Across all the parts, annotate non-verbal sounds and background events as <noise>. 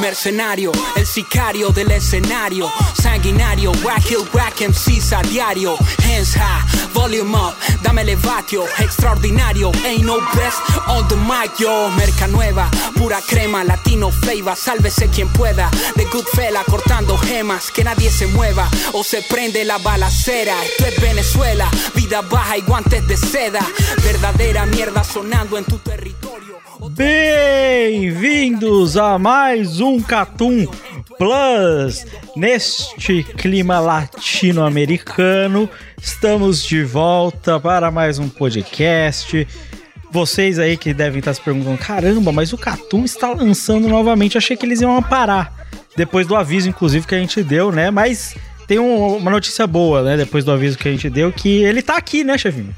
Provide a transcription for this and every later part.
Mercenario, el sicario del escenario. Sanguinario, whack hill, whack MCs a diario. Hands high, volume up, dame elevatio Extraordinario, ain't no best on the mic yo. Merca nueva, pura crema, latino flavor. Sálvese quien pueda, de good fella Cortando gemas, que nadie se mueva O se prende la balacera. Esto es Venezuela, vida baja y guantes de seda. Verdadera mierda sonando en tu territorio Bem-vindos a mais um Catum Plus. Neste clima latino-americano, estamos de volta para mais um podcast. Vocês aí que devem estar se perguntando: caramba, mas o Catum está lançando novamente. Achei que eles iam parar. Depois do aviso, inclusive, que a gente deu, né? Mas tem um- uma notícia boa, né? Depois do aviso que a gente deu, que ele tá aqui, né, chefinho?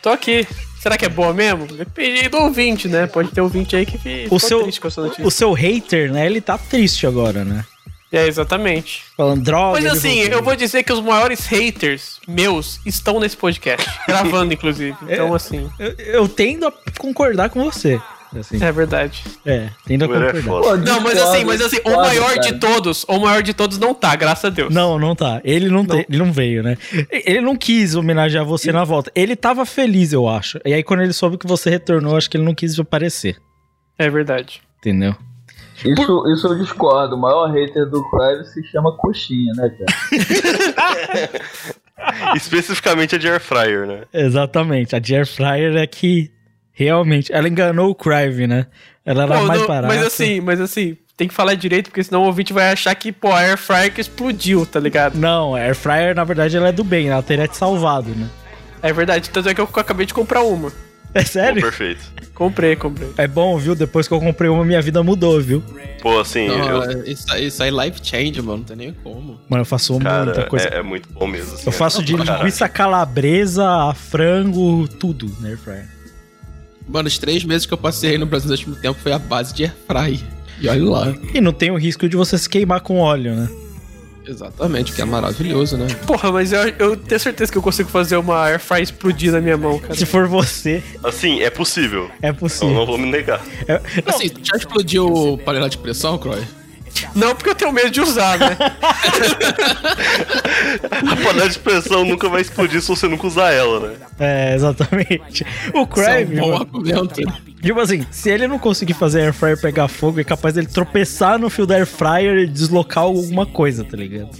Tô aqui. Será que é boa mesmo? Depende do ouvinte, né? Pode ter ouvinte aí que O seu, triste com essa notícia. o seu hater, né? Ele tá triste agora, né? É, exatamente. Falando droga. Mas assim, eu vou dizer que os maiores haters meus estão nesse podcast. <laughs> gravando, inclusive. Então, assim, Eu, eu tendo a concordar com você. Assim, é verdade. é, tendo a é concordar. Não, mas assim, mas assim, o maior de todos, o maior de todos não tá, graças a Deus. Não, não tá. Ele não, te- ele não veio, né? Ele não quis homenagear você na volta. Ele tava feliz, eu acho. E aí, quando ele soube que você retornou, acho que ele não quis aparecer. É verdade. Entendeu? Isso, isso eu discordo. O maior hater do Clive se chama Coxinha, né, cara? <laughs> Especificamente a de Air Fryer, né? Exatamente. A Air Fryer é que realmente. Ela enganou o Crive, né? Ela era Pô, mais não- barata. mas assim, mas assim, tem que falar direito, porque senão o ouvinte vai achar que, pô, a Air Fryer que explodiu, tá ligado? Não, a Air Fryer, na verdade, ela é do bem. Ela teria te salvado, né? É verdade, tanto é que eu acabei de comprar uma. É Pô, sério? perfeito. Comprei, comprei. É bom, viu? Depois que eu comprei uma, minha vida mudou, viu? Pô, assim, Não, eu, isso, aí- isso aí life change, mano. Não tem nem como. Mano, eu faço muita cara, coisa. é, é muito bom mesmo. assim, Eu faço de Caralho. linguiça calabresa a frango, tudo na Air Fryer. Mano, os três meses que eu passei aí no Brasil no último tempo foi a base de airfry. E olha lá. E não tem o risco de você se queimar com óleo, né? Exatamente, que é maravilhoso, né? Porra, mas eu, eu tenho certeza que eu consigo fazer uma Air Fryer explodir na minha mão, cara. Se for você, Assim, é possível. é possível. não vou me negar. Assim, tu já explodiu panela de pressão, Croy? Não porque eu tenho medo de usar, né? <laughs> A panela de pressão nunca vai explodir se você nunca usar ela, né? É, exatamente. O é um argumento. tipo assim, se ele não conseguir fazer a Air Fryer pegar fogo, é capaz dele tropeçar no fio da Air Fryer e deslocar alguma coisa, tá ligado?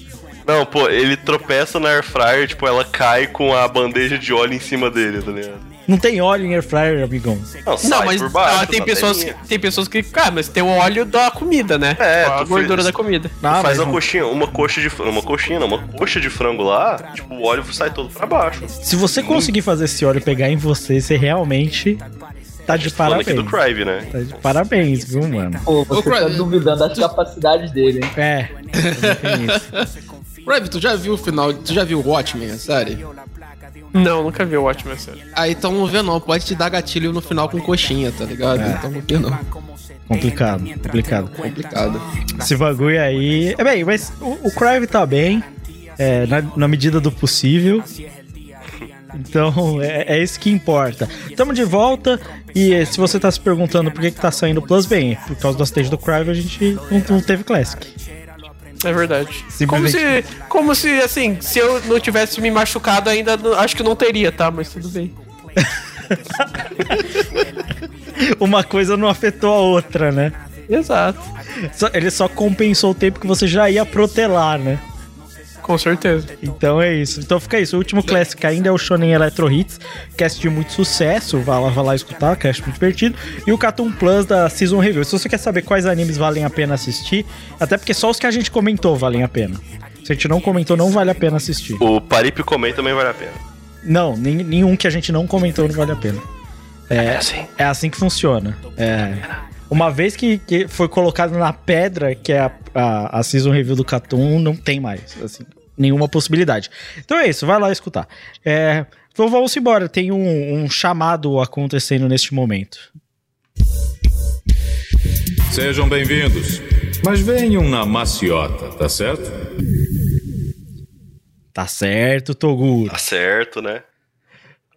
Não, pô, ele tropeça na Air Fryer, tipo, ela cai com a bandeja de óleo em cima dele, tá ligado? Não tem óleo em Air Fryer, amigão. Não, Não, mas baixo, ah, tem, pessoas, telinha. tem pessoas que. Cara, mas tem o óleo da comida, né? É, a gordura fez- da comida. Ah, Faz mas uma não- coxinha, uma coxa de frango, uma coxinha, não, uma coxa de frango lá, tipo, o óleo sai todo pra baixo. Se você conseguir fazer esse óleo pegar em você, você realmente tá de Falando aqui parabéns. do Crive, né? Tá de parabéns, viu, mano? Pô, você Ô, tá duvidando das capacidades dele, hein? É. <laughs> Croy, tu já viu o final? Tu já viu o Watchmen, a série? Não, nunca vi o ótimo, é sério. Ah, então não vê não. Pode te dar gatilho no final com coxinha, tá ligado? Então não vê não. complicado, complicado. Complicado. Esse bagulho aí. É bem, mas o, o Crive tá bem. é, na, na medida do possível. Então, é, é isso que importa. Tamo de volta. E eh, se você tá se perguntando por que, que tá saindo Plus, bem, por causa do stage do Crive, a gente não, não teve Classic. É verdade. Como se, como se, assim, se eu não tivesse me machucado ainda, acho que não teria, tá? Mas tudo bem. <laughs> Uma coisa não afetou a outra, né? Exato. Ele só compensou o tempo que você já ia protelar, né? Com certeza. Então é isso. Então fica isso. O último Classic ainda é o Shonen Electro Hits, cast de muito sucesso. Vá lá, vá lá escutar, cast muito divertido. E o Cartoon Plus da Season Review. Se você quer saber quais animes valem a pena assistir, até porque só os que a gente comentou valem a pena. Se a gente não comentou, não vale a pena assistir. O Paripe Comem também vale a pena. Não, nenhum que a gente não comentou não vale a pena. É, assim. é assim que funciona. É. Uma vez que, que foi colocado na pedra, que é a, a, a season review do Catum, não tem mais, assim, nenhuma possibilidade. Então é isso, vai lá escutar. É, então vamos embora, tem um, um chamado acontecendo neste momento. Sejam bem-vindos. Mas venham na maciota, tá certo? Tá certo, Toguro. Tá certo, né?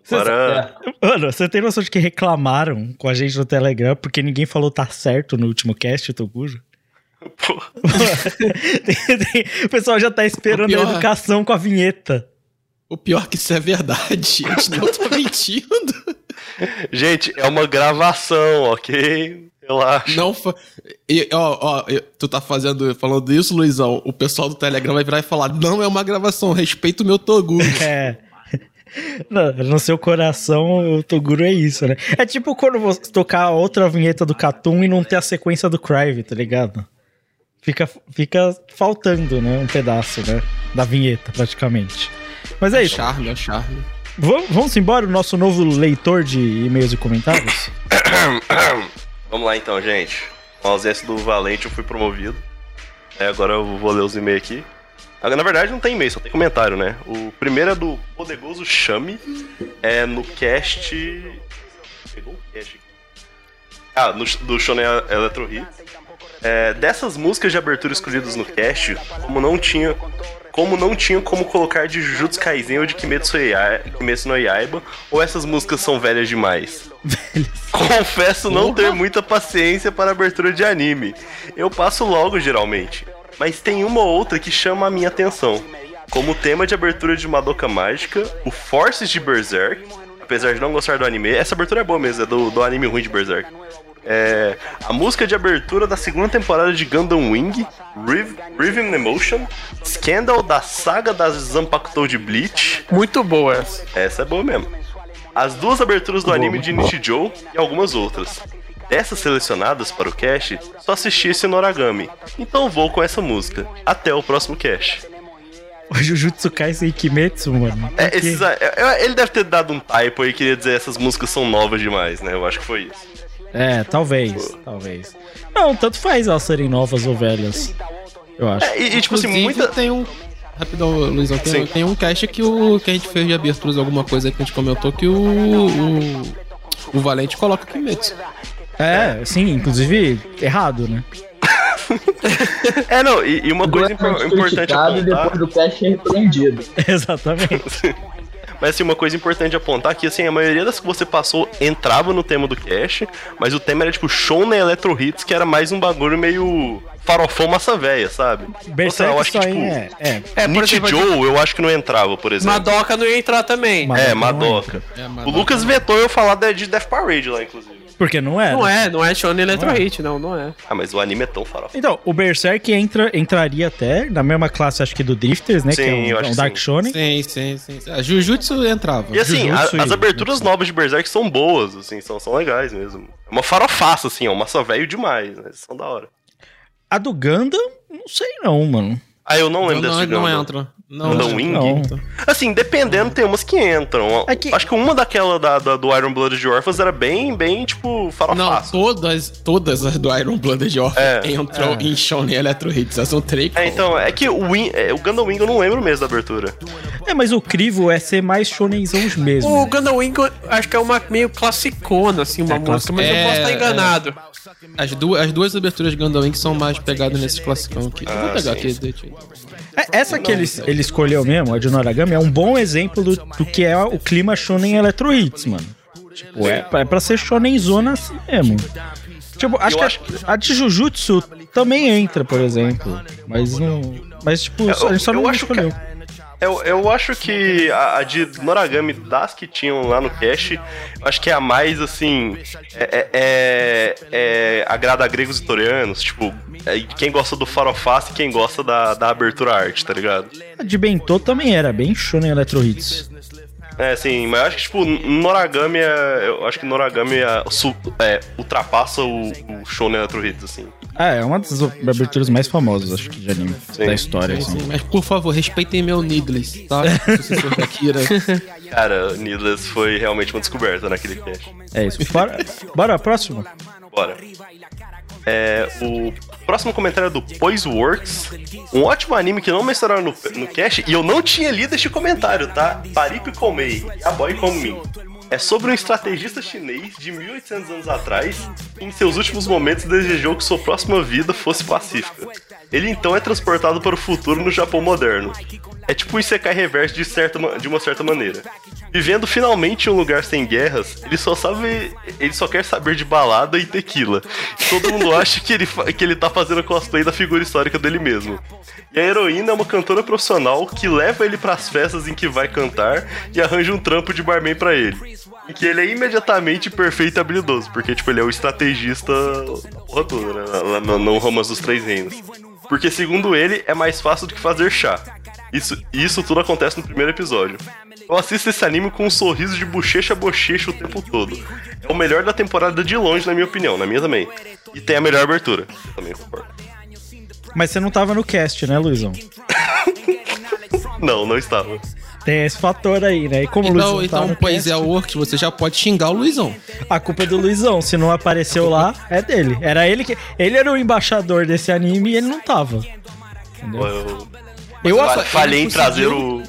Agora. Mano, você tem noção de que reclamaram com a gente no Telegram porque ninguém falou tá certo no último cast, Toguro? <laughs> O pessoal já tá esperando O a pior- educação com a vinheta. O pior é que isso é verdade, <laughs> gente. Não tô mentindo. Gente, é uma gravação, ok? Relaxa. Não fa... e, ó, ó, tu tá fazendo, falando isso, Luizão. O pessoal do Telegram vai virar e falar: não é uma gravação, respeita o meu Toguro. <laughs> É. Não, no seu coração, o Toguro é isso, né? É tipo quando você tocar outra vinheta do Catum e não ter a sequência do Crive, tá ligado? Fica, fica faltando, né? Um pedaço, né? Da vinheta, praticamente. Mas é isso. Charme, é charme. Vamos, vamos embora, o nosso novo leitor de e-mails e comentários? <coughs> Vamos lá então, gente. Com a ausência do Valente, eu fui promovido. É, agora eu vou ler os e-mails aqui. Agora, na verdade, não tem e-mail, só tem comentário, né? O primeiro é do Poderoso Chame. É no cast. Pegou o cast aqui. Ah, no, do Shonen Electro Hits. É, dessas músicas de abertura escolhidas no cast, como não tinha. Como não tinha como colocar de Jujutsu Kaisen ou de Kimetsu, Kimetsu no Yaiba, ou essas músicas são velhas demais? <laughs> Confesso não ter muita paciência para abertura de anime. Eu passo logo, geralmente. Mas tem uma ou outra que chama a minha atenção. Como o tema de abertura de Madoka Mágica, o Forces de Berserk. Apesar de não gostar do anime, essa abertura é boa mesmo, é do, do anime ruim de Berserk. É, a música de abertura da segunda temporada de Gundam Wing, Riv- Rhythm Emotion, Scandal da saga das Zanpakutou de Bleach. Muito boa essa. Essa é boa mesmo. As duas aberturas do anime de Nichijou e algumas outras. Dessas selecionadas para o cast, só assisti esse Noragami. Então vou com essa música. Até o próximo cast. O Jujutsu Kaisen e Kimetsu, mano. É, esses, é, é, ele deve ter dado um typo aí queria dizer essas músicas são novas demais, né? Eu acho que foi isso. É, talvez, talvez. Não, tanto faz elas serem novas ou velhas. Eu acho. É, e, e, tipo assim, Inclusive, muita. tem um. Rapidão, Luizão, tem, Sim. tem um cast que, o, que a gente fez de aberturas, alguma coisa que a gente comentou que o. O, o Valente coloca Kimetsu. É, sim, inclusive errado, né? É, não, e, e uma coisa Duamente importante e apontar. depois do cast é repreendido. <laughs> Exatamente. <laughs> Mas assim, uma coisa importante a apontar é que assim, a maioria das que você passou entrava no tema do cast, mas o tema era tipo Shonen Electro Hits, que era mais um bagulho meio farofão massa véia, sabe? Berserk eu acho que tipo, é, é. É, exemplo, Nichijou eu acho que não entrava, por exemplo. Madoka não ia entrar também. Madoka É, Madoka. É, O. Lucas vetou eu falar de Death Parade lá, inclusive. Porque não é. Não né? é, não é Shonen Electro Não é. Hit, não, não é. Ah, mas o anime é tão farofa. Então, o Berserk entra, entraria até na mesma classe, acho que do Drifters, né? Sim, que é um, eu acho um Dark sim. Shonen. Sim, sim, sim. A Jujutsu entrava. E assim, a- as e- aberturas novas de Berserk são boas, assim, são, são legais mesmo. É uma farofaça, assim, é um massa velho demais, né? São da hora. A do Gundam, não sei não, mano. Ah, eu não lembro não, desse não entra. Não, Gundam não Wing? Não. Assim, dependendo, tem umas que entram. É que- Acho que uma daquela da, da- do Iron Blood de Orphans era bem, bem, tipo, Não, farofaça. todas, todas as do Iron Blooded Orphan É. entram em Shonen Electro Hits. Elas são três. É, então, é que o, Wing, é, o Gundam Wing eu não lembro mesmo da abertura. É, mas o crivo é ser mais shonenzãos mesmo. O né? Gundam Wing acho que é uma meio classicona, assim, uma É música, mas eu É, posso estar é. enganado. As, duas, as duas aberturas de Gundam Wing são mais pegadas nesses classicão aqui. eu vou Ah, pegar sim. aqui. É, Essa que ele, ele escolheu mesmo, a de Noragami, é um bom exemplo do, do que é o clima shonen Electro Hits, mano. Tipo, é, pra- é pra ser shonenzona assim mesmo. Tipo, acho que, acho a, a de Jujutsu também entra, por exemplo. Mas não. Mas, tipo, É, a gente só eu não acho que- escolheu. Eu, eu acho que a, a de Noragami, das que tinham lá no eu acho que é a mais, assim, é, é, é- agrada a gregos e torianos, tipo, é, quem gosta do faroface e quem gosta da, da abertura arte, tá ligado? A de Bentô também era bem shonen Electro Hits. É, assim, mas eu acho que, tipo, Noragami é, eu acho que Noragami é, é, ultrapassa o, o Shonen Electro Hits, assim. Ah, é uma das aberturas mais famosas, acho que, de anime Sim. da história. Sim, assim. sim, mas por favor, respeitem meu Needless, tá? Sucessor da Kira. Cara, Needless foi realmente uma descoberta naquele cast. É isso. Bora, bora próximo. Bora. É, o próximo comentário é do Poise Works. Um ótimo anime que não mencionaram no, no cast e eu não tinha lido este comentário, tá? Paripe Komei, A Boy Como Me. É sobre um estrategista chinês de 1800 anos atrás que em seus últimos momentos desejou que sua próxima vida fosse pacífica. Ele então é transportado para o futuro no Japão moderno. É tipo um Isekai reverso de, certa, de uma certa maneira. Vivendo finalmente em um lugar sem guerras, ele só sabe. Ele só quer saber de balada e tequila. Todo mundo acha que ele, que ele tá fazendo cosplay da figura histórica dele mesmo. E a heroína é uma cantora profissional que leva ele pras festas em que vai cantar e arranja um trampo de barman pra ele. E que ele é imediatamente perfeito e habilidoso, porque tipo, ele é o estrategista da porra toda, né? Lá No, no Romance dos Três Reinos. Porque segundo ele, é mais fácil do que fazer chá. Isso, e isso tudo acontece no primeiro episódio. Eu assisto esse anime com um sorriso de bochecha a bochecha o tempo todo. É o melhor da temporada de longe, na minha opinião, na minha também. E tem a melhor abertura. Também concordo. Mas você não tava no cast, né, Luizão? <laughs> Não, não estava. Tem esse fator aí, né? E como o Então, Luizão tá então no pois cast, é, Works, você já pode xingar o Luizão. a culpa é do Luizão. Se não apareceu lá, é dele. Era ele que. Ele era o embaixador desse anime e ele não tava. Eu, Eu fa- fa- falhei em trazer o,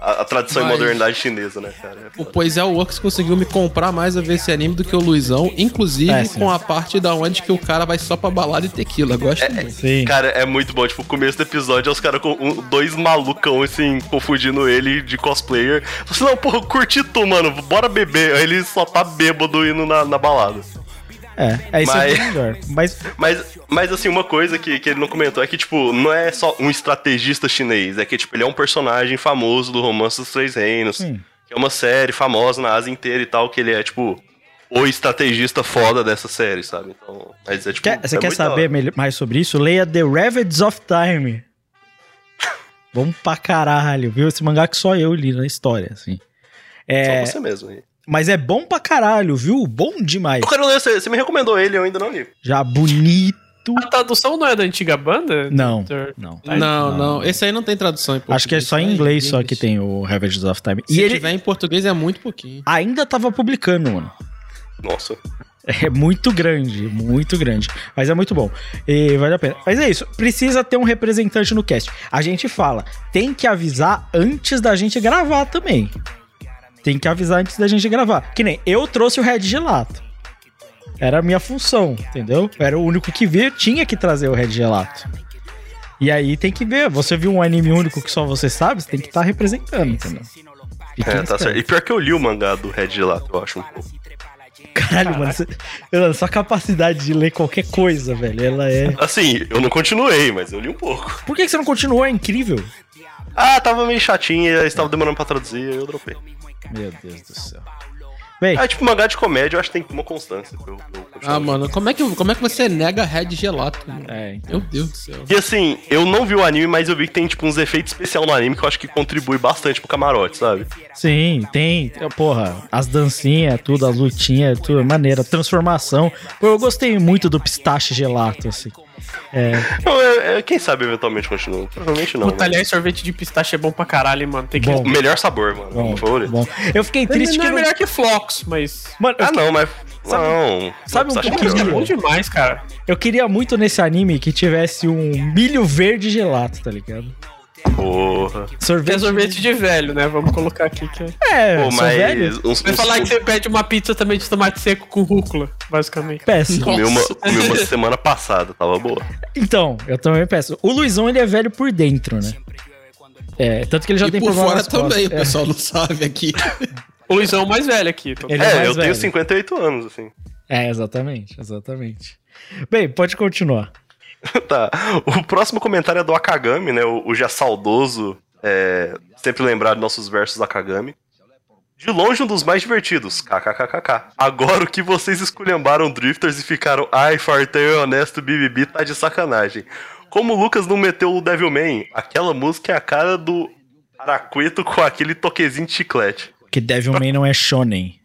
a, a tradição Mas- e modernidade chinesa, né, cara? O Pois é, o Works conseguiu me comprar mais a ver esse anime do que o Luizão, inclusive É, com a parte da onde que o cara vai só pra balada e tequila. Gosto muito. Sim. Cara, é muito bom. Tipo, o começo do episódio é os caras com um- dois malucão, assim, confundindo ele de cosplayer. Você não, porra, curti tu, mano, bora beber. Aí ele só tá bêbado indo na, na balada. É, é isso Mas- é melhor. Mas Mas, mas assim, uma coisa que, que ele não comentou é que, tipo, não é só um estrategista chinês, é que, tipo, ele é um personagem famoso do Romance dos Três Reinos, Sim. que é uma série famosa na Ásia inteira e tal, que ele é, tipo, o estrategista foda dessa série, sabe? Então, mas é, tipo, quer- você é quer saber melhor- mais sobre isso? Leia The Ravage of Time. <laughs> Bom pra caralho, viu? Esse mangá que só eu li na história, assim. É, Só você mesmo. aí. Mas é bom pra caralho, viu? Bom demais. Eu quero ler, você, você me recomendou ele, eu ainda não li. Já bonito. A tradução não é da antiga banda? Não, não. Não, não, Esse aí não tem tradução em português. Acho que é só em inglês só que tem o Ravages of Time. Se E ele tiver em português é muito pouquinho. ainda tava publicando, mano. Nossa. É muito grande, muito grande. Mas é muito bom. E vale a pena. Mas é isso. Precisa ter um representante no cast. A gente fala, tem que avisar antes da gente gravar também. Tem que avisar antes da gente gravar. Que nem eu trouxe o Red Gelato. Era a minha função, entendeu? Eu era o único que via, tinha que trazer o Red Gelato. E aí tem que ver. Você viu um anime único que só você sabe, você tem que estar representando, entendeu? É, tá certo. E pior que eu li o mangá do Red Gelato, eu acho um pouco. Caralho, mano. Você, mano, sua capacidade de ler qualquer coisa, velho, ela é. Assim, eu não continuei, mas eu li um pouco. Por que você não continuou? É incrível. Ah, tava meio chatinho, eles estavam demorando pra traduzir, aí eu dropei. Meu Deus do céu. Bem, Ah, tipo, mangá de comédia, eu acho que tem uma constância. pra eu- pra eu continuar. Ah, mano, como é que, como é que você nega Red Gelato? mano? é, então. Meu Deus do céu. E assim, eu não vi o anime, mas eu vi que tem, tipo, uns efeitos especiais no anime que eu acho que contribui bastante pro camarote, sabe? Sim, tem. Porra, as dancinhas, tudo, as lutinhas, tudo, é maneira. Transformação. Pô, eu gostei muito do pistache gelato, assim. É, é- é- quem sabe eventualmente continua. Provavelmente não. Puta, né? aliás, sorvete de pistache é bom pra caralho, mano. Tem que... Bom. O melhor sabor, mano. bom, Meu favorito. bom. Eu fiquei triste não que é não... melhor que Flocos, mas... Mano, Ah, não, mas. Sabe- não. sabe um acha pouquinho- É bom demais, cara. eu queria muito nesse anime que tivesse um milho verde gelato, tá ligado? Porra. Sorvete. É sorvete de velho, né? Vamos colocar aqui que é... É, Pô, velho. mas. Uns, Vai uns- falar que você pede uma pizza também de tomate seco com rúcula, basicamente. Péssimo. Comi uma, comi uma semana passada, tava boa. Então, eu também peço. O Luizão, ele é velho por dentro, né? É, tanto que ele já E tem por fora nas costas. também, o É. pessoal não sabe aqui. O Luizão é o mais velho aqui. Ele é É, mais eu tenho velho. 58 anos, assim. É, exatamente, exatamente. Bem, pode continuar. <laughs> tá. O próximo comentário é do Akagami, né? O, o já saudoso É, sempre lembrar de nossos versos da Kagami. De longe, um dos mais divertidos. KKKKK. Agora o que vocês esculhambaram Drifters e ficaram. Ai, fartei honesto BBB tá de sacanagem. Como o Lucas não meteu o Devilman, aquela música é a cara do Araqueto com aquele toquezinho de chiclete. Que Devilman não é shonen.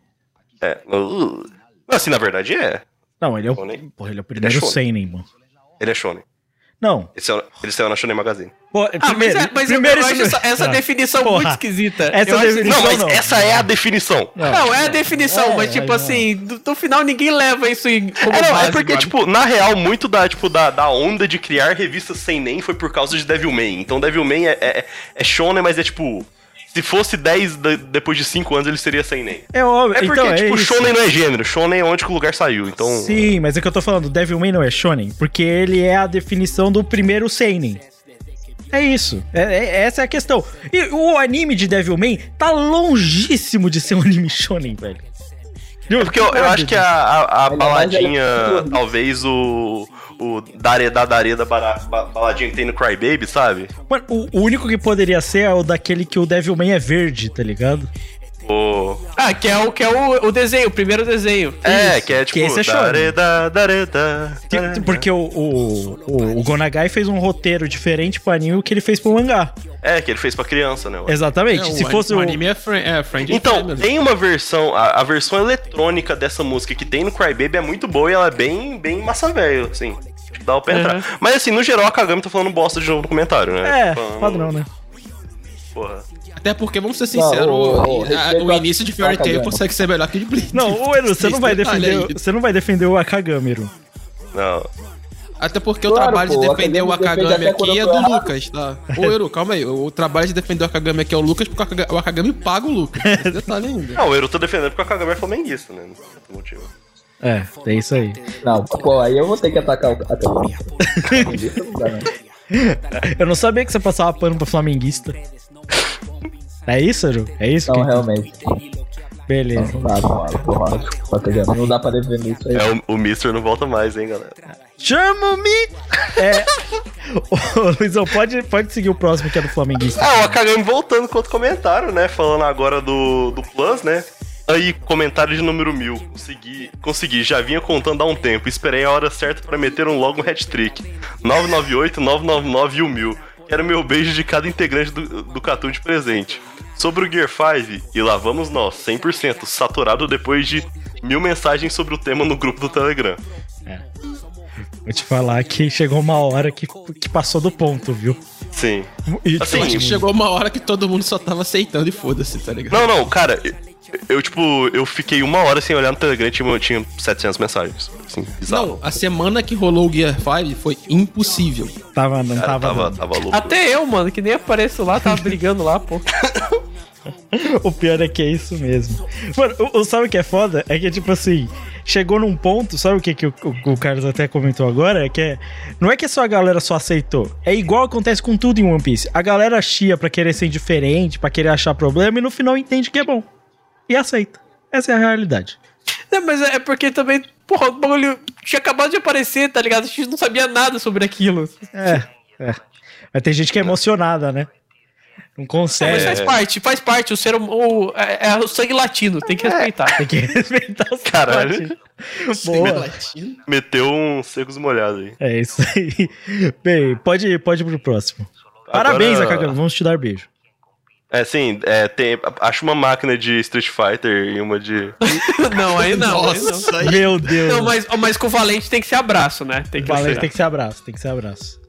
É. uh, Assim, na verdade é. Não, ele é o, porra, ele é o primeiro shonen. seinen, mano. Ele é shonen. Não. Esse é, ele saiu na Shonen Magazine. Pô, Ah, primeiro, mas, é, mas primeiro eu, eu isso acho essa, essa Ah, definição porra. muito esquisita. Essa Eu acho- definição- Não, mas não. essa é a definição. Não, é a definição, É, mas tipo é, assim, do, no final ninguém leva isso em, como É, não, base, é porque, mano. tipo, na real, muito da, tipo, da, da onda de criar revistas sem nem foi por causa de Devilman. Então Devilman é, é, é shonen, mas é tipo... Se fosse 10 de- depois de 5 anos, ele seria sem nem. É óbvio. É porque, então, é tipo, isso. shonen não é gênero. Shonen é onde que o lugar saiu. Então... Sim, mas é que eu tô falando, Devilman não é shonen, porque ele é a definição do primeiro seinen. É isso. É, é- essa é a questão. E o anime de Devilman tá longíssimo de ser um anime shonen, velho. É porque eu, eu acho que a, a, a baladinha, talvez o... O Dareda Dareda baladinha que tem no Crybaby, sabe? Mano, o, o único que poderia ser é o daquele que o Devilman é verde, tá ligado? O... Ah, que é o, que é o, o desenho, o primeiro desenho. É, Isso, que é tipo... que esse é. Dareda Dareda Que- Dareda. Porque o, o, o, o Gonagai fez um roteiro diferente pro anime que ele fez pro mangá. É, que ele fez pra criança, né? Exatamente. É, Se o, fosse o o. anime é, fri é friend Então, family. tem uma versão, a, a versão eletrônica dessa música que tem no Crybaby é muito boa e ela é bem, bem massa velho, assim. Acho que dá pra entrar. Uhum. Mas assim, no geral, a Kagami tá falando bosta de novo no comentário, né? É, Falando- padrão, né? Porra. Até porque, vamos ser sinceros, Não, o- o, o- o início de Fairy a Tail consegue ser melhor que o de Bleach. Não, ô Eru, você não vai defender. aí. Você não vai defender o Akagami, Eru. Não. Até porque o Claro, trabalho pô, de o defender o Akagami Akagami aqui é do errado. Lucas, tá? Ô, Eru, calma aí. O trabalho de defender o Akagami aqui é o Lucas, porque o Akagami, o Akagami paga o Lucas. <laughs> Detalhe ainda. Não, eu tô defendendo porque a Kagami é flamenguista, né? Não tem outro motivo. É, é isso aí. Não, pô, aí eu vou ter que atacar o Akagami. <laughs> Eu não sabia que você passava pano pra flamenguista. É isso, Eru? É isso? Não, que... realmente. Beleza. Não dá, não não dá pra defender isso aí. É, o, o Mister não volta mais, hein, galera. Chama-me! É. <laughs> Ô, Luizão, pode, pode seguir o próximo que é do flamenguista. Ah, o Akagami voltando com outro comentário, né? Falando agora do, do Plus, né? Aí, comentário de número mil. Consegui, consegui, já vinha contando há um tempo. Esperei a hora certa pra meter um logo um hat-trick. 998, 999 e o mil. Quero meu beijo de cada integrante do, do Catu de presente. Sobre o Gear 5, e lá vamos nós, 100%, saturado depois de mil mensagens sobre o tema no grupo do Telegram. Vou te falar que chegou uma hora que, que passou do ponto, viu? Sim. E, Assim, que chegou uma hora que todo mundo só tava aceitando e foda-se, tá ligado? Não, não, cara, eu, eu, tipo, eu fiquei uma hora sem olhar no Telegram e tinha, tinha 700 mensagens. Assim, bizarro. Não, a semana que rolou o Gear 5 foi impossível. tava, não Cara, tava. tava, tava louco. Até eu, mano, que nem apareço lá, tava brigando lá, pô. <laughs> <laughs> O pior é que é isso mesmo. Mano, o, o- sabe o que é foda? É que, tipo assim, chegou num ponto, sabe o que, que o, o, o Carlos até comentou agora? É que é, não é que só a galera só aceitou. É igual acontece com tudo em One Piece. A galera chia pra querer ser diferente, pra querer achar problema e no final entende que é bom. E aceita. Essa é a realidade. Não, mas é porque também, porra, o bagulho tinha acabado de aparecer, tá ligado? A gente não sabia nada sobre aquilo. É, é. Mas tem gente que é emocionada, né? Não É, consegue. mas faz parte, faz parte. O ser hum- o, é, é o sangue latino, tem que respeitar. Tem que respeitar os Caralho. Boa. Meteu um secos molhados aí. É isso aí. Bem, pode, pode ir pro próximo. Parabéns, Agora- Akagami. Vamos te dar beijo. É, sim, é, tem, acho uma máquina de Street Fighter e uma de. <laughs> não, aí não. aí não. Nossa, aí. Meu Deus. Não, mas, mas com o Valente tem que ser abraço, né? Tem que Valente ser. tem que ser abraço, tem que ser abraço.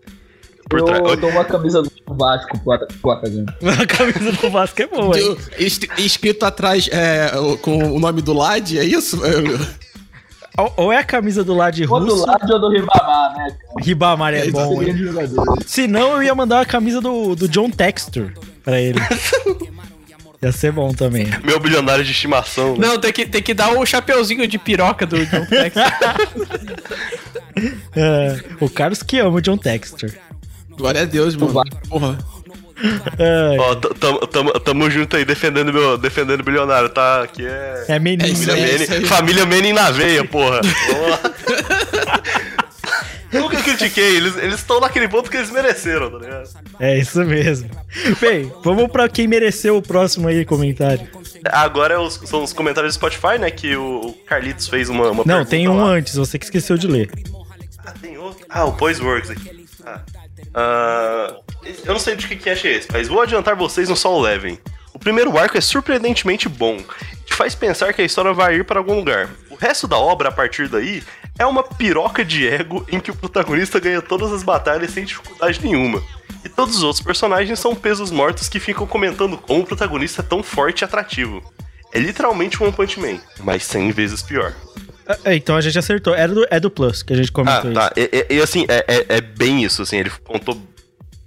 Por eu trás. dou uma camisa do Vasco pro Ata- pro Akagami. <laughs> A camisa do Vasco é boa, hein? Escrito atrás é, com o nome do Lad, é isso? Ou, ou é a camisa do lado de Ou do russo, lado ou do Ribamar, né? cara? Ribamar é bom, Seria hein? Se não, eu ia mandar a camisa do, do John Textor pra ele. <laughs> ia ser bom também. Meu bilionário de estimação. né? Não, tem que, tem que dar o chapeuzinho de piroca do John Tex. <laughs> É, o Carlos que ama o John Textor. Glória a Deus, mano. vai. Porra. <laughs> É, Ó, tamo, tamo, tamo junto aí defendendo meu, defendendo o bilionário, tá? Aqui é. é menino. É Família aí. família Manning na veia, porra. Vamos lá. Não critiquei, eles estão naquele ponto que eles mereceram, tá ligado? É isso mesmo. Bem, vamos pra quem mereceu o próximo aí comentário. Agora é os- são os comentários do Spotify, né? Que o o Carlitos fez uma, uma Não, pergunta tem um lá. antes, você que esqueceu de ler. Ah, tem outro. Ah, o Boys Works aqui. Ah. Ah, eu não sei de que cast é esse, mas vou adiantar vocês no Sol Eleven. O primeiro arco é surpreendentemente bom. e Te faz pensar que a história vai ir para algum lugar. O resto da obra, a partir daí, é uma piroca de ego em que o protagonista ganha todas as batalhas sem dificuldade nenhuma. E todos os outros personagens são pesos mortos que ficam comentando como o protagonista é tão forte e atrativo. É literalmente um One Punch Man, mas 100 vezes pior. É, então a gente acertou. Era do, é do Plus que a gente Ah, comentou tá. E, e- e, assim, é, é- é bem isso, assim, ele contou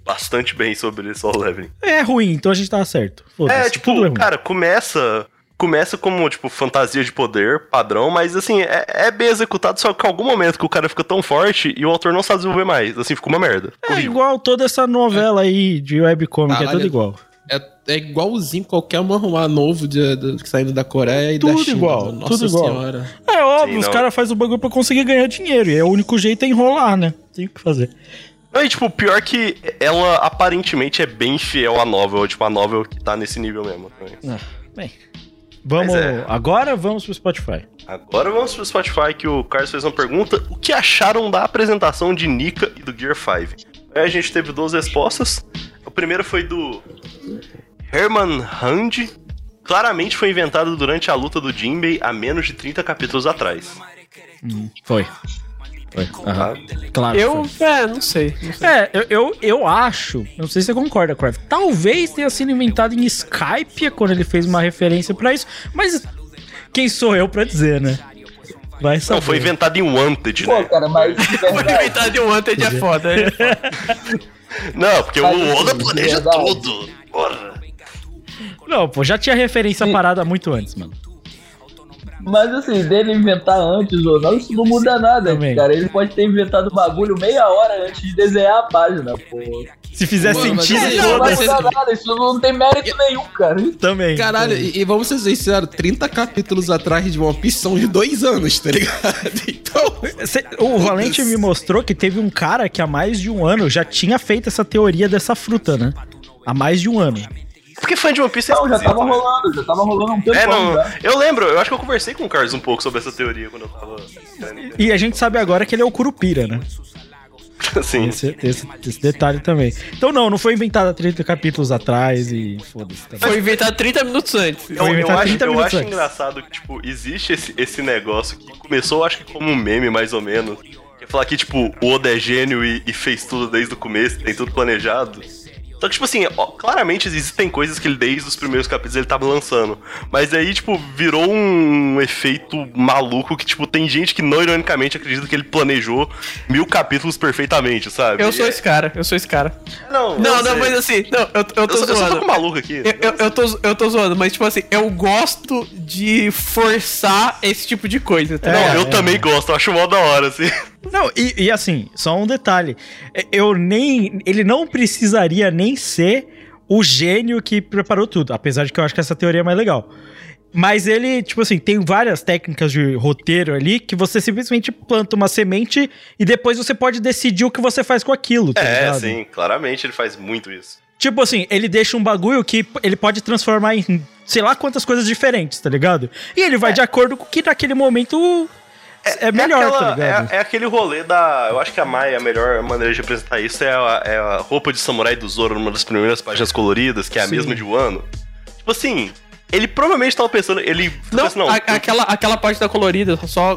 bastante bem sobre Soul Leveling. É ruim, então a gente tava certo. É, tipo, é cara, começa. Começa como, tipo, fantasia de poder, padrão, mas assim, é, é bem executado, só que em algum momento que o cara fica tão forte e o autor não sabe desenvolver mais. Assim, ficou uma merda. É igual toda essa novela aí de webcomic, é tudo igual. É, é igualzinho qualquer manhua novo de, de- saindo da Coreia e Tudo da China. igual, Nossa tudo igual. senhora. É óbvio, Sim, os caras fazem o bagulho pra conseguir ganhar dinheiro. E é o único jeito é enrolar, né? Tem o que fazer. Não, e, tipo, pior que ela aparentemente é bem fiel à novel, tipo, a novel que tá nesse nível mesmo. também. Ah, bem. Vamos. É. Agora vamos pro Spotify. Agora vamos pro Spotify que o Carlos fez uma pergunta. O que acharam da apresentação de Nika e do Gear 5? Aí a gente teve duas respostas. O primeiro foi do Herman Hand. Claramente foi inventado durante a luta do Jinbei há menos de 30 capítulos atrás. Foi. Foi. Aham. Claro. Eu, foi. é, não sei. não sei. É, eu, eu, eu acho, não sei se você concorda, Crave. Talvez tenha sido inventado em Skype quando ele fez uma referência pra isso, mas quem sou eu pra dizer, né? Vai saber. Não, foi inventado em Wanted, Pô, né? cara, mas <laughs> Foi verdade, inventado de um Wanted é foda. é foda. <laughs> Não, porque Mas, o Oda assim, planeja verdade. tudo. Porra. Não, pô, já tinha referência Sim. parada muito antes, mano. Mas assim, dele inventar antes ou não, isso não muda nada, Também. cara. Ele pode ter inventado o bagulho meia hora antes de desenhar a página, pô. Se fizer Mano, sentido, assim, Isso não vai mudar nada, isso não tem mérito nenhum, cara. também. Caralho, e, e vamos ser sinceros, 30 capítulos atrás de One Piece são de dois anos, tá ligado? <laughs> Então. Cê- o Valente me mostrou que teve um cara que há mais de um ano já tinha feito essa teoria dessa fruta, né? Há mais de um ano. Porque fã de One Piece é Não, já tava né? rolando, já tava rolando um tempo É, não. já. Eu lembro, eu acho que eu conversei com o Carlos um pouco sobre essa teoria quando eu tava. E a gente sabe agora que ele é o Curupira, né? <laughs> Assim. Esse, esse- esse detalhe também. Então não, não foi inventado há 30 capítulos atrás e foda-se também. Foi inventado 30 minutos antes. Eu, eu acho, 30 eu acho antes. engraçado que, tipo, existe esse, esse negócio que começou, acho que como um meme, mais ou menos. Que é falar que, tipo, o Oda é gênio e, e fez tudo desde o começo, tem tudo planejado. Só que, tipo assim, ó, claramente existem coisas que ele, desde os primeiros capítulos, ele tava lançando. Mas aí, tipo, virou um efeito maluco que, tipo, tem gente que não ironicamente acredita que ele planejou mil capítulos perfeitamente, sabe? Eu sou é- esse cara, eu sou esse cara. Não, Não, não, mas assim, não, eu, eu tô Eu, sou- eu sou zoando. pouco maluco aqui. Eu, eu, eu tô, eu tô zoando, mas tipo assim, eu gosto de forçar esse tipo de coisa, tá É, Não, ligado? eu é. também gosto, eu acho mó da hora, assim. <laughs> Não, e, e assim, só um detalhe. Eu nem. Ele não precisaria nem ser o gênio que preparou tudo. Apesar de que eu acho que essa teoria é mais legal. Mas ele, tipo assim, tem várias técnicas de roteiro ali que você simplesmente planta uma semente e depois você pode decidir o que você faz com aquilo, tá É, ligado? sim, claramente ele faz muito isso. Tipo assim, ele deixa um bagulho que ele pode transformar em sei lá quantas coisas diferentes, tá ligado? E ele vai de acordo com o que naquele momento é, melhor, aquela- tá? É, é aquele rolê da. Eu acho que a Mai, a melhor maneira de apresentar isso é a, é a roupa de samurai do Zoro numa das primeiras páginas coloridas, que é a Sim. mesma de Wano. Tipo assim, ele provavelmente tava pensando. Ele. Não, não a- aquela, aquela parte da colorida, só.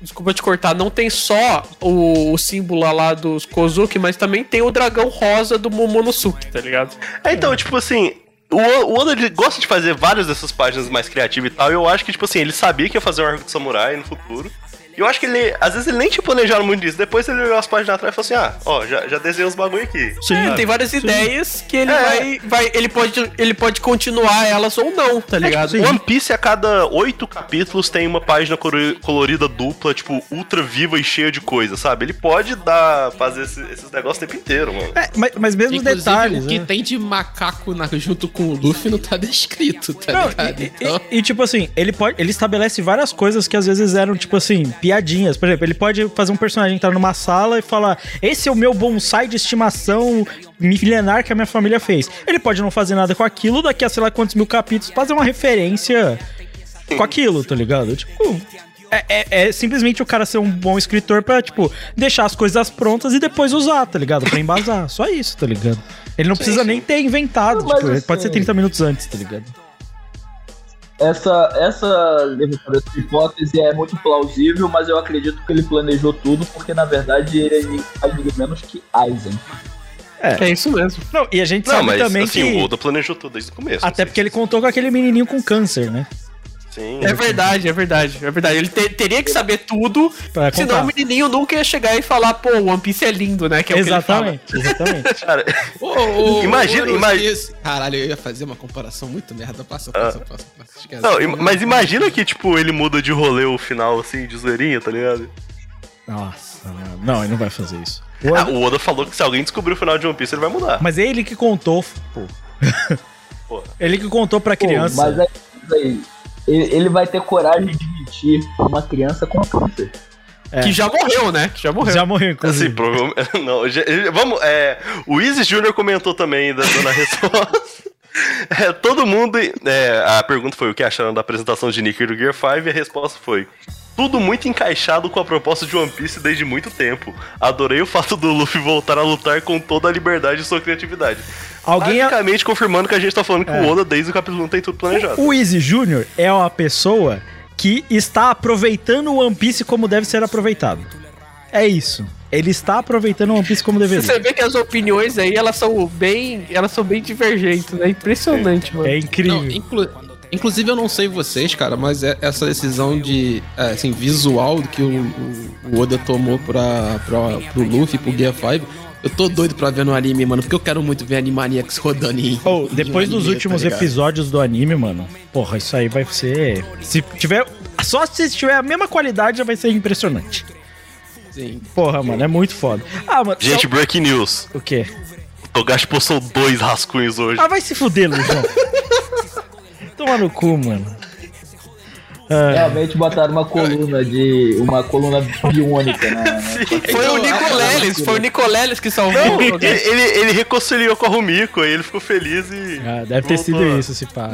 Desculpa te cortar, não tem só o, o símbolo lá dos Kozuki, mas também tem o dragão rosa do Momonosuke, tá ligado? É, então, tipo assim. O, o Oda ele gosta de fazer várias dessas páginas mais criativas e tal. E eu acho que, tipo assim, ele sabia que ia fazer um arco de samurai no futuro. E eu acho que ele. Às vezes ele nem tinha planejado muito disso. Depois ele olhou as páginas atrás e falou assim: ah, ó, já, já desenhei os bagulho aqui. Sim, É, tem várias ideias que ele É. vai, vai. Ele pode, ele pode continuar elas ou não, tá ligado? One Piece a cada oito capítulos tem uma página colorida dupla, tipo, ultra viva e cheia de coisa, sabe? Ele pode dar, fazer esse- esses negócios o tempo inteiro, mano. É, mas, mas mesmo Inclusive, detalhes. o que né? tem de macaco na- junto com o Luffy não tá descrito, tá Não, ligado? e, Então, e- e, tipo assim, ele pode. Ele estabelece várias coisas que às vezes eram, tipo assim, piadinhas. Por exemplo, ele pode fazer um personagem entrar numa sala e falar: Esse é o meu bonsai de estimação milenar que a minha família fez. Ele pode não fazer nada com aquilo, daqui a sei lá quantos mil capítulos, fazer uma referência com aquilo, tá ligado? Tipo. É, é- é simplesmente o cara ser um bom escritor pra, tipo, deixar as coisas prontas e depois usar, tá ligado? Pra embasar. <laughs> Só isso, tá ligado? Ele não precisa nem ter inventado, Não, tipo, ele pode ser assim- 30 minutos antes, tá ligado? Essa, essa hipótese é muito plausível, mas eu acredito que ele planejou tudo, porque na verdade ele é ninguém menos que Aizen. É isso mesmo. Não, e a gente Não, sabe mas também assim, que. o Oda planejou tudo desde o começo. Até porque ele contou com aquele menininho com câncer, né? Sim. É verdade, é verdade, é verdade. Ele te- teria que saber tudo, Pra senão contar. o menininho nunca ia chegar e falar, pô, o One Piece é lindo, né? Que é o que ele fala. exatamente, exatamente. <laughs> Cara, <laughs> Imagina- ô, imagina- Caralho, eu ia fazer uma comparação muito merda. Passa, passa, passa. passa. Esquece. não, im- mas imagina que, tipo, ele muda de rolê o final, assim, de zoeirinha, tá ligado? Nossa, mano. Não, ele não vai fazer isso. Ah, o Oda falou que se alguém descobrir o final de One Piece, ele vai mudar. Mas é ele que contou, pô. Porra. Ele que contou pra Pô, criança. mas é isso aí. Ele, ele vai ter coragem de mentir pra uma criança com câncer. É. Que já morreu, né? Que já morreu. Já morreu, Assim, inclusive. provavelmente. <laughs> Não, já- vamos. É, o Easy Jr. comentou também, da- dando a <laughs> resposta. É, todo mundo. é, a pergunta foi o que acharam da apresentação de Nicker do Gear 5 e a resposta foi. Tudo muito encaixado com a proposta de One Piece desde muito tempo. Adorei o fato do Luffy voltar a lutar com toda a liberdade e sua criatividade. Alguém. Basicamente confirmando que a gente tá falando que É. o Oda, desde o capítulo 1, tem tudo planejado. O Easy Jr. é uma pessoa que está aproveitando o One Piece como deve ser aproveitado. É isso. Ele está aproveitando o One Piece como deveria. Você vê que as opiniões aí, elas são bem. Elas são bem divergentes, né? Impressionante, mano. É incrível. Não, inclu- inclusive, eu não sei vocês, cara, mas é essa decisão de, é, assim, visual que o, o- o Oda tomou pra, pra, pro Luffy, pro Gear 5, eu tô doido pra ver no anime, mano, porque eu quero muito ver Animaniacs rodando em... Oh, depois dos anime, últimos tá episódios do anime, mano. Porra, isso aí vai ser. Se tiver. Só se tiver a mesma qualidade já vai ser impressionante. Sim. Porra, mano, é muito foda. Ah, mano. Gente, só- breaking news. O quê? O Togashi postou dois rascunhos hoje. Ah, vai se fuder, Luizão. <laughs> Toma no cu, mano. Ah, Realmente botaram uma coluna de. uma coluna biônica, né? Foi o Nicoleles, foi o Nicoleles que salvou. Ele, ele, ele reconciliou com a Rumiko, aí ele ficou feliz e. ah, deve ter sido isso, se pá.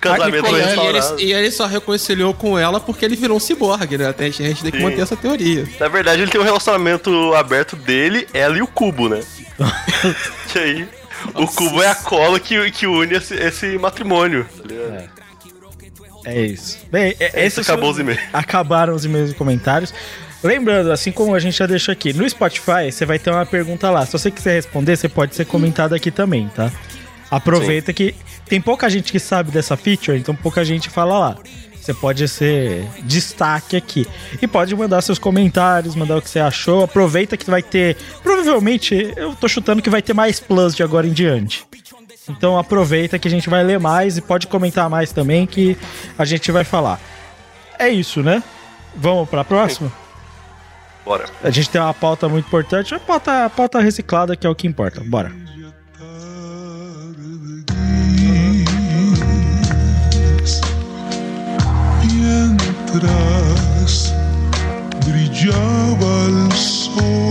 Casamento E ele, e ele só reconciliou com ela porque ele virou um ciborgue, né? Até a gente tem que Sim. manter essa teoria. Na verdade, ele tem um relacionamento aberto dele, ela e o Cubo, né? <laughs> que aí. O Cubo é a cola que, que une esse, esse matrimônio. tá ligado? É isso. Bem, é, esses acabou os e-mails. <laughs> Acabaram os e-mails e comentários. Lembrando, assim como a gente já deixou aqui, no Spotify você vai ter uma pergunta lá. Se você quiser responder, você pode ser comentado aqui também, tá? Aproveita que tem pouca gente que sabe dessa feature, então pouca gente fala lá. Você pode ser destaque aqui. E pode mandar seus comentários, mandar o que você achou. Aproveita que vai ter. Provavelmente, eu tô chutando que vai ter mais plus de agora em diante. Então aproveita que a gente vai ler mais e pode comentar mais também que a gente vai falar. É isso, né? Vamos pra próxima? Bora. A gente tem uma pauta muito importante, a pauta, a pauta reciclada que é o que importa. Bora. Mientras brillaba el sol.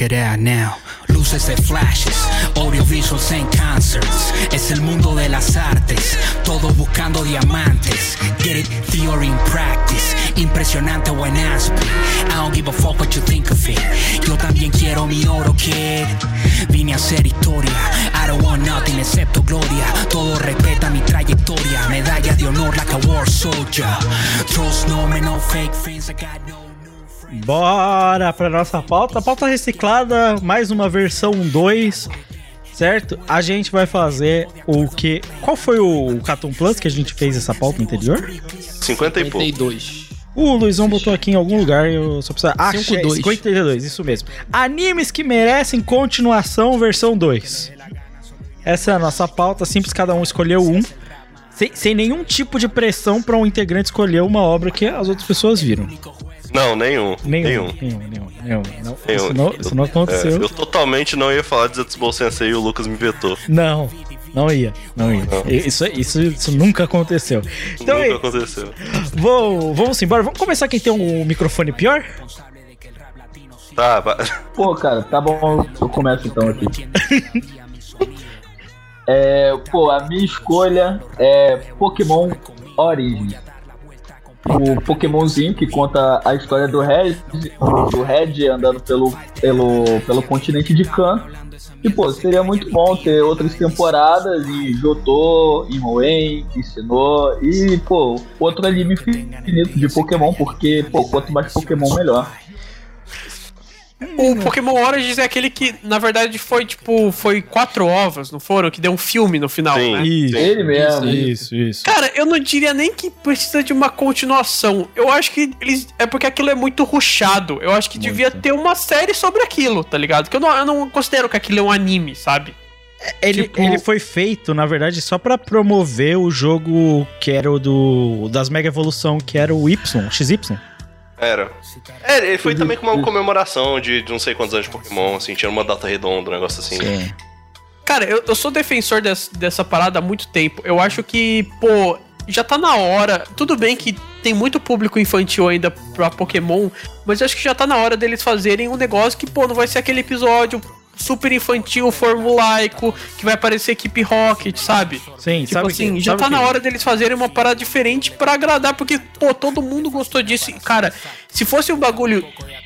Check it out now. Luces de flashes, audiovisuals en concerts. Es el mundo de las artes, todo buscando diamantes. Get it, theory in practice. Impresionante buen aspe. I don't give a fuck what you think of it. Yo también quiero mi oro, kid. Vine a hacer historia. I don't want nothing excepto gloria. Todo respeta mi trayectoria. Medalla de honor like a war soldier. Trust no me, no fake friends. I got no. Bora pra nossa pauta. Pauta reciclada, mais uma versão 2, certo? A gente vai fazer o que. Qual foi o Catum Plus que a gente fez essa pauta anterior? 50 e pouco. 52. O Luizão botou aqui em algum lugar, eu só preciso. Ah, 52. 52, isso mesmo. Animes que merecem continuação, versão 2. Essa é a nossa pauta, simples, cada um escolheu um, sem, sem nenhum tipo de pressão pra um integrante escolher uma obra que as outras pessoas viram. Não, nenhum. Nenhum. Nenhum. Nenhum, nenhum, nenhum. Não, nenhum. Isso, não, isso não aconteceu. É, eu totalmente não ia falar de Zetsubo Sensei e o Lucas me vetou. Não, não ia. Não ia. Isso, isso, isso nunca aconteceu. Então Nunca é, aconteceu. vou, vamos embora. Vamos começar quem tem um microfone pior? Tá, vai. Pô, cara, tá bom, eu começo então aqui. <laughs> É, pô, a minha escolha é Pokémon Origins. O Pokémonzinho que conta a história do Red, do Red andando pelo, pelo, pelo continente de Kan. E, pô, seria muito bom ter outras temporadas em Jotô, em Hoenn, em Sinnoh e, pô, outro anime infinito de Pokémon, porque, pô, quanto mais Pokémon, melhor. O Pokémon Origins é aquele que, na verdade, foi tipo. Foi quatro ovos, não foram? Que deu um filme no final, Sim. né? Isso. Ele mesmo. Isso, isso. Cara, eu não diria nem que precisa de uma continuação. Eu acho que eles. É porque aquilo é muito ruchado. Eu acho que devia ter uma série sobre aquilo, tá ligado? Que eu não, eu não considero que aquilo é um anime, sabe? Ele, Tipo- ele foi feito, na verdade, só pra promover o jogo que era o do das Mega Evolução, que era o Y, XY. Era. É, ele foi também com uma comemoração de, de não sei quantos anos de Pokémon, assim, tinha uma data redonda, um negócio assim. Cara, eu, eu sou defensor des- dessa parada há muito tempo. Eu acho que, pô, já tá na hora. Tudo bem que tem muito público infantil ainda pra Pokémon, mas eu acho que já tá na hora deles fazerem um negócio que, pô, não vai ser aquele episódio super infantil, formulaico, que vai aparecer equipe Rocket, sabe? Sim, Tipo sabe assim, que- já tá que- na hora deles fazerem uma parada diferente pra agradar, porque, pô, todo mundo gostou disso. Cara, se fosse um bagulho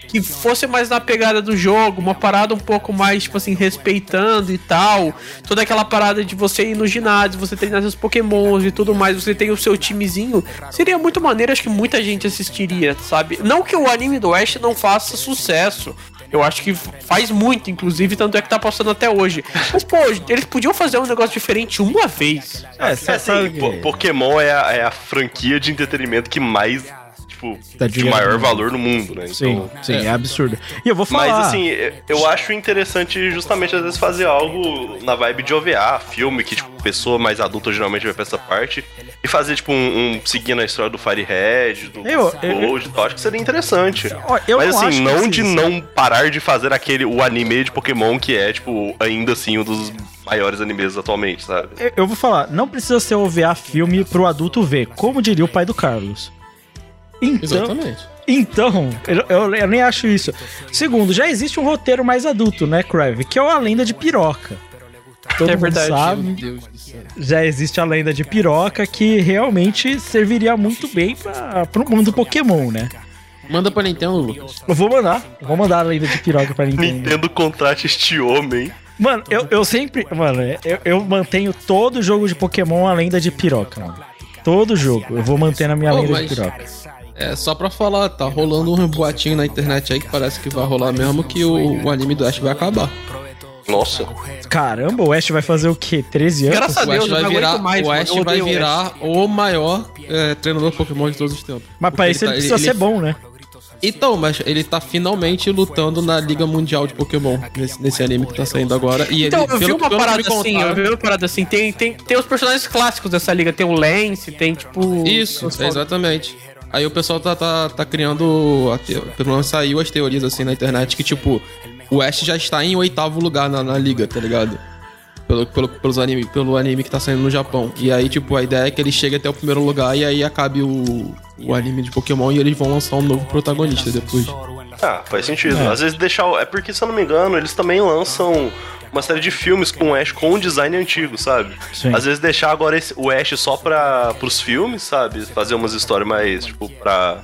que fosse mais na pegada do jogo, uma parada um pouco mais, tipo assim, respeitando e tal, toda aquela parada de você ir no ginásio, você treinar seus pokémons e tudo mais, você tem o seu timezinho, seria muito maneiro, acho que muita gente assistiria, sabe? Não que o anime do Ash não faça sucesso. Eu acho que faz muito, inclusive, tanto é que tá passando até hoje. Mas, pô, eles podiam fazer um negócio diferente uma vez. É, É, assim, Pokémon é a, é a franquia de entretenimento que mais, tipo, Tá de maior valor no mundo, né? Sim, Então, sim, é. absurdo. E eu vou falar. Mas assim, eu acho interessante justamente às vezes fazer algo na vibe de OVA, filme, que tipo, pessoa mais adulta geralmente vai pra essa parte, e fazer tipo um, um seguindo a história do Firehead, do Eu- eu- Gold e tal, acho que seria interessante. Eu Mas não assim, acho que não precisa. de não parar de fazer aquele o anime de Pokémon que é, tipo, ainda assim um dos maiores animes atualmente, sabe? Eu- Eu vou falar, não precisa ser OVA filme pro adulto ver, como diria o pai do Carlos. Então, Exatamente. então eu, eu- eu nem acho isso. Segundo, já existe um roteiro mais adulto, né, Crave? Que é a lenda de piroca. Todo É mundo verdade. Meu sabe. Deus do céu. Já existe a lenda de piroca que realmente serviria muito bem pra, pro mundo Pokémon, né? Manda pra Nintendo, Lucas. Eu vou mandar, vou mandar a lenda de piroca pra Nintendo. Nintendo contrate este homem. Mano, eu, eu sempre. Mano, eu, eu mantenho todo jogo de Pokémon a lenda de piroca, mano. Todo jogo. Eu vou manter na minha Pô, lenda mas- de piroca. É, só pra falar, tá rolando um boatinho na internet aí que parece que vai rolar mesmo que o, o anime do Ash vai acabar. Nossa. Caramba, o Ash vai fazer o quê? 13 anos? Graças a O Ash Deus, vai virar, mais, o. Ash vai virar o maior é, treinador Pokémon de todos os tempos. Mas pra isso ele tá- precisa ser bom, né? Então, mas ele tá finalmente lutando na Liga Mundial de Pokémon, nesse, nesse anime que tá saindo agora. E Então, ele, eu vi uma parada assim, eu vi uma parada assim, tem, tem, tem os personagens clássicos dessa liga, tem o Lance, tem tipo... Isso, é, exatamente. Aí o pessoal tá, tá, tá criando. te- Pelo menos saiu as teorias assim na internet que, tipo, o Ash já está em oitavo lugar na, na liga, tá ligado? Pelo, pelo, pelos anime, pelo anime que tá saindo no Japão. E aí, tipo, a ideia é que ele chegue até o primeiro lugar e aí acabe o, o anime de Pokémon e eles vão lançar um novo protagonista depois. Ah, faz sentido. É. Às vezes deixar. É porque, se eu não me engano, eles também lançam uma série de filmes com o Ash com um design antigo, sabe? Sim. Às vezes deixar agora esse- o Ash só pra, pros filmes, sabe? Fazer umas histórias mais, tipo, pra.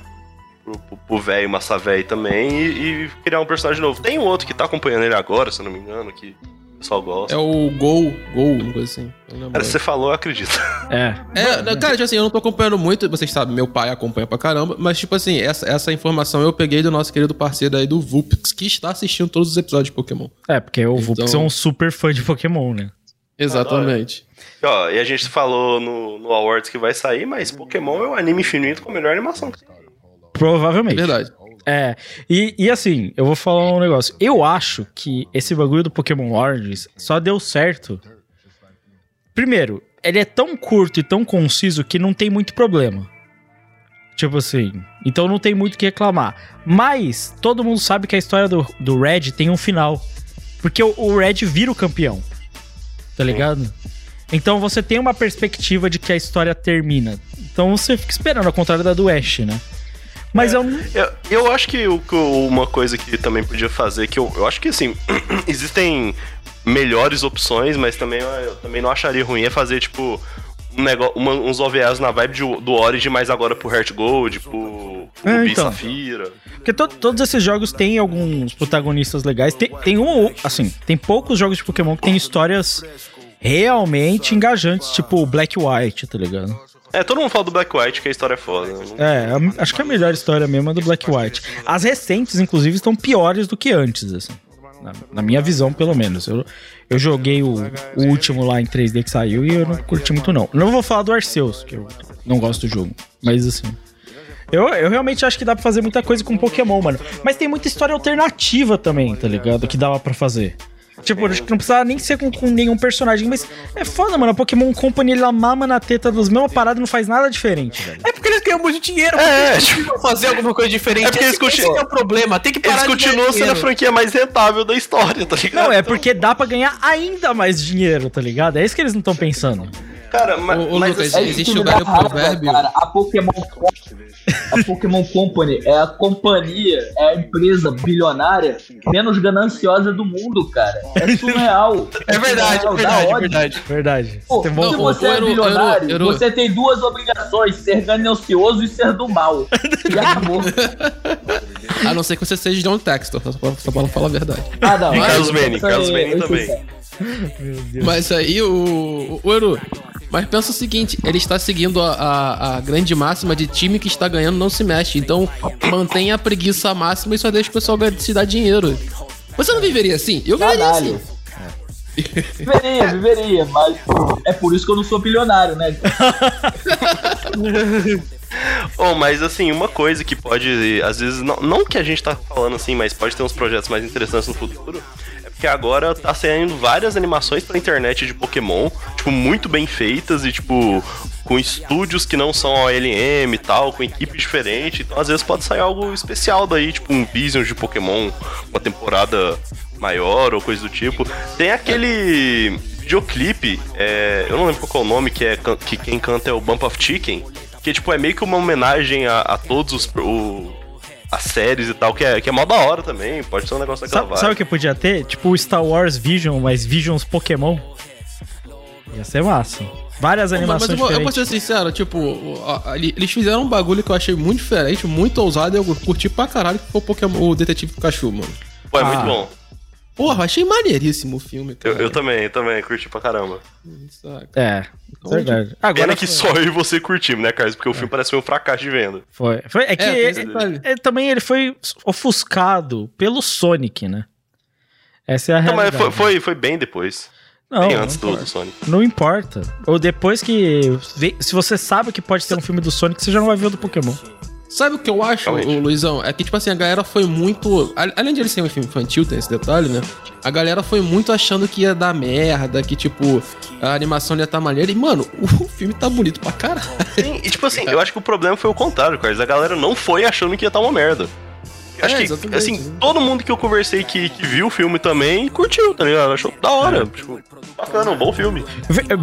pro- velho, massa velho também, e, e criar um personagem novo. Tem um outro que tá acompanhando ele agora, se eu não me engano, que pessoal gosta. É o Gol, Gol, uma coisa assim. Cara, se você falou, eu acredito. É. <laughs> É, cara, tipo assim, eu não tô acompanhando muito, vocês sabem, meu pai acompanha pra caramba, mas tipo assim, essa, essa informação eu peguei do nosso querido parceiro aí do Vulpix, que está assistindo todos os episódios de Pokémon. É, porque o Vulpix Então- é um super fã de Pokémon, né? Exatamente. E, Ó, e a gente falou no, no Awards que vai sair, mas Pokémon é o anime infinito com a melhor animação. Provavelmente. Verdade. É, e, e assim, eu vou falar um negócio. Eu acho que esse bagulho do Pokémon Origins só deu certo. Primeiro, ele é tão curto e tão conciso que não tem muito problema. Tipo assim, então não tem muito o que reclamar. Mas todo mundo sabe que a história do, do Red tem um final. Porque o, o Red vira o campeão. Tá ligado? Então você tem uma perspectiva de que a história termina. Então você fica esperando, ao contrário da do Ash, né? Mas eu, Eu, eu acho que o- uma coisa que também podia fazer, que eu, eu acho que assim, <clears throat> existem melhores opções, mas também eu, também não acharia ruim é fazer, tipo, um negócio, uma- uns OVAs na vibe de- do Origin, mas agora pro Heart Gold, pro É, Ruby então. Safira. Porque to- todos esses jogos têm alguns protagonistas legais. Tem, tem um, assim, tem poucos jogos de Pokémon que tem histórias realmente engajantes, tipo Black White, tá ligado? É, todo mundo fala do Black White, que a história é foda. né? É, acho que a melhor história mesmo é do Black White. As recentes, inclusive, estão piores do que antes, assim. Na, na minha visão, pelo menos. Eu, eu joguei o, o último lá em 3D que saiu e eu não curti muito, não. Não vou falar do Arceus, que eu não gosto do jogo. Mas, assim... Eu, eu realmente acho que dá pra fazer muita coisa com Pokémon, mano. Mas tem muita história alternativa também, tá ligado? Que dava pra fazer. Tipo, acho que não precisava nem ser com, com nenhum personagem, mas é foda, mano. A Pokémon Company, ele mama na teta das mesmas paradas e não faz nada diferente, velho. É porque eles ganham muito dinheiro, É, porque eles fazer alguma coisa diferente. É porque eles esse, esse continuam- é o problema, tem que parar Eles continuam sendo a franquia mais rentável da história, tá ligado? Não, é porque dá pra ganhar ainda mais dinheiro, tá ligado? É isso que eles não estão pensando. Cara, mas, Ô, ô, mas Lucas, assim, É existe o dá velho raiva, provérbio. Cara, a Pokémon a Pokémon Company é a companhia, é a empresa bilionária menos gananciosa do mundo, cara. É surreal. <laughs> É verdade, é surreal, verdade, é ódio. verdade. Verdade. Pô, Tem se bom- você é bilionário, Eru, Eru. você tem duas obrigações: ser ganancioso e ser do mal. E acabou. <laughs> A não ser que você seja John Textor, só pra, só pra não falar a verdade. Ah, não. E Carlos eu sei- Carlos eu também. Mas aí o, o Eru. Mas pensa o seguinte, ele está seguindo a, a, a grande máxima de time que está ganhando não se mexe. Então mantenha a preguiça máxima e só deixa o pessoal ganhar- se dar dinheiro. Você não viveria assim? Eu viveria Caralho. assim. Viveria, viveria, mas é por isso que eu não sou bilionário, né? <laughs> Oh, mas assim, uma coisa que pode, às vezes, não, não que a gente tá falando assim, mas pode ter uns projetos mais interessantes no futuro, porque agora tá saindo várias animações pela internet de Pokémon, tipo, muito bem feitas e, tipo, com estúdios que não são OLM e tal, com equipe diferente, então às vezes pode sair algo especial daí, tipo um Vision de Pokémon, uma temporada maior ou coisa do tipo. Tem aquele videoclipe, é, eu não lembro qual que é o nome, que, é, que quem canta é o Bump of Chicken, que tipo, é meio que uma homenagem a, a todos os. o- as séries e tal, que é, que é mó da hora também. Pode ser um negócio daquela Sabe, vibe. sabe o que podia ter? Tipo o Star Wars Vision, mas Visions Pokémon. Ia ser massa. Várias Mas animações eu vou, eu vou ser sincero, tipo, eles fizeram um bagulho que eu achei muito diferente, muito ousado e eu curti pra caralho, que foi o Pokémon, o Detetive Pikachu, mano. Pô, é Ah. muito bom. Porra, achei maneiríssimo o filme, Eu, cara. eu também, também, curti pra caramba. Saca? É, verdade. Agora Pena que foi- só eu e você curtimos, né, Carlos? Porque o filme parece um fracasso de venda. Foi. foi é que É, tem esse ele- detalhe. ele também ele foi ofuscado pelo Sonic, né? Essa é a Não, mas realidade. foi, foi, foi bem depois. Não, bem antes não do, do Sonic. Não importa. Ou depois que. Se você sabe que pode ter um filme do Sonic, você já não vai ver o do Pokémon. Sabe o que eu acho, Luizão? É que, tipo assim, a galera foi muito. Além de ele ser um filme infantil, tem esse detalhe, né? A galera foi muito achando que ia dar merda, que, tipo, a animação ia estar maneira. E, mano, <laughs> o filme tá bonito pra caralho. Sim, e tipo assim, eu acho que o problema foi o contrário, Carlos. A galera não foi achando que ia estar uma merda. Eu Acho É, que, exatamente, assim, né? todo mundo que eu conversei que, que viu o filme também curtiu, tá ligado? Achou da hora. Tipo, bacana, um bom filme.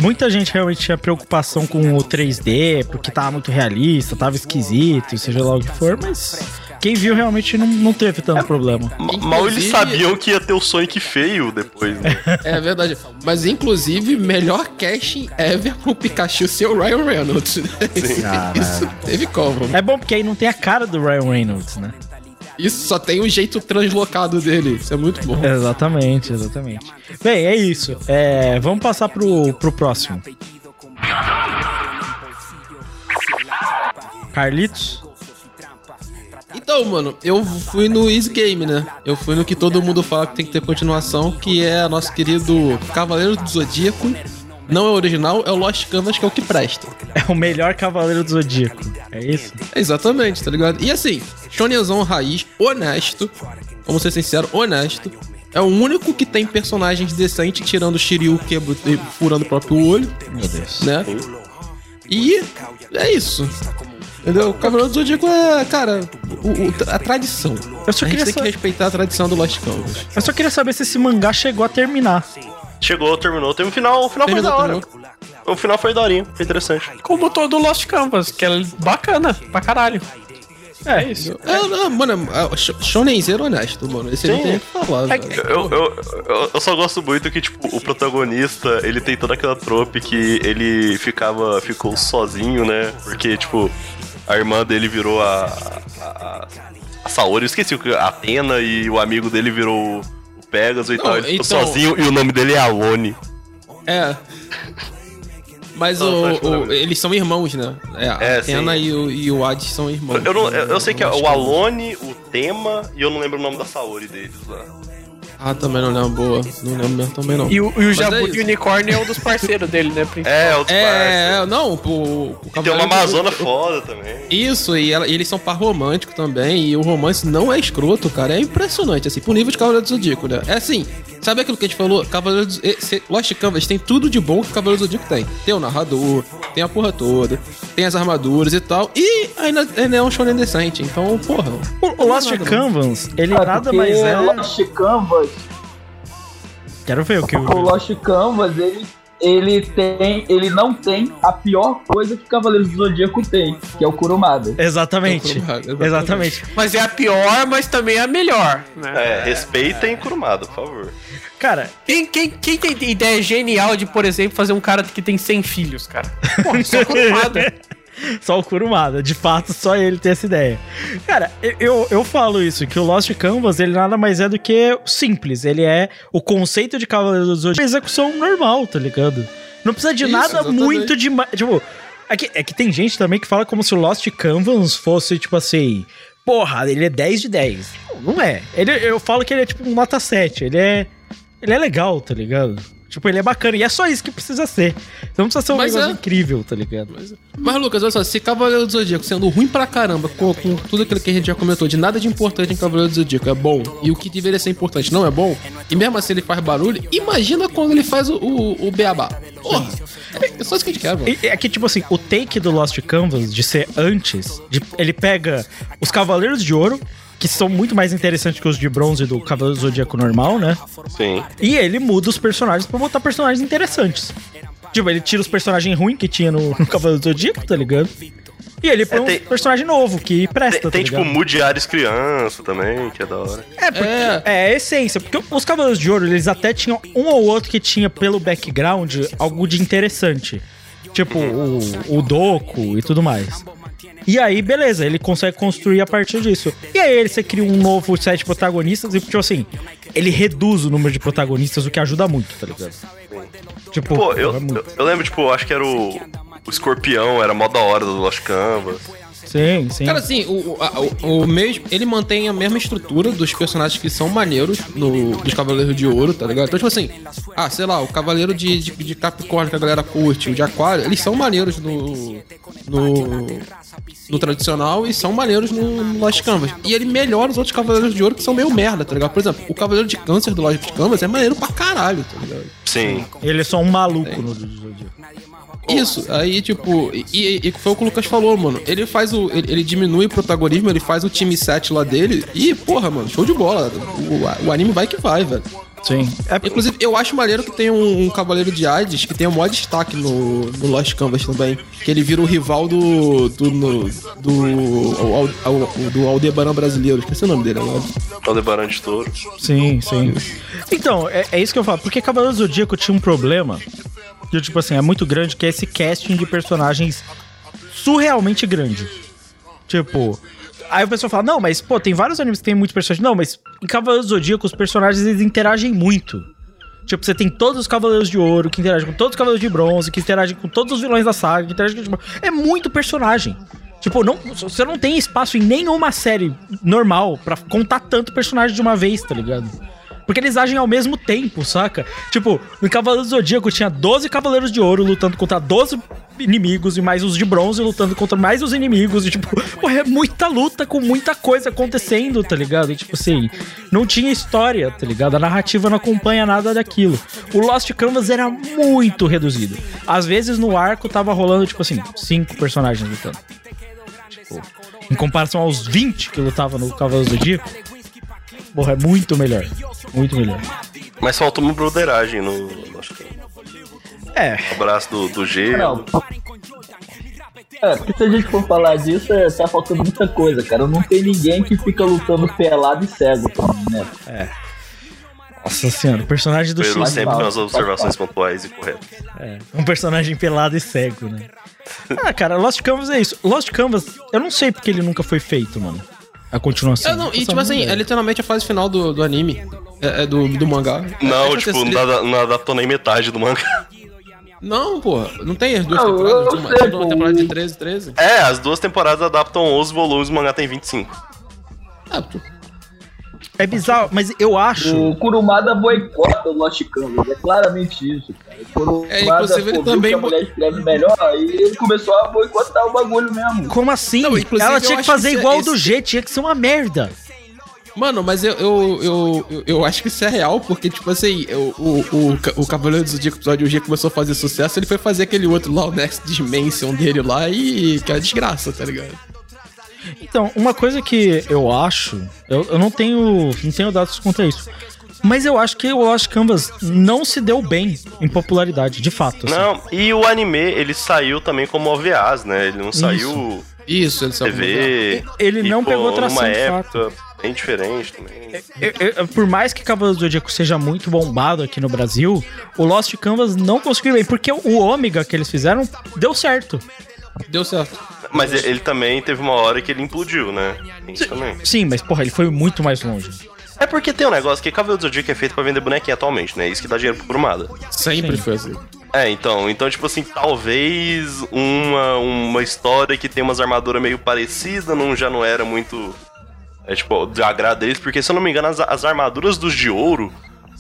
Muita gente realmente tinha preocupação com o 3D, porque tava muito realista, tava esquisito, seja lá o que for, mas quem viu realmente não, não teve tanto problema. Ma- Mal eles sabiam que ia ter o Sonic feio depois, né? É verdade. Mas, inclusive, melhor casting ever pro Pikachu ser o Ryan Reynolds. né? Isso teve como. É bom porque aí não tem a cara do Ryan Reynolds, né? Isso só tem o jeito translocado dele. Isso é muito bom. Exatamente, exatamente. Bem, é isso. É, vamos passar pro, pro próximo. Carlitos? Então, mano, eu fui no Easy Game, né? Eu fui no que todo mundo fala que tem que ter continuação, que é nosso querido Cavaleiro do Zodíaco. Não é o original, é o Lost Canvas, que é o que presta. É o melhor cavaleiro do Zodíaco. É isso? Exatamente, tá ligado? E assim, shonenzão raiz, honesto, vamos ser sinceros, honesto. É o único que tem personagens decentes, tirando o Shiryu quebra, furando o próprio olho. Meu Deus. Né? E é isso. Entendeu? O Cavaleiro do Zodíaco é, cara, o- o- a tradição. Eu só a gente queria tem sa- que respeitar a tradição do Lost Canvas. Eu só queria saber se esse mangá chegou a terminar. Chegou, terminou. Teve um final, o final foi da Terminou, hora. O final foi daorinho, foi interessante. Como todo Lost Canvas, que é bacana pra caralho. É, isso. É, não, mano, é, sh- Shonenzeiro honesto, mano. Esse aí não Sim. tem o que falar, É. Eu, eu, eu, eu só gosto muito que, tipo, o protagonista, ele tem toda aquela trope que ele ficava, ficou sozinho, né? Porque, tipo, a irmã dele virou a. a, a, Saori, eu esqueci o que, a Atena e o amigo dele virou o Pegasus e Não, tal. Ele então- sozinho e o nome dele é Alone. É. Mas Não, o, o- eles são irmãos, né? É, a É, sim. e o, e o Hades são irmãos. Eu, não, eu, eu sei que é o Canvas. Alone, o Tema e eu não lembro o nome da Saori deles lá. Ah, também não lembro, boa. Não lembro mesmo também não. E o, e o é Jabu isso. de Unicórnio é um dos parceiros dele, né? É, o dos É, é, não, o, o Tem uma Cavaleiro do- Amazona foda também. Isso, e, ela- e eles são par romântico também, e o romance não é escroto, cara. É impressionante, assim, pro nível de Cavaleiro do Zodíaco, né? É assim, sabe aquilo que a gente falou? Cavaleiro do esse- Lost Canvas tem tudo de bom que o Cavaleiro do Zodíaco tem. Tem o narrador, tem a porra toda, tem as armaduras e tal, e ainda, ainda é um shonen decente, então, porra. O, o Lost Canvas, ele Ah, nada mais é. Lost Canvas, Quero ver o que o Lost Canvas, ele, ele tem. Ele não tem a pior coisa que Cavaleiros do Zodíaco tem, que é o Kurumada. Exatamente. Exatamente. Exatamente. Mas é a pior, mas também é a melhor, né? É, respeitem Kurumada, por favor. Cara, Quem, quem, quem tem ideia genial de, por exemplo, fazer um cara que tem 100 filhos, cara? Pô, só Kurumada. <laughs> só o Kurumada. De fato, só ele tem essa ideia. Cara, eu- eu, falo isso, que o Lost Canvas, ele nada mais é do que simples. Ele é o conceito de Cavaleiro do Zodíaco, execução normal, tá ligado? Não precisa de Isso, nada exatamente. muito demais. Tipo, é que, é que tem gente também que fala como se o Lost Canvas fosse, tipo assim... Porra, ele é 10 de 10. Não, não é. Ele, eu falo que ele é tipo um nota 7. Ele é... Ele é legal, tá ligado? Tipo, ele é bacana. E é só isso que precisa ser. Você não precisa ser um Mas negócio é. incrível, tá ligado? Mas, Lucas, olha só, se Cavaleiro do Zodíaco sendo ruim pra caramba, com, com tudo aquilo que a gente já comentou, de nada de importante em Cavaleiro do Zodíaco é bom, e o que deveria ser importante não é bom, e mesmo assim ele faz barulho, imagina quando ele faz o, o, o beabá. Porra, é só isso que a gente quer, mano. E- É que, tipo assim, o take do Lost Canvas de ser antes, de- ele pega os Cavaleiros de Ouro, que são muito mais interessantes que os de bronze do Cavaleiro do Zodíaco normal, né? Sim. E ele muda os personagens pra botar personagens interessantes. Tipo, ele tira os personagens ruins que tinha no, no Cavaleiro do Zodíaco, tá ligado? E ele põe É, tem- um personagem novo, que presta, Tem, tá tem tipo? Moody Ares criança também, que é da hora. É, porque é. a essência. Porque os Cavaleiros de Ouro, eles até tinham um ou outro que tinha pelo background algo de interessante. Tipo, o, o Doku e tudo mais. E aí, beleza, ele consegue construir a partir disso. E aí, ele, você cria um novo set de protagonistas e, tipo assim, ele reduz o número de protagonistas, o que ajuda muito, tá ligado? Tipo, Pô, eu, eu lembro, tipo, acho que era o, o Escorpião, era mó da hora do Lost Canvas. Sim, sim. Cara, assim, o, o, a- o- o mesmo, ele mantém a mesma estrutura dos personagens que são maneiros no, dos Cavaleiros de Ouro, tá ligado? Então, tipo assim, ah, sei lá, o Cavaleiro de, de, de Capricórnio que a galera curte, o de Aquário, eles são maneiros no, no, no tradicional e são maneiros no, no Lost Canvas. E ele melhora os outros Cavaleiros de Ouro que são meio merda, tá ligado? Por exemplo, o Cavaleiro de Câncer do Lost Canvas é maneiro pra caralho, tá ligado? Sim. Ele é só um maluco no Zodíaco. Isso, aí tipo, e, e- e foi o que o Lucas falou, mano. Ele faz o. Ele, ele diminui o protagonismo, ele faz o time 7 lá dele e, porra, mano, show de bola. O, o anime vai que vai, velho. Sim. Inclusive, eu acho maneiro que tem um, um Cavaleiro de Hades que tem o maior destaque no, no Lost Canvas também. Que ele vira o rival do. do. no- do, ao- do Aldebaran brasileiro. Esqueci o nome dele agora. Aldebaran de Touro. Sim, sim. Então, é, é isso que eu falo. Porque Cavaleiro do Zodíaco tinha um problema. Que, tipo assim, é muito grande, que é esse casting de personagens surrealmente grande. Tipo. Aí o pessoal fala, não, mas, pô, tem vários animes que tem muitos personagens. Não, mas em Cavaleiros do Zodíaco os personagens eles interagem muito. Tipo, você tem todos os Cavaleiros de Ouro que interagem com todos os Cavaleiros de Bronze, que interagem com todos os vilões da saga, que interagem com... tipo, É muito personagem. Tipo, não, você não tem espaço em nenhuma série normal pra contar tanto personagem de uma vez, tá ligado? Porque eles agem ao mesmo tempo, saca? Tipo, no Cavaleiro do Zodíaco tinha 12 Cavaleiros de Ouro lutando contra 12 inimigos e mais os de bronze lutando contra mais os inimigos. E, tipo, <laughs> é muita luta com muita coisa acontecendo, tá ligado? E, tipo assim, não tinha história, tá ligado? A narrativa não acompanha nada daquilo. O Lost Canvas era muito reduzido. Às vezes no arco tava rolando, tipo assim, cinco personagens lutando. Tipo, em comparação aos 20 que lutava no Cavaleiros do Zodíaco, porra, é muito melhor. Muito melhor. Mas faltou uma broderagem no. Acho que É. o abraço do, do gelo. Não. É, porque se a gente for falar disso, é, tá faltando muita coisa, cara. Não tem ninguém que fica lutando pelado e cego pra mim, né? É. Nossa senhora, o personagem do Pedro X. sempre com as observações pontuais e corretas. É, um personagem pelado e cego, né? Ah, cara, Lost Canvas é isso. Lost Canvas, eu não sei porque ele nunca foi feito, mano. A continuação. É, não, e tipo assim, é. é literalmente a fase final do, do anime. É, é do, do mangá. Não, É, tipo, não, ada- não adaptou nem metade do manga. Não, porra, não tem as duas Não, temporadas? uma, sei, uma pô. temporada de 13, 13. É, as duas temporadas adaptam 11 volumes, o mangá tem 25. Ah, pô. É bizarro, mas eu acho. O Kurumada boicota o Lost Canvas, é claramente isso, cara. O Kurumada É, inclusive, ele também que a mulher escreve melhor e ele começou a boicotar o bagulho mesmo. Como assim? Não, Ela eu tinha que acho fazer que é- igual esse- do G, tinha que ser uma merda. Mano, mas eu, eu, eu, eu, eu acho que isso é real, porque, tipo assim, o, o, o, o Cavaleiro do Zodíaco episódio G começou a fazer sucesso, ele foi fazer aquele outro lá, o Next Dimension dele lá, e que é desgraça, tá ligado? Então, uma coisa que eu acho, eu, eu não tenho não tenho dados contra isso. Mas eu acho que o Lost Canvas não se deu bem em popularidade, de fato. assim. Não, e o anime, ele saiu também como OVAs, né? Ele não saiu Isso, ele saiu TV. Ele não pô, pegou tração, numa de época bem diferente também. Eu- eu- por mais que Cavaleiros do Zodíaco seja muito bombado aqui no Brasil, o Lost Canvas não conseguiu bem, porque o Ômega que eles fizeram deu certo. Deu certo. Mas ele ele também teve uma hora que ele implodiu, né? Isso também. Sim, mas porra, ele foi muito mais longe. É porque tem um negócio que Cavaleiro do Zodíaco é feito pra vender bonequinho atualmente, né? Isso que dá dinheiro pro Brumada. Sempre Sim. foi assim. É, então, então, tipo assim, talvez uma, uma história que tem umas armaduras meio parecidas não, já não era muito. É, tipo, de agrado deles, porque se eu não me engano, as, as armaduras dos de ouro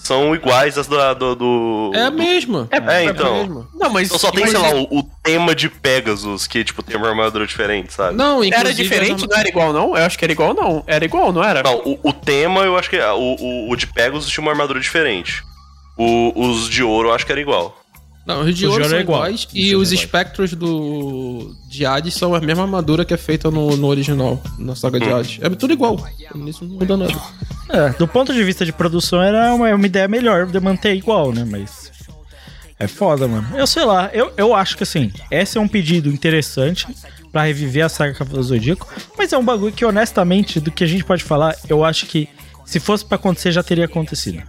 são iguais às da, do, do. É a mesma. É, então. mesma. Não, mas. Então só tem, sei lá, o, o tema de Pegasus, que, tipo, tem uma armadura diferente, sabe? Não, Era diferente? Não era igual, não? Eu acho que era igual, não. Era igual, não era? Não, o, o tema eu acho que. é- O, o, o de Pegasus tinha uma armadura diferente. O- os de ouro eu acho que era igual. Não, os de ouro ouro são é igual. iguais e os é espectros do de Hades são a mesma armadura que é feita no, no original, na saga de Hades. É tudo igual. Isso não muda nada. É, do ponto de vista de produção era uma, uma ideia melhor de manter igual, né? Mas. É foda, mano. Eu sei lá, eu, eu acho que assim, esse é um pedido interessante pra reviver a saga Cavaleiro do Zodíaco, mas é um bagulho que, honestamente, do que a gente pode falar, eu acho que se fosse pra acontecer, já teria acontecido.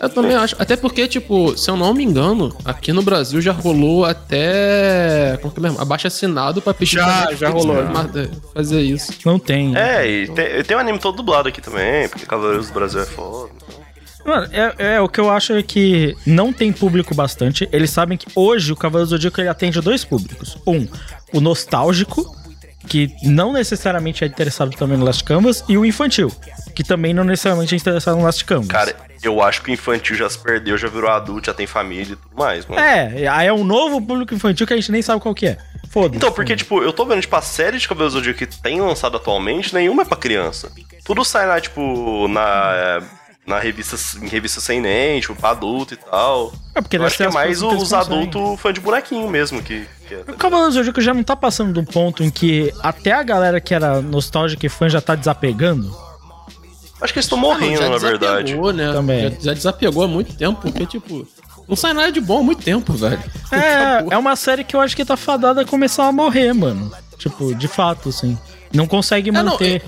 Eu também acho. Até porque, tipo, se eu não me engano, aqui no Brasil já rolou até. Como que é mesmo? Abaixo assinado pra pedir Já, pra já rolou. fazer isso. Não tem. É, e tem, tem um anime todo dublado aqui também, porque Cavaleiros do Brasil é foda. Mano, é, é, o que eu acho é que não tem público bastante. Eles sabem que hoje o Cavaleiro do Zodíaco ele atende dois públicos. Um, o nostálgico, que não necessariamente é interessado também no Last Canvas, e o infantil, que também não necessariamente é interessado no Last Canvas. Cara, eu acho que o infantil já se perdeu, já virou adulto, já tem família e tudo mais, mano. É, aí é um novo público infantil que a gente nem sabe qual que é. Foda-se. Então, porque, tipo, eu tô vendo, tipo, a série de Cavaleiros do Zodíaco que tem lançado atualmente, nenhuma é pra criança. Tudo sai lá, tipo, na, é, na revista, em revista sem nem, tipo, pra adulto e tal. É porque eu acho que é mais os adultos fã de bonequinho mesmo que... que é. O Cavaleiro do Zodíaco já não tá passando de um ponto em que até a galera que era nostálgica e fã já tá desapegando. Acho que eles estão morrendo, Já na verdade. desapegou, né? Também. Já, já desapegou há muito tempo, porque, tipo, não sai nada de bom há muito tempo, velho. É, é uma série que eu acho que tá fadada a começar a morrer, mano. Tipo, de fato, assim. Não consegue É, não, manter.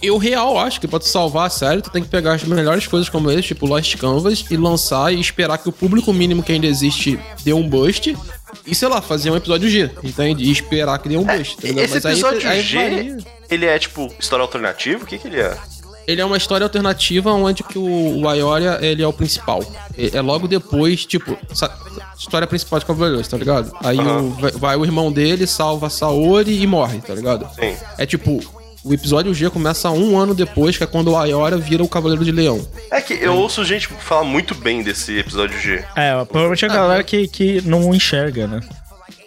Eu real acho que pra tu salvar a série, tu tem que pegar as melhores coisas como esse, tipo Lost Canvas, e lançar e esperar que o público mínimo que ainda existe dê um bust. E sei lá, fazer um episódio G, entende? E esperar que dê um bust. tá? Esse Mas aí- episódio aí G, varia. ele é, tipo, história alternativa? O que que ele é? Ele é uma história alternativa onde que o, o Ayoria, ele é o principal. É, é logo depois, tipo, história principal de Cavaleiros, tá ligado? Aí o- vai, vai o irmão dele, salva a Saori e morre, tá ligado? Sim. É tipo, o episódio G começa um ano depois, que é quando o Ayoria vira o Cavaleiro de Leão. É que eu ouço gente falar muito bem desse episódio G. É, provavelmente a galera que, que não enxerga, né?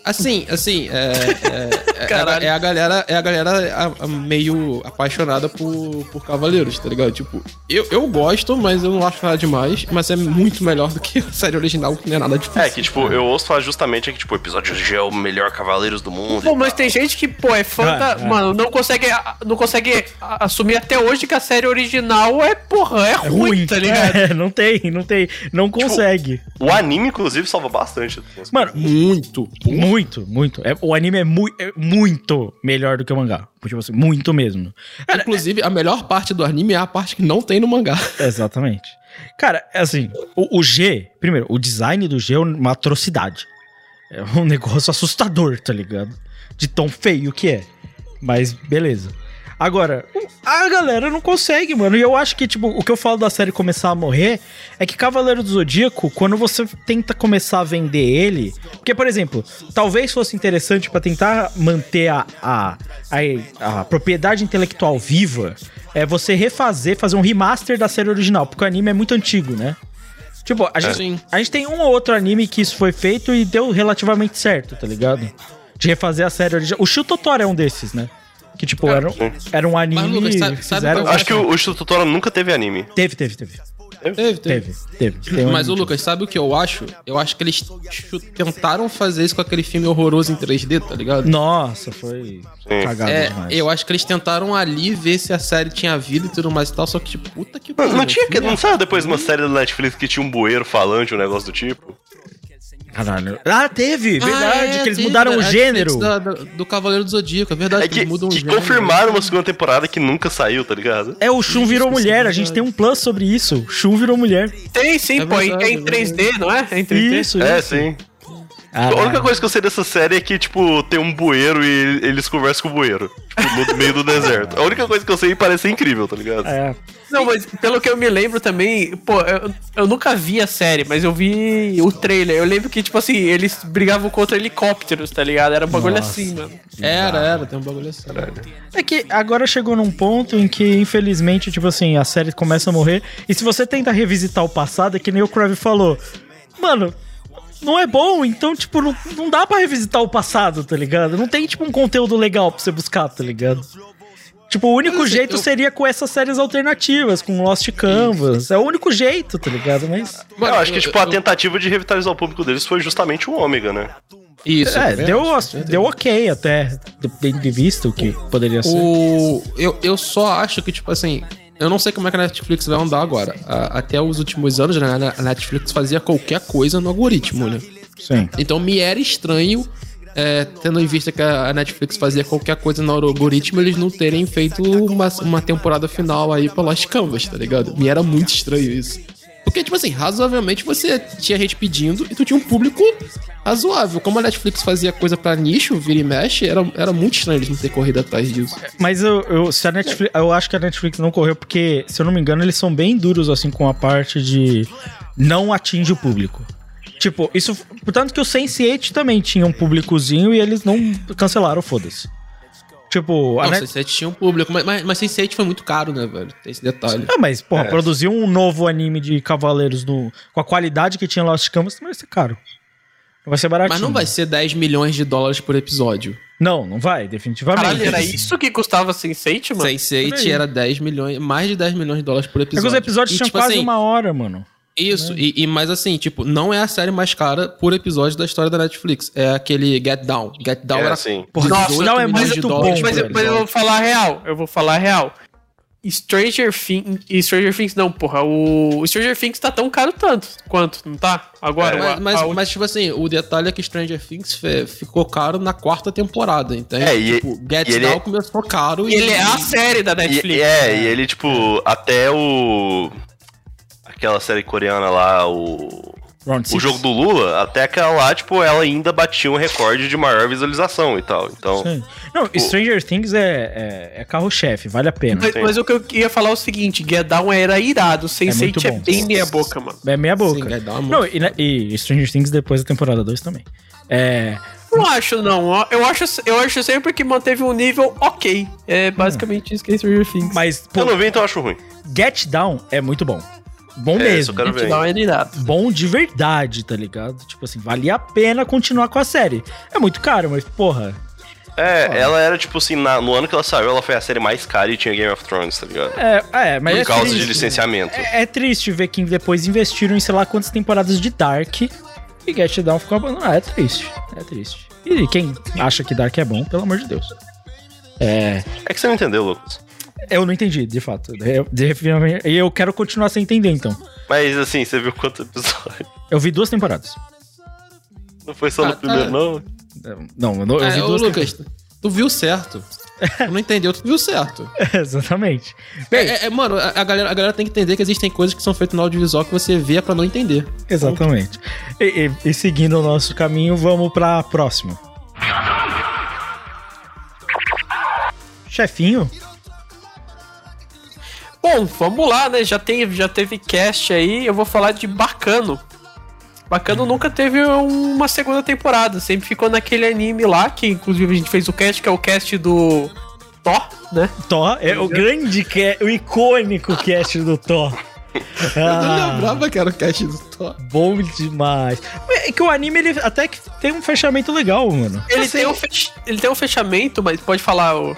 Assim, assim, é, é, é, é a galera, é a galera a- a meio apaixonada por, por Cavaleiros, tá ligado? Tipo, eu, eu gosto, mas eu não acho nada demais, mas é muito melhor do que a série original, que não é nada difícil. É, que tipo, eu ouço falar justamente que tipo, o episódio G é o melhor Cavaleiros do mundo. Pô, mas tem gente que, pô, é fã Ah, da. é. Mano, não consegue, não consegue assumir até hoje que a série original é, porra, é, É ruim, ruim, tá ligado? <laughs> É, não tem, não tem. Não consegue. O anime, inclusive, salva bastante. Mano, Muito. muito, muito. É, o anime é, mui- é muito melhor do que o mangá. Tipo assim, muito mesmo. Inclusive, a melhor parte do anime é a parte que não tem no mangá. <laughs> Exatamente. Cara, é assim, o, o G, primeiro, o design do G é uma atrocidade. É um <laughs> negócio assustador, tá ligado? De tão feio que é. Mas beleza. Agora, a galera não consegue, mano. E eu acho que, tipo, o que eu falo da série começar a morrer é que Cavaleiro do Zodíaco, quando você tenta começar a vender ele. Porque, por exemplo, talvez fosse interessante pra tentar manter a, a, a, a propriedade intelectual viva, é você refazer, fazer um remaster da série original, porque o anime é muito antigo, né? Tipo, a gente, Sim. a gente tem um ou outro anime que isso foi feito e deu relativamente certo, tá ligado? De refazer a série original. O Shu Totoro é um desses, né? Que, tipo, era, um- era um anime. Mas, Lucas, sabe- fizeram- Acho que o, o Instituto nunca teve anime. Teve, teve, teve. Teve, teve. Teve, teve. Um Mas, o. Lucas, sabe o que eu acho? Eu acho que eles tentaram fazer isso com aquele filme horroroso em 3D, tá ligado? Nossa, foi Sim. cagado É, demais. eu acho que eles tentaram ali ver se a série tinha vida e tudo mais e tal, só que, tipo, puta que Não, não pariu, tinha que. Não saiu depois uma série da Netflix que tinha um bueiro falante, um negócio do tipo? Caralho. Ah, teve! Verdade, Ah, é, que eles teve mudaram da o Netflix gênero. da- da- do Cavaleiro do Zodíaco, é verdade, É que, eles mudam o que gênero. confirmaram uma segunda temporada que nunca saiu, tá ligado? É, o Shun virou mulher. A gente tem um plus sobre isso. Shun virou mulher. Tem sim, É pô, verdade, é em é 3D, não é? É em 3D. Isso, É, isso. sim. Ah, A única coisa que eu sei dessa série é que, tipo, tem um bueiro e eles conversam com o bueiro. Tipo, no <laughs> meio do deserto. A única coisa que eu sei parece ser incrível, tá ligado? É. Não, mas pelo que eu me lembro também, pô, eu, eu nunca vi a série, mas eu vi o trailer. Eu lembro que, tipo assim, eles brigavam contra helicópteros, tá ligado? Era um bagulho Nossa. assim, mano. Era, era, tem um bagulho assim. É que agora chegou num ponto em que, infelizmente, tipo assim, a série começa a morrer. E se você tenta revisitar o passado, é que nem o Crave falou. Mano, não é bom, então, tipo, não, não dá pra revisitar o passado, tá ligado? Não tem, tipo, um conteúdo legal pra você buscar, tá ligado? Tipo, o único Mas, assim, jeito eu- seria com essas séries alternativas, com Lost Canvas. É o único jeito, tá ligado? Mas. eu acho que, tipo, a tentativa de revitalizar o público deles foi justamente o Ômega, né? Isso. É, deu, deu ok até, tendo de vista o que poderia ser. O... Eu, eu só acho que, tipo assim, eu não sei como é que a Netflix vai andar agora. A- até os últimos anos, né, a Netflix fazia qualquer coisa no algoritmo, né? Sim. Então me era estranho, é, tendo em vista que a Netflix fazia qualquer coisa no algoritmo, eles não terem feito uma, uma temporada final aí Lost Canvas, tá ligado? Me era muito estranho isso. Porque, tipo assim, razoavelmente você tinha gente pedindo e tu tinha um público razoável. Como a Netflix fazia coisa pra nicho, vira e mexe, era, era muito estranho eles não terem corrido atrás disso. Mas eu, eu, se a Netflix, eu acho que a Netflix não correu, porque, se eu não me engano, eles são bem duros, assim, com a parte de não atinge o público. Tipo, isso. Portanto que o Sense8 também tinha um públicozinho e eles não cancelaram, foda-se. Tipo, Não, Net... Sense8 tinha um público, mas, mas, mas Sense8 foi muito caro, né, velho? Tem esse detalhe. Ah, mas, porra, É. produzir um novo anime de Cavaleiros no, com a qualidade que tinha Lost Canvas também vai ser caro. Não vai ser baratinho. Mas não vai ser 10 milhões de dólares por episódio. Não, não vai, definitivamente. Caralho, era isso que custava Sense8, mano? Sense8 era 10 milhões, mais de 10 milhões de dólares por É que episódio. os episódios E, tinham tipo quase assim, uma hora, mano. Isso, e, e mais assim, tipo, não é a série mais cara por episódio da história da Netflix. É aquele Get Down. Get Down É, era assim. Porra, Nossa, 18 não, é mas muito eu- bom, mas, eu- velho. mas eu vou falar a real. Eu vou falar real. Stranger Things. Stranger Things não, porra. O Stranger Things tá tão caro tanto quanto, não tá? Agora, mas, a- mas, a- mas, tipo assim, o detalhe é que Stranger Things fe- ficou caro na quarta temporada, entende? É, e- tipo, Get e ele- Down começou caro E ele é a série da E, Netflix. é, e ele, tipo, até o. Aquela série coreana lá, o. Round O six. jogo do Lula, até aquela lá, tipo, ela ainda batia um recorde de maior visualização e tal. Então. Sim. Não, Stranger Things é, é, é carro-chefe, vale a pena. Mas, mas o que eu ia falar é o seguinte: Get Down era irado. Sense8 muito é, bom. bem meia boca, mano. É meia boca. Sim, Get Down é não, e, né, e Stranger Things depois da temporada 2 também. É. Não acho, não. Eu acho, eu acho sempre que manteve um nível ok. É basicamente isso que é Stranger Things. Mas, pô, Eu não vi, então eu acho ruim. Get Down é muito bom. Bom É, mesmo. quero ver. Bom de verdade, tá ligado? Tipo assim, valia a pena continuar com a série. É muito caro, mas porra. É, ela era tipo assim, na- no ano que ela saiu, ela foi a série mais cara e tinha Game of Thrones, tá ligado? É, é mas Por é causa de triste. licenciamento. É, é triste ver que depois investiram em sei lá quantas temporadas de Dark e Get Down ficou abandonado. É triste. É triste. E quem acha que Dark é bom, pelo amor de Deus. É. É que você não entendeu, Lucas. Eu não entendi, de fato. Eu, E eu quero continuar sem entender, então. Mas assim, você viu quantos episódios? Eu vi duas temporadas. Não foi só Ah, no primeiro, tá. não? Não, eu, não- eu vi É, ô, duas Lucas, tu viu certo. Tu não entendeu, tu viu certo. temporadas. <laughs> Exatamente. É, é, é, mano, a, a galera, a galera tem que entender que existem coisas que são feitas no audiovisual que você vê pra não entender. Exatamente. E, e- e seguindo o nosso caminho, vamos pra próxima. Chefinho? Bom, vamos lá, né? Já, tem, já teve cast aí, eu vou falar de Bacano. Bacano nunca teve uma segunda temporada, sempre ficou naquele anime lá, que inclusive a gente fez o cast, que é o cast do Thor, né? Thor é o grande, ca- o icônico cast do Thor. <laughs> Eu não Ah, lembrava que era o cast do Thor. bom demais. É que o anime, ele até que tem um fechamento legal, mano. Ele tem, um fech- ele tem um fechamento, mas pode falar o.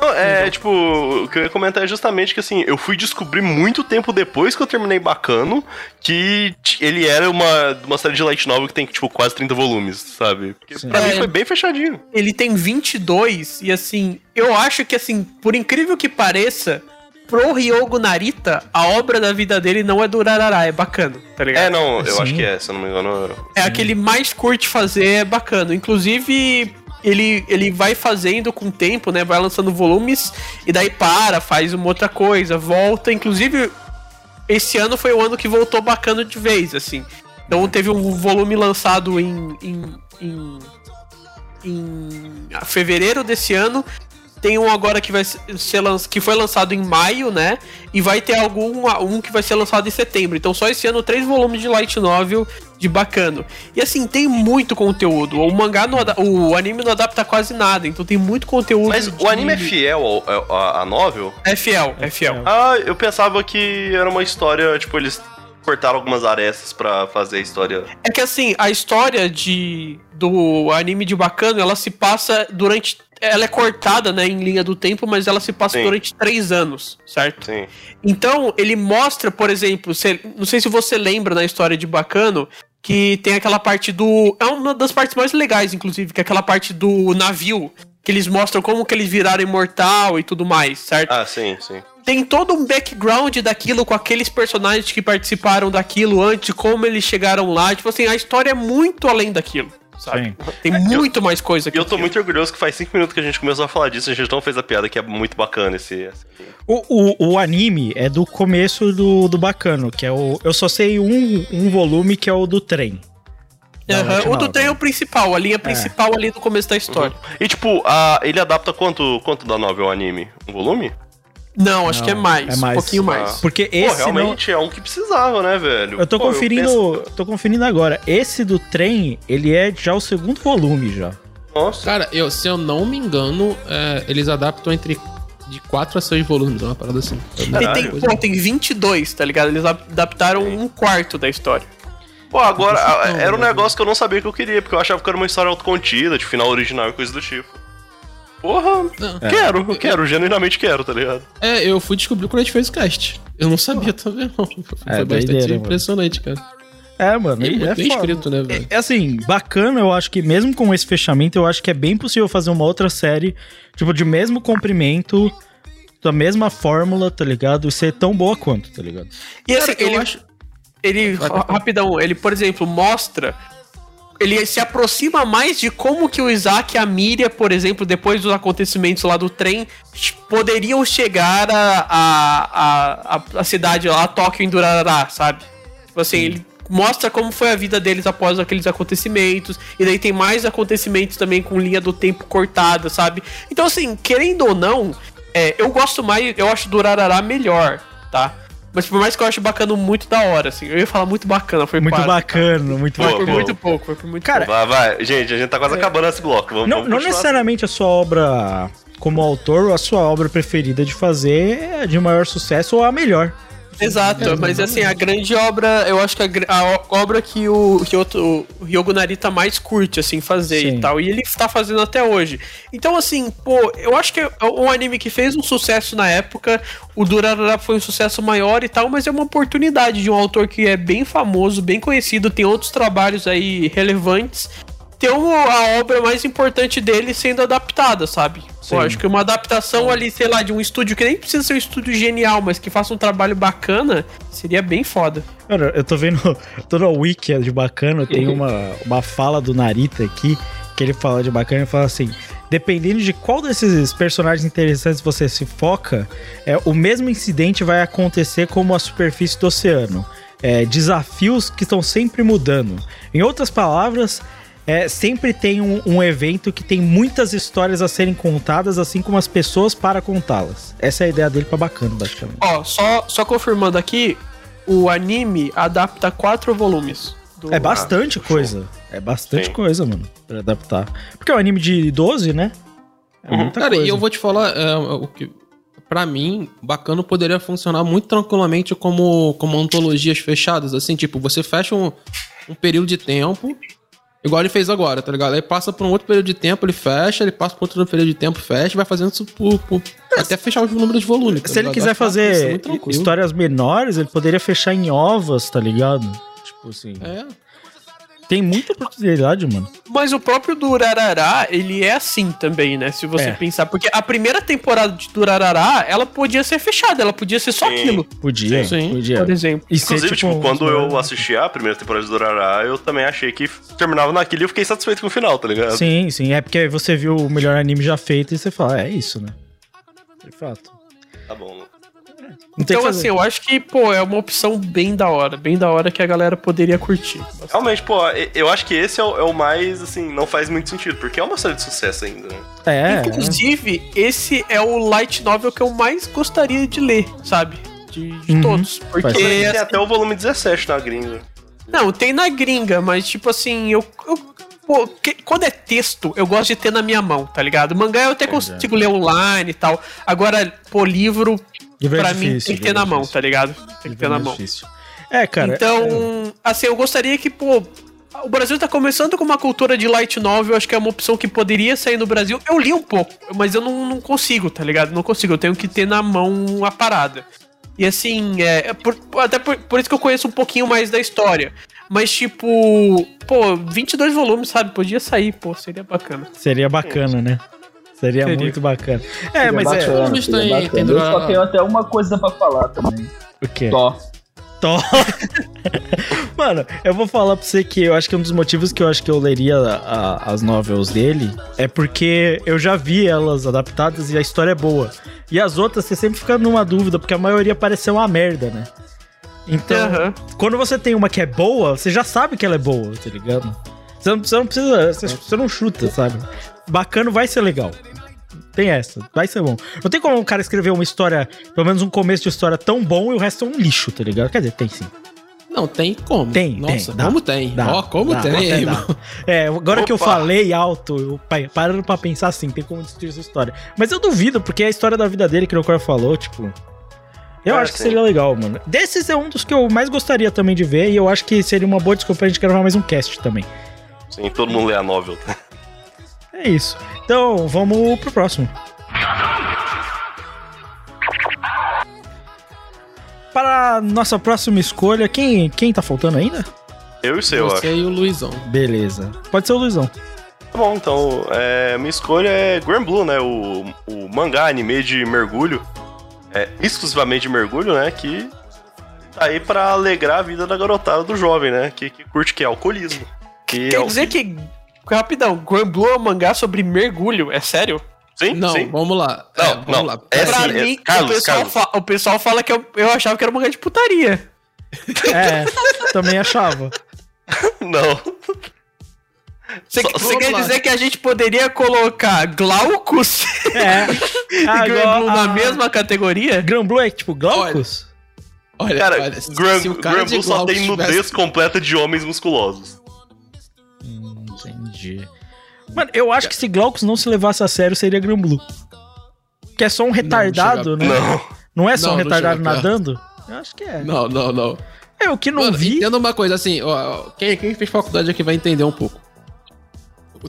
Não, é, tipo, o que eu ia comentar é justamente que, assim, eu fui descobrir muito tempo depois que eu terminei Bacano que ele era uma, uma série de light novel que tem, tipo, quase 30 volumes, sabe? Porque pra É. mim foi bem fechadinho. Ele tem 22 e assim, eu acho que assim, por incrível que pareça, pro Ryogo Narita, a obra da vida dele não é do Urarara, é bacana, tá ligado? É, não, eu Sim. acho que é, se eu não me engano. É a que ele mais curte fazer, é bacana. Inclusive, ele, ele vai fazendo com o tempo, né? Vai lançando volumes e daí para, faz uma outra coisa, volta. Inclusive, esse ano foi o ano que voltou bacana de vez, assim. Então teve um volume lançado em. em, em, em fevereiro desse ano. Tem um agora que vai ser lan- que foi lançado em maio, né? E vai ter algum um que vai ser lançado em setembro. Então só esse ano três volumes de light novel de bacano. E assim, tem muito conteúdo. O mangá não o anime não adapta quase nada, então tem muito conteúdo. Mas de- o anime é fiel ao, ao- à, à novel? É fiel, é fiel. Ah, eu pensava que era uma história, tipo, eles cortaram algumas arestas pra fazer a história. É que assim, a história de do anime de Bacano, ela se passa durante. Ela é cortada, né, em linha do tempo, mas ela se passa Sim. durante três anos, certo? Sim. Então, ele mostra, por exemplo, cê- não sei se você lembra na história de Bacano, que tem aquela parte do. É uma das partes mais legais, inclusive, que é aquela parte do navio. Que eles mostram como que eles viraram imortal e tudo mais, certo? Ah, sim, sim. tem todo um background daquilo com aqueles personagens que participaram daquilo antes, como eles chegaram lá. Tipo assim, a história é muito além daquilo, sabe? Tem muito mais coisa E eu tô muito orgulhoso que faz cinco minutos que a gente começou a falar disso, a gente não fez a piada, que é muito bacana esse. esse- O, o, o anime é do começo do, do Bacano, que é o. Eu só sei um, um volume que é o do trem. Light O do trem é o principal, a linha principal ali do começo da história. E tipo, a, ele adapta quanto, quanto da novel ao anime? Um volume? Não, acho Não, que é mais, é mais. um pouquinho mais. Porque Pô, esse não. realmente é um que precisava, né, velho? Eu tô Pô, conferindo. tô conferindo agora. Esse do trem, ele é já o segundo volume já. Nossa. Cara, eu, se eu não me engano, é, eles adaptam entre de 4 a 6 volumes, é uma parada assim. E tem, pô, tem 22, tá ligado? Eles adaptaram um quarto da história. Pô, agora, Não, era um não. negócio que eu não sabia que eu queria, porque eu achava que era uma história autocontida, de final original e coisa do tipo. Porra, É. quero, eu quero, genuinamente quero, tá ligado? É, eu fui descobrir quando a gente fez o cast. Eu não sabia também, não. Foi É, bastante doideira, mano. impressionante, cara. É, mano. E muito é bem foda. escrito, né, velho? É assim, bacana, eu acho que mesmo com esse fechamento, eu acho que é bem possível fazer uma outra série, tipo, de mesmo comprimento, da mesma fórmula, tá ligado? E ser tão boa quanto, tá ligado? E assim, eu ele, acho- ele ra- rapidão, ele, por exemplo, mostra. Ele se aproxima mais de como que o Isaac e a Miriam, por exemplo, depois dos acontecimentos lá do trem, poderiam chegar a, a, a, a, a cidade lá, Tóquio em Durará, sabe? Tipo assim, ele mostra como foi a vida deles após aqueles acontecimentos, e daí tem mais acontecimentos também com linha do tempo cortada, sabe? Então, assim, querendo ou não, é, eu gosto mais, eu acho Durarará melhor, tá? Mas por mais que eu ache bacana muito da hora, assim. Eu ia falar muito bacana, foi Muito quase. bacana, muito Foi por bacana. muito pouco, foi por muito Cara, Vai, vai. Gente, a gente tá quase acabando esse bloco. Vamos, Não, vamos não continuar necessariamente a sua obra como autor, ou a sua obra preferida de fazer é a de maior sucesso ou a melhor Exato, É, mas assim, a grande obra, eu acho que a, a o- obra que o, que outro, o Ryogo Narita mais curte, assim, fazer Sim. e tal. E ele tá fazendo até hoje. Então, assim, pô, eu acho que é um anime que fez um sucesso na época, o Durarara foi um sucesso maior e tal, mas é uma oportunidade de um autor que é bem famoso, bem conhecido, tem outros trabalhos aí relevantes. Ter uma, a obra mais importante dele sendo adaptada, sabe? Eu acho que uma adaptação ali, sei lá, de um estúdio que nem precisa ser um estúdio genial, mas que faça um trabalho bacana, seria bem foda. Cara, eu tô vendo <laughs> toda a wiki de Bacana, tem <laughs> uma, uma fala do Narita aqui, que ele fala de Bacana e fala assim: dependendo de qual desses personagens interessantes você se foca, é, o mesmo incidente vai acontecer como a superfície do oceano. É, desafios que estão sempre mudando. Em outras palavras, é, sempre tem um, um evento que tem muitas histórias a serem contadas, assim como as pessoas para contá-las. Essa é a ideia dele pra Bacana, basicamente. Ó, só, só confirmando aqui, o anime adapta quatro volumes. do- É bastante coisa. É bastante Sim. coisa, mano, pra adaptar. Porque é um anime de 12, né? É muita Cara, coisa. e eu vou te falar, é, o que para mim, bacana poderia funcionar muito tranquilamente como, como antologias fechadas, assim, tipo, você fecha um, um período de tempo, igual ele fez agora, tá ligado? Aí passa por um outro período de tempo, ele fecha, ele passa por outro período de tempo, fecha, e vai fazendo isso por, por- até fechar o número de volume. tá Se ele quiser fazer tranquilo. histórias menores, ele poderia fechar em ovas, tá ligado? Tipo assim. É. Tem muita oportunidade, mano. Mas o próprio Durarará, ele é assim também, né? Se você É. pensar. Porque a primeira temporada de Durarará, ela podia ser fechada, ela podia ser só Sim. aquilo, Podia, Sim, podia. por exemplo. E ser, Inclusive, tipo, um quando eu assisti a primeira temporada de Durará, eu também achei que terminava naquilo e eu fiquei satisfeito com o final, tá ligado? Sim, sim. É porque você viu o melhor anime já feito e você fala, é isso, né? De fato. Tá bom. Não tem Então, assim, eu acho que, pô, é uma opção bem da hora, bem da hora que a galera poderia curtir. Realmente, pô, eu acho que esse é o, é o mais, assim, não faz muito sentido, porque é uma série de sucesso ainda, né? É, Inclusive, esse é o light novel que eu mais gostaria de ler, sabe? De, de Uhum. todos. Porque. Tem assim, até o volume 17 na gringa. Não, tem na gringa, mas tipo assim, eu. eu- pô, que- quando é texto, eu gosto de ter na minha mão, tá ligado? Mangá eu até consigo ler online e tal. Agora, pô, livro, é pra mim, difícil, tem que ter é na mão, difícil. tá ligado? Tem que ter na é mão. difícil. É, cara. Então, assim, eu gostaria que, pô. O Brasil tá começando com uma cultura de light novel, acho que é uma opção que poderia sair no Brasil. Eu li um pouco, mas eu não, não consigo, tá ligado? Não consigo, eu tenho que ter na mão a parada. E assim, é, é por- até por, por isso que eu conheço um pouquinho mais da história. Mas, tipo, pô, 22 volumes, sabe? Podia sair, pô, seria bacana. Seria bacana, né? Seria, Seria. muito bacana. É, Seria mas é. bacana, Vamos seria tem- bacana. tem Eu só tenho até uma coisa pra falar também. O quê? Tó. Tó. <laughs> Mano, eu vou falar pra você que eu acho que um dos motivos que eu acho que eu leria a- as novels dele é porque eu já vi elas adaptadas e a história é boa. E as outras você sempre fica numa dúvida, porque a maioria pareceu uma merda, né? Então, Aham. quando você tem uma que é boa, você já sabe que ela é boa, tá ligado? Você não, você não precisa. Você, você não chuta, sabe? Bacana vai ser legal. Tem essa, vai ser bom. Não tem como um cara escrever uma história, pelo menos um começo de história tão bom e o resto é um lixo, tá ligado? Quer dizer, tem sim. Não, tem como. Tem, Nossa, tem, dá, como tem. dá, Ó, como dá, tem, é, irmão. dá. É, agora que eu Opa. falei alto, eu pa- parando pra pensar assim, tem como destruir essa história. Mas eu duvido, porque é a história da vida dele que o Cor falou, tipo. Eu É, acho que sim. seria legal, mano. Desses é um dos que eu mais gostaria também de ver, e eu acho que seria uma boa desculpa pra gente gravar mais um cast também. Sim, todo mundo lê a novel. É isso. Então, vamos pro próximo. Para a nossa próxima escolha, quem, quem tá faltando ainda? Eu e o seu, eu acho. Você e o Luizão. Beleza. Pode ser o Luizão. Tá bom, então, é, minha escolha é Grand Blue, né? O, o mangá anime de mergulho. É, exclusivamente de mergulho, né? Que tá aí pra alegrar a vida da garotada do jovem, né? Que, que curte que é alcoolismo. Que é Quer o- dizer que. Rapidão, Grand Blue é um mangá sobre mergulho, é sério? Sim, Não, sim. vamos lá. Não, É, vamos não. lá. É pra assim, mim, Carlos, o, pessoal Carlos. fa- o pessoal fala que eu, eu achava que era um mangá de putaria. É, também achava. <laughs> Não. Você, Só- você quer lá. dizer que a gente poderia colocar Glaucus <laughs> É. e Ah, Grand igual Blue a- na mesma categoria? Gran Blue é tipo Glaucus? Olha, Cara, olha, Gran, cara Gran de Blue só tem tivesse- nudez completa de homens musculosos. Entendi. Mano, eu acho que se Glaucus não se levasse a sério, seria Gran Blue. Que é só um retardado, chega- né? Não. Não é só Não, um não retardado nadando? Eu acho que é. Não, não, não. É, o que não Mano, vi. entenda uma coisa, assim, ó, quem, quem fez faculdade aqui vai entender um pouco.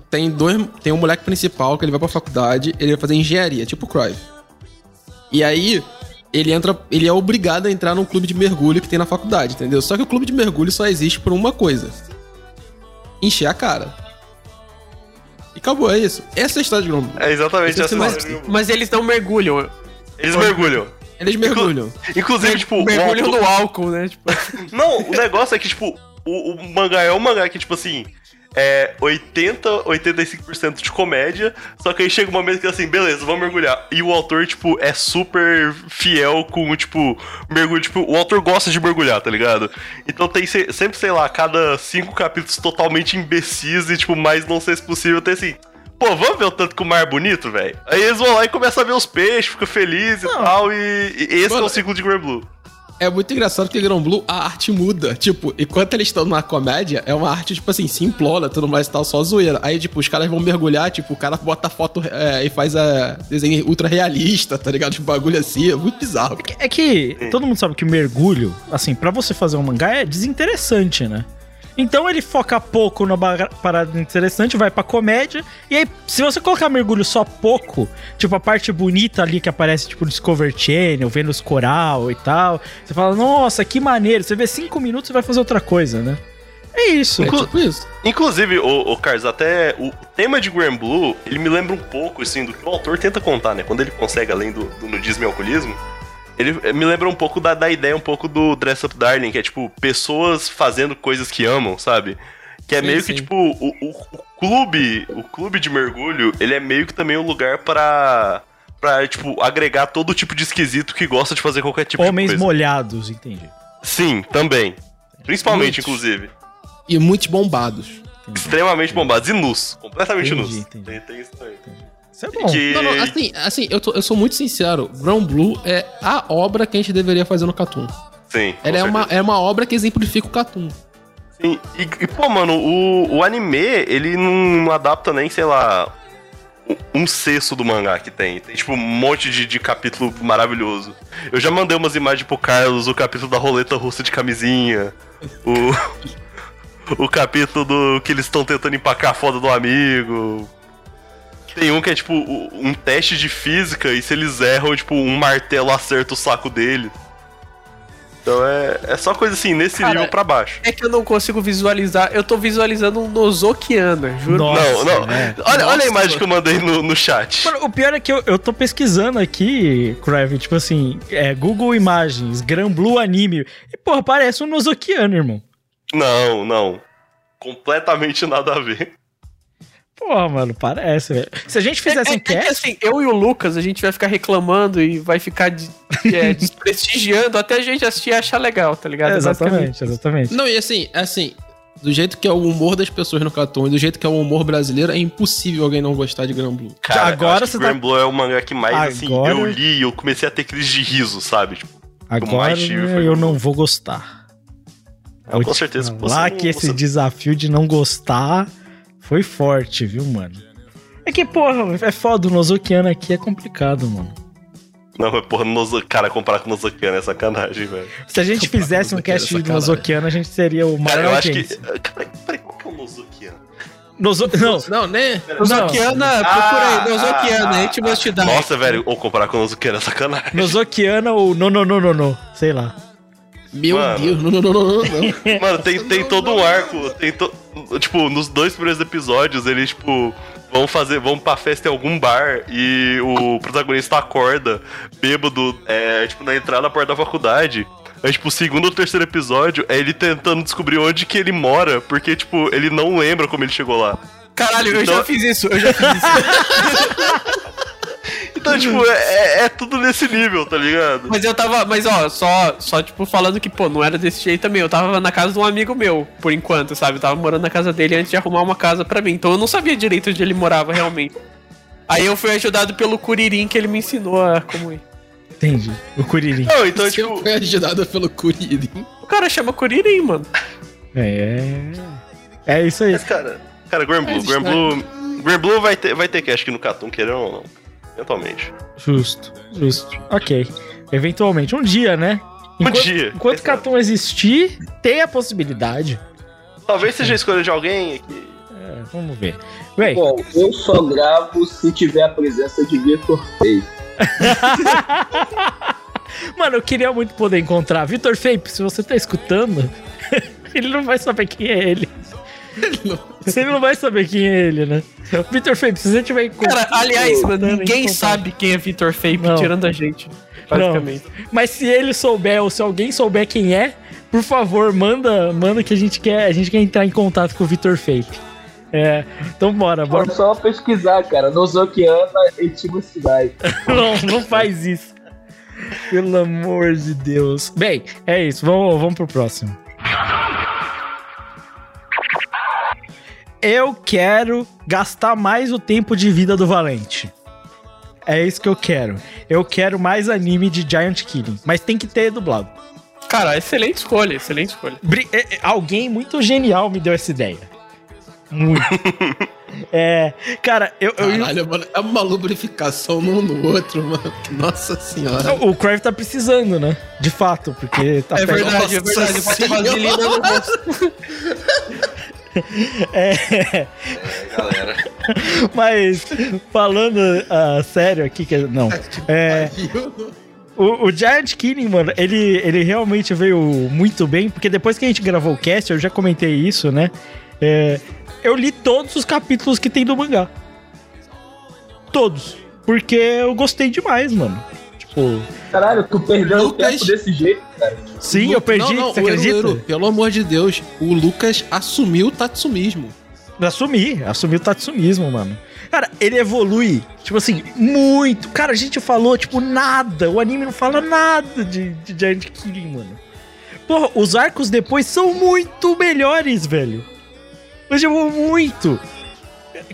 Tem dois. Tem um moleque principal que ele vai pra faculdade, ele vai fazer engenharia, tipo o Cruyff. E aí, ele entra. Ele é obrigado a entrar num clube de mergulho que tem na faculdade, entendeu? Só que o clube de mergulho só existe por uma coisa: encher a cara. E acabou, é isso. Essa é a história de Grombo. É exatamente essa Mas, história. mas eles não mergulham. Eles mergulham. Eles mergulham. Inclusive, tipo, o mergulham no álcool, né? Tipo, <laughs> Não, o negócio é que, tipo, o, o mangá é um mangá que, tipo assim, é 80, 85% de comédia, só que aí chega um momento que assim, beleza, vamos mergulhar. E o autor, tipo, é super fiel com, tipo, mergulho. Tipo, o autor gosta de mergulhar, tá ligado? Então tem se- sempre, sei lá, cada cinco capítulos totalmente imbecis e, tipo, mais não sei se possível, tem assim. Pô, vamos ver o tanto que o mar é bonito, velho? Aí eles vão lá e começam a ver os peixes, ficam felizes e tal, e, e esse é Mano, o ciclo de Grand Blue. É muito engraçado porque Grand Blue, a arte muda. Tipo, enquanto eles estão na comédia, é uma arte, tipo assim, simplona, tudo mais e tal, só zoeira. Aí, tipo, os caras vão mergulhar, tipo, o cara bota foto é, e faz a desenho ultra realista, tá ligado? Tipo, bagulho assim, é muito bizarro. É que todo mundo sabe que mergulho, assim, pra você fazer um mangá é desinteressante, né? Então ele foca pouco na parada interessante, vai pra comédia. E aí, se você colocar mergulho só pouco, tipo a parte bonita ali que aparece, tipo Discover Channel, vendo os coral e tal, você fala, nossa, que maneiro. Você vê cinco minutos e vai fazer outra coisa, né? É isso. Inclu- Tipo isso. Inclusive, o, o Carlos, até o tema de Grand Blue, ele me lembra um pouco, assim, do que o autor tenta contar, né? Quando ele consegue, além do, do nudismo e alcoolismo, ele eh, me lembra um pouco da, da ideia, um pouco do Dress Up Darling, que é, tipo, pessoas fazendo coisas que amam, sabe? Que é Sim, meio sim. que, tipo, o, o, o clube, o clube de mergulho, ele é meio que também um lugar pra... Pra, tipo, agregar todo tipo de esquisito que gosta de fazer qualquer tipo Homens de coisa. molhados, entendi. Sim, também. Principalmente, Muitos. inclusive. E muitos bombados. Extremamente bombados e nus. Completamente Entendi, nus. entendi. Tem, tem isso também. Isso é bom. Que... Não, não, assim, assim eu, tô- eu sou muito sincero. Ground Blue é a obra que a gente deveria fazer no Cartoon. Sim. Ela é uma, é uma obra que exemplifica o Cartoon. Sim. E, e, pô, mano, o, o anime, ele não adapta nem, sei lá, um- um sexto do mangá que tem. Tem, tipo, um monte de, de capítulo maravilhoso. Eu já mandei umas imagens pro Carlos, o capítulo da roleta russa de camisinha. O. <laughs> o capítulo do que eles estão tentando empacar a foda do amigo. Tem um que é tipo um teste de física e se eles erram, tipo, um martelo acerta o saco dele. Então é, é só coisa assim, nesse Cara, nível pra baixo. é que eu não consigo visualizar. Eu tô visualizando um Nozokiana, juro. Nossa, não, não. é. Olha, olha a Nossa. imagem que eu mandei no, no chat. Mano, o pior é que eu, eu tô pesquisando aqui, Crave, tipo assim, é, Google Imagens, Gran Blue Anime. E, porra, parece um Nozokiano, irmão. Não, não. Completamente nada a ver. Porra, mano, parece, velho. Se a gente É, fizesse é- é cast. assim, eu e o Lucas, a gente vai ficar reclamando e vai ficar de- é, <laughs> desprestigiando até a gente assistir e achar legal, tá ligado? exatamente, exatamente. Não, e assim, assim, do jeito que é o humor das pessoas no Cartoon e do jeito que é o humor brasileiro, é impossível alguém não gostar de Gran Blue. Cara, Agora eu acho você que tá- Grand Blue é o mangá que mais, assim, Agora- eu li e eu comecei a ter crise de riso, sabe? Tipo, Agora mais tive foi eu o- não vou gostar. eu, com certeza Lá não- que esse você- desafio de não gostar foi forte, viu, mano? É que, porra, é foda, o Nozokiano aqui é complicado, mano. Não, mas porra, Nozo... cara, comparar com Nozokiano é sacanagem, velho. Se a gente fizesse um é cast de sacanagem. Nozokiano, a gente seria o Cara, maior eu acho que. audiência. Cara, peraí, qual que é o Nozokiano? Nozo... Não, Não, né? Nozokiana, procura aí, Nozokiana, a gente vai te dar. Nossa, velho, ou comparar com o Nozokiano é sacanagem. Nozokiana ou no, no, no, no, no, sei lá. Meu Mano. Deus, não, não, não, não, não, não. <laughs> Mano, tem, tem todo um arco. Tem to... Tipo, nos dois primeiros episódios, eles, tipo, vão fazer. vão pra festa em algum bar e o protagonista acorda, bêbado, é, tipo, na entrada da porta da faculdade. Aí, tipo, o segundo ou terceiro episódio é ele tentando descobrir onde que ele mora, porque, tipo, ele não lembra como ele chegou lá. Caralho, eu Então- já fiz isso, eu já fiz isso. <laughs> Então, tipo, é, é- é tudo nesse nível, tá ligado? Mas eu tava, mas ó, só, só tipo falando que, pô, não era desse jeito também. Eu tava na casa de um amigo meu, por enquanto, sabe? Eu tava morando na casa dele antes de arrumar uma casa pra mim. Então eu não sabia direito onde ele morava realmente. Aí eu fui ajudado pelo Curirim que ele me ensinou a como ir. Entendi. O Kuririn. Não, então, Você tipo. foi ajudado pelo Kuririn. O cara chama Curirim, mano. É. É isso aí. Mas, cara, cara, Grand Blue, Mas Grand está- Blue. Grand Blue vai ter, vai ter cast aqui no Catum, querendo ou não. Eventualmente. Justo, justo. Ok. Eventualmente. Um dia, né? Enquanto, dia. enquanto Catum existir, tem a possibilidade. Talvez seja a escolha de alguém que. É, vamos ver. Bom, eu só gravo se tiver a presença de Vitor Fei. <laughs> mano, eu queria muito poder encontrar. Vitor Fape, se você tá escutando, <laughs> ele não vai saber quem é ele. <laughs> Ele não vai saber quem é ele, né? Vitor Fape, se você tiver Cara, aliás, mano, escutando, ninguém sabe quem é Vitor Fape, Não. tirando a gente. Basicamente. Não. Mas se ele souber ou se alguém souber quem é, por favor, manda, manda que a gente quer, a gente quer entrar em contato com o Vitor Fape. É, então bora, bora. Bora só pesquisar, cara. Nozokiana e Timothy <laughs> não, não faz isso. Pelo amor de Deus. Bem, é isso. Vamos, vamos pro próximo. Eu quero gastar mais o tempo de vida do Valente. É isso que eu quero. Eu quero mais anime de Giant Killing. Mas tem que ter dublado. Cara, excelente escolha, excelente escolha. Bri- é- é- Alguém muito genial me deu essa ideia. Muito. <laughs> é. Cara, eu. eu- Caralho, mano, é uma lubrificação um no outro, mano. Nossa senhora. o Crave tá precisando, né? De fato, porque tá É verdade, é verdade. Bota vaselina no rosto. <laughs> É. Galera. Mas, falando ah, sério aqui, que não. É. O, o Giant Killing, mano, ele, ele realmente veio muito bem, porque depois que a gente gravou o cast, eu já comentei isso, né? É, eu li todos os capítulos que tem do mangá. Todos. Porque eu gostei demais, mano. Tipo, Caralho, tu perdeu Lucas- tempo desse jeito, cara. sim, Lu- eu perdi, Não, não, você o acredita? Pelo amor de Deus, o Lucas assumiu o Tatsumismo. Assumi, assumi o Tatsumismo, mano. Cara, ele evolui, tipo assim, muito. Cara, a gente falou, tipo, nada. O anime não fala nada de, de Giant Killing, mano. Porra, os arcos depois são muito melhores, velho. Mas, tipo, muito.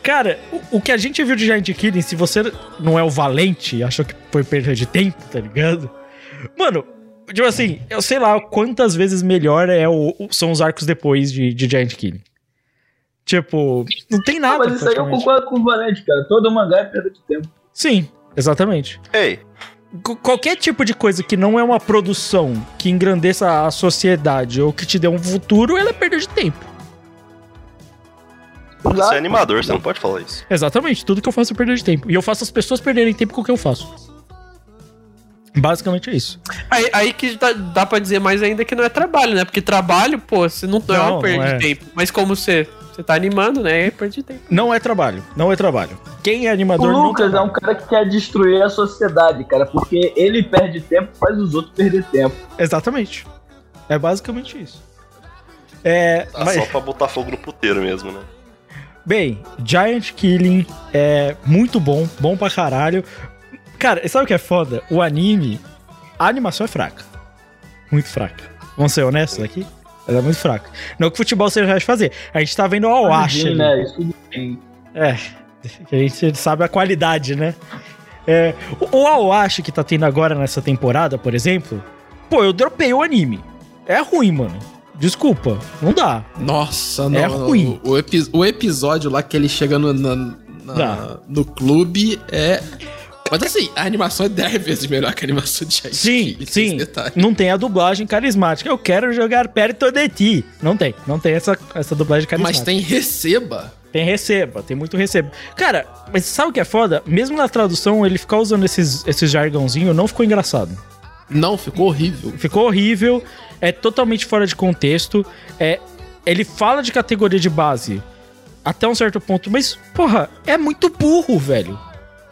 Cara, o, o que a gente viu de Giant Killing, se você não é o valente e achou que foi perda de tempo, tá ligado? Mano, tipo assim, eu sei lá quantas vezes melhor é o, o- são os arcos depois de, de Giant Killing. Tipo, não tem Não, nada. mas isso aí eu concordo com o Valente, cara. Todo mangá é perda de tempo. Sim, exatamente. Ei, Qu- qualquer tipo de coisa que não é uma produção que engrandeça a sociedade ou que te dê um futuro, ela é perda de tempo. Você é animador, você não pode falar isso. Exatamente, tudo que eu faço é perda de tempo. E eu faço as pessoas perderem tempo com o que eu faço. Basicamente é isso. Aí, aí que dá, dá pra dizer mais ainda que não é trabalho, né? Porque trabalho, pô, você não, não é uma perda não é. de tempo. Mas como você, você tá animando, né? É perda de tempo. Não é trabalho, não é trabalho. Quem é O animador não Lucas é um cara que quer destruir a sociedade, cara, porque ele perde tempo, faz os outros perder tempo. Exatamente. É basicamente isso. É, Tá mas- só pra botar fogo no puteiro mesmo, né? Bem, Giant Killing é muito bom, bom pra caralho. Cara, sabe o que é foda? O anime, a animação é fraca. Muito fraca. Vamos ser honestos aqui? Ela é muito fraca. Não que futebol seja de fazer. A gente tá vendo o Awashi Sim, ali. né? Isso. É, <laughs> a gente sabe a qualidade, né? É, o, o Awashi que tá tendo agora nessa temporada, por exemplo, pô, eu dropei o anime. É ruim, mano. Desculpa, não dá. Nossa, não. É ruim. O, epi- o episódio lá que ele chega no, na- na- no clube é. Mas assim, a animação é 10 vezes melhor que a animação de Giant Sim, sim. Não tem a dublagem carismática. Eu quero jogar perto de ti. Não tem. Não tem essa, essa dublagem carismática. Mas tem receba. Tem receba, tem muito receba. Cara, mas sabe o que é foda? Mesmo na tradução, ele ficar usando esses, esses jargãozinho não ficou engraçado. Não, ficou horrível. Ficou horrível, é totalmente fora de contexto. É, ele fala de categoria de base até um certo ponto, mas, porra, é muito burro, velho.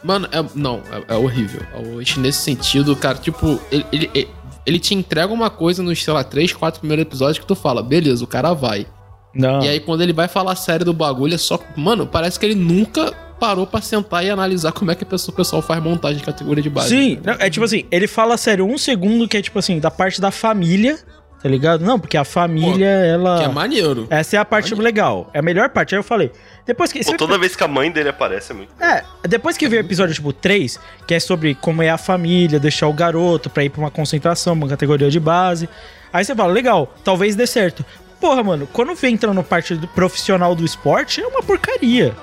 Mano, é, não, é, é horrível. Ishi, nesse sentido, cara, tipo, ele, ele, ele- ele te entrega uma coisa nos, sei lá, 3, 4 primeiros episódios que tu fala, beleza, o cara vai. Não. E aí, quando ele vai falar sério do bagulho, é só. Mano, parece que ele nunca parou pra sentar e analisar como é que a pessoa- o pessoal faz montagem de categoria de base. Sim, não, é tipo assim, ele fala sério um segundo que é tipo assim, da parte da família, tá ligado? Não, porque a família, ela. Que é maneiro. Essa é a parte legal. É a melhor parte. Aí eu falei. Depois que. Pô, toda vez que a mãe dele aparece é muito. É, depois que veio o episódio tipo 3, que é sobre como é a família, deixar o garoto pra ir pra uma concentração, uma categoria de base. Aí você fala, legal, talvez dê certo. Porra, mano, quando vem entrando no parte do profissional do esporte, é uma porcaria.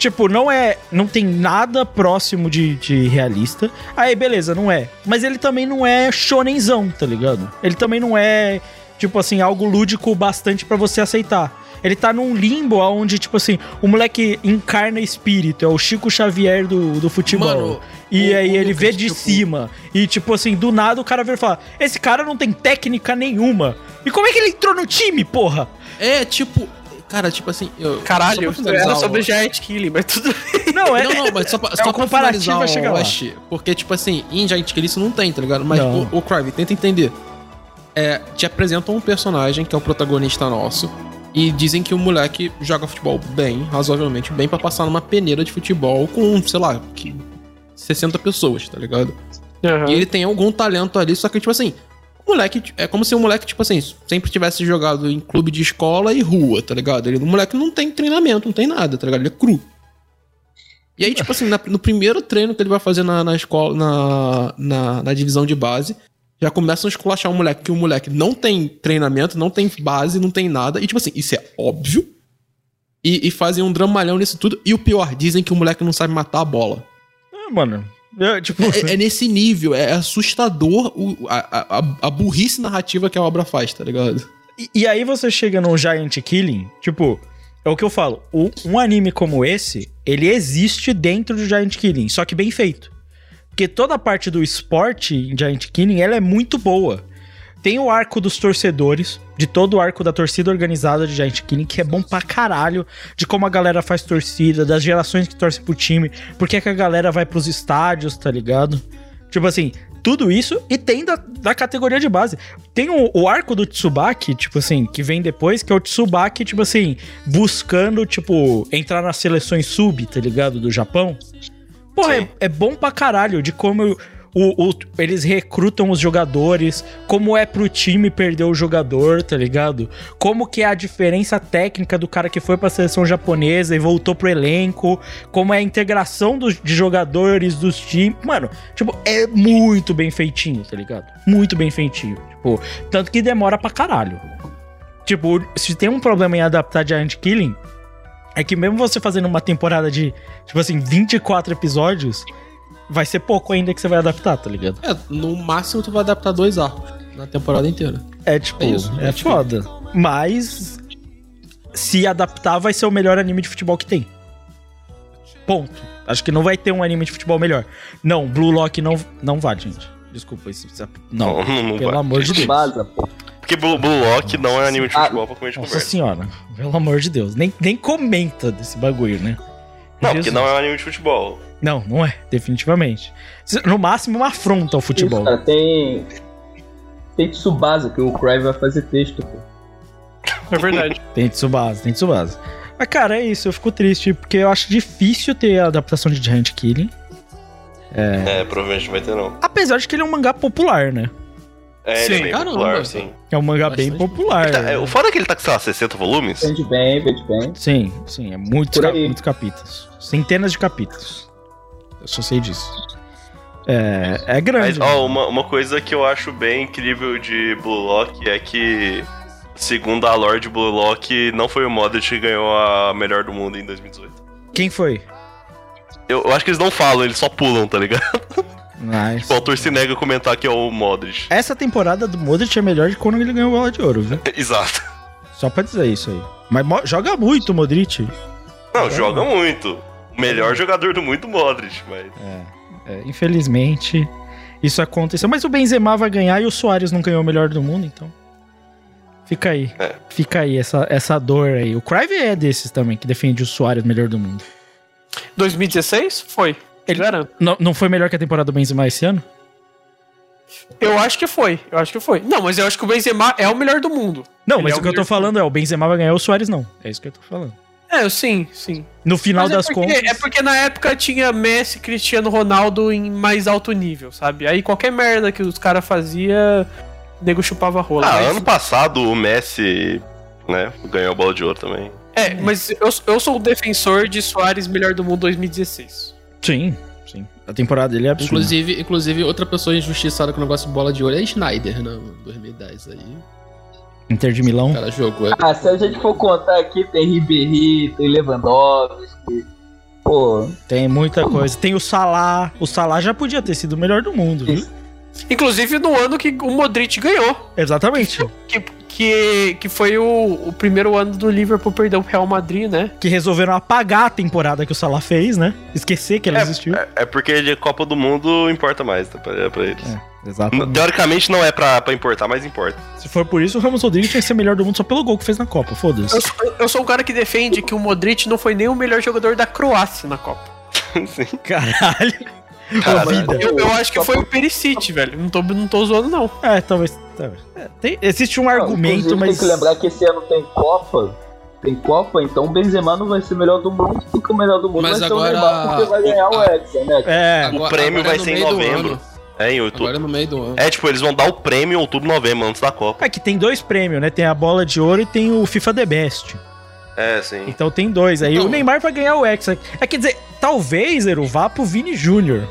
Tipo, não é. Não tem nada próximo de, de realista. Aí, beleza, não é. Mas ele também não é shonenzão, tá ligado? Ele também não é, tipo assim, algo lúdico bastante pra você aceitar. Ele tá num limbo onde, tipo assim, o moleque encarna espírito, é o Chico Xavier do, do futebol. Mano, e o- aí o ele vê de cima. E, tipo assim, do nada o cara vem falar: Esse cara não tem técnica nenhuma. E como é que ele entrou no time, porra? É, tipo. Cara, tipo assim. Eu, Caralho, só era o- sobre Giant Killing, mas tudo Não, é. Não, não, mas só pra, <laughs> é só o pra finalizar vai o chegar lá. West, porque, tipo assim, em Giant Kill isso não tem, tá ligado? Mas, Não. o, o Crive, tenta entender. É, te apresentam um personagem que é o protagonista nosso e dizem que o moleque joga futebol bem, razoavelmente bem, pra passar numa peneira de futebol com, sei lá, que 60 pessoas, tá ligado? E ele tem algum talento ali, só que, tipo assim, o moleque. É como se o moleque, tipo assim, sempre tivesse jogado em clube de escola e rua, tá ligado? Ele, o moleque não tem treinamento, não tem nada, tá ligado? Ele é cru. E aí, tipo assim, na- no primeiro treino que ele vai fazer na, na escola, na, na, na divisão de base, já começam a esculachar o moleque, que o moleque não tem treinamento, não tem base, não tem nada. E, tipo assim, isso é óbvio. E, e fazem um dramalhão nisso tudo. E o pior, dizem que o moleque não sabe matar a bola. Ah, mano. Eu, tipo, É, é nesse nível, é assustador o- a, a, a burrice narrativa que a obra faz, tá ligado? E, e aí você chega num Giant Killing, tipo, é o que eu falo, o- um anime como esse, ele existe dentro do Giant Killing, só que bem feito. Porque toda a parte do esporte em Giant Killing, ela é muito boa. Tem o arco dos torcedores, de todo o arco da torcida organizada de Giant Killing, que é bom pra caralho, de como a galera faz torcida, das gerações que torcem pro time, porque é que a galera vai pros estádios, tá ligado? Tipo assim, tudo isso e tem da, da categoria de base. Tem o, o arco do Tsubaki, tipo assim, que vem depois, que é o Tsubaki, tipo assim, buscando, tipo, entrar nas seleções sub, tá ligado? Do Japão. Porra, é, é bom pra caralho de como o, o- eles recrutam os jogadores, como é pro time perder o jogador, tá ligado? Como que é a diferença técnica do cara que foi pra seleção japonesa e voltou pro elenco, como é a integração dos, de jogadores dos times. Mano, tipo, é muito bem feitinho, tá ligado? Muito bem feitinho. Tipo, tanto que demora pra caralho. Tipo, se tem um problema em adaptar Giant Killing, é que mesmo você fazendo uma temporada de, tipo assim, 24 episódios, vai ser pouco ainda que você vai adaptar, tá ligado? É, no máximo tu vai adaptar dois arcos na temporada inteira. É tipo, É isso, é, é foda. Mas se adaptar vai ser o melhor anime de futebol que tem. Ponto. Acho que não vai ter um anime de futebol melhor. Não, Blue Lock não, não vale, gente. Desculpa, isso, não, Não, não, pelo vai. amor de Deus. Vaza, pô. Porque Blue, Blue Lock não é anime de futebol pra comer de Nossa conversa. senhora, pelo amor de Deus. Nem, nem comenta desse bagulho, né? Não, porque Jesus. não é um anime de futebol. Não, não é, definitivamente. No máximo, uma afronta ao futebol. Isso, cara, tem. Tem Tsubasa, que o Cry vai fazer texto, pô. É verdade. <laughs> Tem Tsubasa, tem Tsubasa. Mas, cara, é isso. Eu fico triste, porque eu acho difícil ter a adaptação de Giant Killing. É, provavelmente não vai ter, não. Apesar de que ele é um mangá popular, né? É, ele é Sim. bem Caramba. popular, sim. É um mangá bem Bastante. popular. Ele tá- é, o foda é que ele tá com, sei lá, 60 volumes. Vende bem, vende bem. Sim, sim, é muitos, cap- muitos capítulos. Centenas de capítulos. Eu só sei disso. É, é Mas, grande. ó, uma, uma coisa que eu acho bem incrível de Blue Lock é que, segundo a lore de Blue Lock, não foi o Modric que ganhou a melhor do mundo em 2018. Quem foi? Eu, eu acho que eles não falam, eles só pulam, tá ligado? Nice. o autor se nega a comentar que é o Modric. Essa temporada do Modric é melhor de quando ele ganhou bola de ouro, viu? <laughs> Exato. Só pra dizer isso aí. Mas joga muito o Modric. Não, joga muito. O melhor jogador do mundo, Modric, mas... É, infelizmente, isso aconteceu. Mas o Benzema vai ganhar e o Soares não ganhou o melhor do mundo, então. Fica aí. É. Fica aí essa, essa dor aí. O Crive é desses também, que defende o Soares melhor do mundo. 2016? Foi. Ele- Garanto. Não, não foi melhor que a temporada do Benzema esse ano? Eu acho que foi. Eu acho que foi. Não, mas eu acho que o Benzema é o melhor do mundo. Não, Ele mas é o que eu tô falando é o Benzema vai ganhar o Soares não. É isso que eu tô falando. É, sim, sim. No final Mas é das porque- contas. É porque na época tinha Messi e Cristiano Ronaldo em mais alto nível, sabe? Aí qualquer merda que os caras faziam, o nego chupava rola. Ah, Mas- ano passado o Messi, né, ganhou a bola de ouro também. É, mas eu, eu sou o defensor de Soares melhor do mundo 2016. Sim, sim. A temporada dele é absurda. Inclusive, inclusive, outra pessoa injustiçada com o negócio de bola de ouro é Schneider, né? 2010 aí. Inter de Milão. Cara jogou. é- Ah, se a gente for contar aqui, tem Ribéry, tem Lewandowski. Pô, Tem muita coisa. Tem o Salah. O Salah já podia ter sido o melhor do mundo, viu? Inclusive no ano que o Modric ganhou. Exatamente. Que, que, que foi o, o primeiro ano do Liverpool perder o Real Madrid, né? Que resolveram apagar a temporada que o Salah fez, né? Esquecer que ela existiu. É, é porque de Copa do Mundo importa mais tá, pra, pra eles. Exatamente. Teoricamente não é pra, pra importar, mas importa. Se for por isso, o Ramos Rodrigues tinha que ser melhor do mundo só pelo gol que fez na Copa. Foda-se. Eu sou, eu sou um cara que defende que o Modric não foi nem o melhor jogador da Croácia na Copa. <laughs> Sim. Caralho. Cara, Ô, vida. Eu, eu acho que foi o Perisic, velho. Não tô, não tô zoando, não. É, talvez. talvez. É, tem- existe um Não, argumento, inclusive, mas. Tem que lembrar que esse ano tem Copa. Tem Copa, então o Benzema não vai ser melhor do mundo, porque o melhor do mundo Mas vai agora- ser o Neymar, porque vai ganhar o Hexa, né? É, O Agora- prêmio agora vai no ser em meio do novembro. ano. É, em outubro. Agora no meio do ano. É, tipo, eles vão dar o prêmio em outubro, novembro, antes da Copa. é que tem dois prêmios, né? Tem a bola de ouro e tem o FIFA The Best. É, sim. Então tem dois. Aí Então- o Neymar vai ganhar o Hexa. É quer dizer, talvez Eru vá pro Vini Júnior.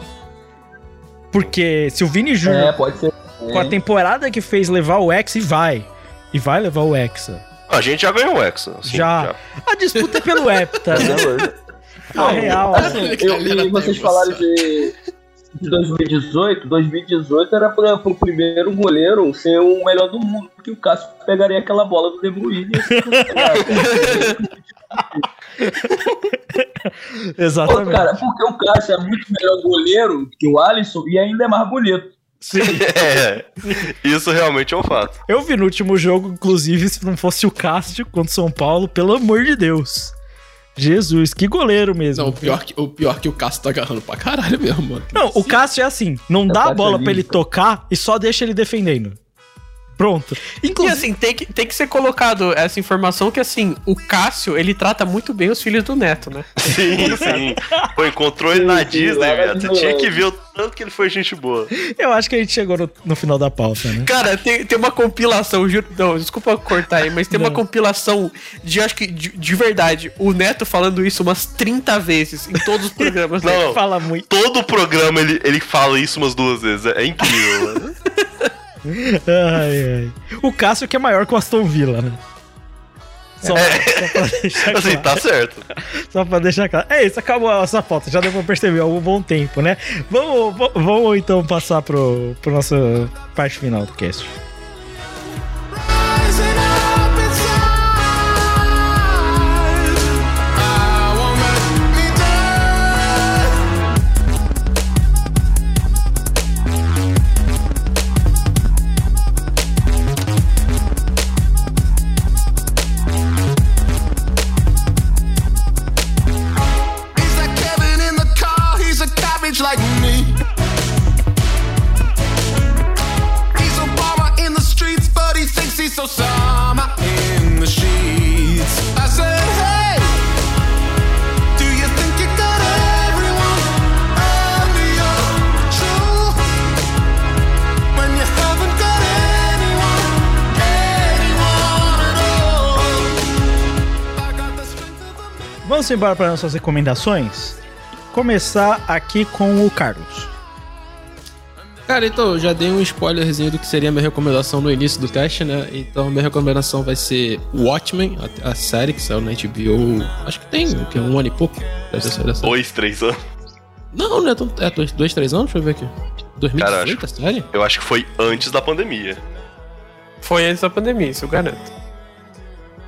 Porque se o Vini É, Júnior, pode ser. com a temporada que fez levar o Hexa, e vai. E vai levar o Hexa. A gente já ganhou o Hexa. assim, já. A disputa é pelo Hepta, <laughs> né? Não, real, <laughs> assim, eu, e vocês falaram de, de 2018. 2018 era para o primeiro goleiro ser o melhor do mundo, porque o Cássio pegaria aquela bola do De Bruyne. e cara. <laughs> Pô, Exatamente. cara, porque o Cássio é muito melhor goleiro que o Alisson e ainda é mais bonito. Sim. <laughs> É, isso realmente é um fato. Eu vi no último jogo, inclusive, se não fosse o Cássio contra o São Paulo, pelo amor de Deus. Jesus, que goleiro mesmo. Não, o pior, que, o pior que o Cássio tá agarrando pra caralho mesmo, mano. Não, o Cássio é assim, não dá a bola é pra ele tocar e só deixa ele defendendo. Pronto. E Inclusive, assim, tem que, tem que ser colocado essa informação que, assim, o Cássio, ele trata muito bem os filhos do Neto, né? Sim, sim. Pô, encontrou ele na Disney, velho. Você tinha que ver o tanto que ele foi gente boa. eu acho que a gente chegou no, no final da pauta, né? Cara, tem, tem uma compilação, juro. Não, desculpa cortar aí, mas tem uma Não. compilação de, acho que, de, de verdade, o Neto falando isso umas 30 vezes em todos os programas. Não, Fala muito. todo o programa ele, ele fala isso umas duas vezes. É, é incrível, mano. <laughs> Ai, ai. O Cássio que é maior que o Aston Villa, né? Só, só pra deixar Assim, claro. tá certo. <laughs> Só pra deixar claro. É isso, acabou a nossa pauta. Já deu pra perceber há um bom tempo, né? Vamos, va- vamos então passar pro, pro nossa parte final do cast. Vamos embora para nossas recomendações? Começar aqui com o Carlos. Cara, então, eu já dei um spoilerzinho do que seria a minha recomendação no início do teste, né? Então, minha recomendação vai ser Watchmen, a, a série que saiu na HBO. Acho que tem o quê? um ano e pouco. Dois, três anos. Não, não é tão. É dois, dois, três anos? Deixa eu ver aqui. 2018, Cara, acho- a série? Eu acho que foi antes da pandemia. Foi antes da pandemia, isso eu garanto.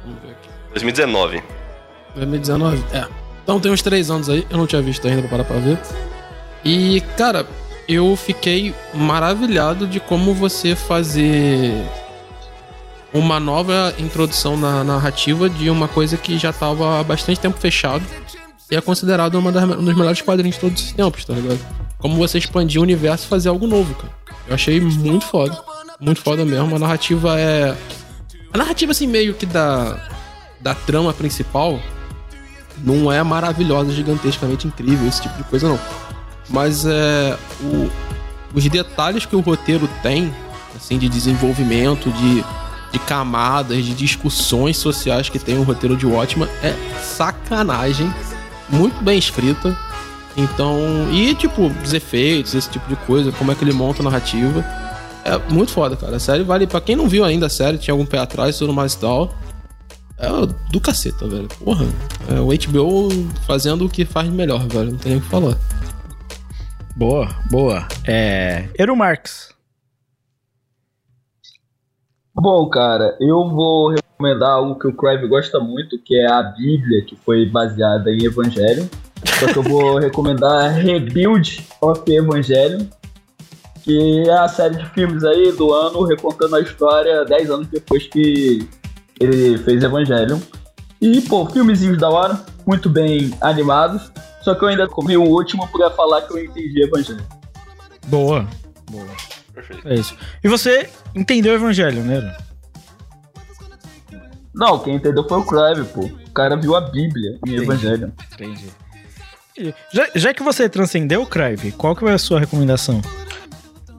Vamos ver aqui. 2019. 2019? É. Então tem uns três anos aí, eu não tinha visto ainda pra parar pra ver. E, cara, eu fiquei maravilhado de como você fazer uma nova introdução na narrativa de uma coisa que já tava há bastante tempo fechado e é considerado uma das, um dos melhores quadrinhos de todos os tempos, tá ligado? Como você expandir o universo e fazer algo novo, cara. Eu achei muito foda. Muito foda mesmo. A narrativa é. A narrativa, assim, meio que da. Da trama principal não é maravilhosa, gigantescamente incrível, esse tipo de coisa, não. Mas é. o- os detalhes que o roteiro tem, assim, de desenvolvimento, de, de camadas, de discussões sociais que tem o roteiro de Watchman, é sacanagem. Muito bem escrita. Então. E, tipo, os efeitos, esse tipo de coisa, como é que ele monta a narrativa. É muito foda, cara. A série vale. Pra quem não viu ainda a série, tinha algum pé atrás tudo mais e tal. É do caceta, velho. Porra. É o HBO fazendo o que faz melhor, velho. Não tem nem o que falar. Boa, boa. É. Eru Marx. Bom, cara, eu vou recomendar algo que o Crave gosta muito, que é a Bíblia, que foi baseada em Evangelho. Só que eu vou <laughs> recomendar Rebuild of Evangelho, que é a série de filmes aí do ano recontando a história 10 anos depois que ele fez Evangelho. E, pô, filmezinhos da hora, muito bem animados. Só que eu ainda comi o último pra falar que eu entendi Evangelho. Boa. Boa. É isso. E você entendeu o evangelho, né? Não, quem entendeu foi o Crave, pô. O cara viu a Bíblia em Entendi. Evangelho. Entendi. Já, já que você transcendeu o Crive, qual que é a sua recomendação?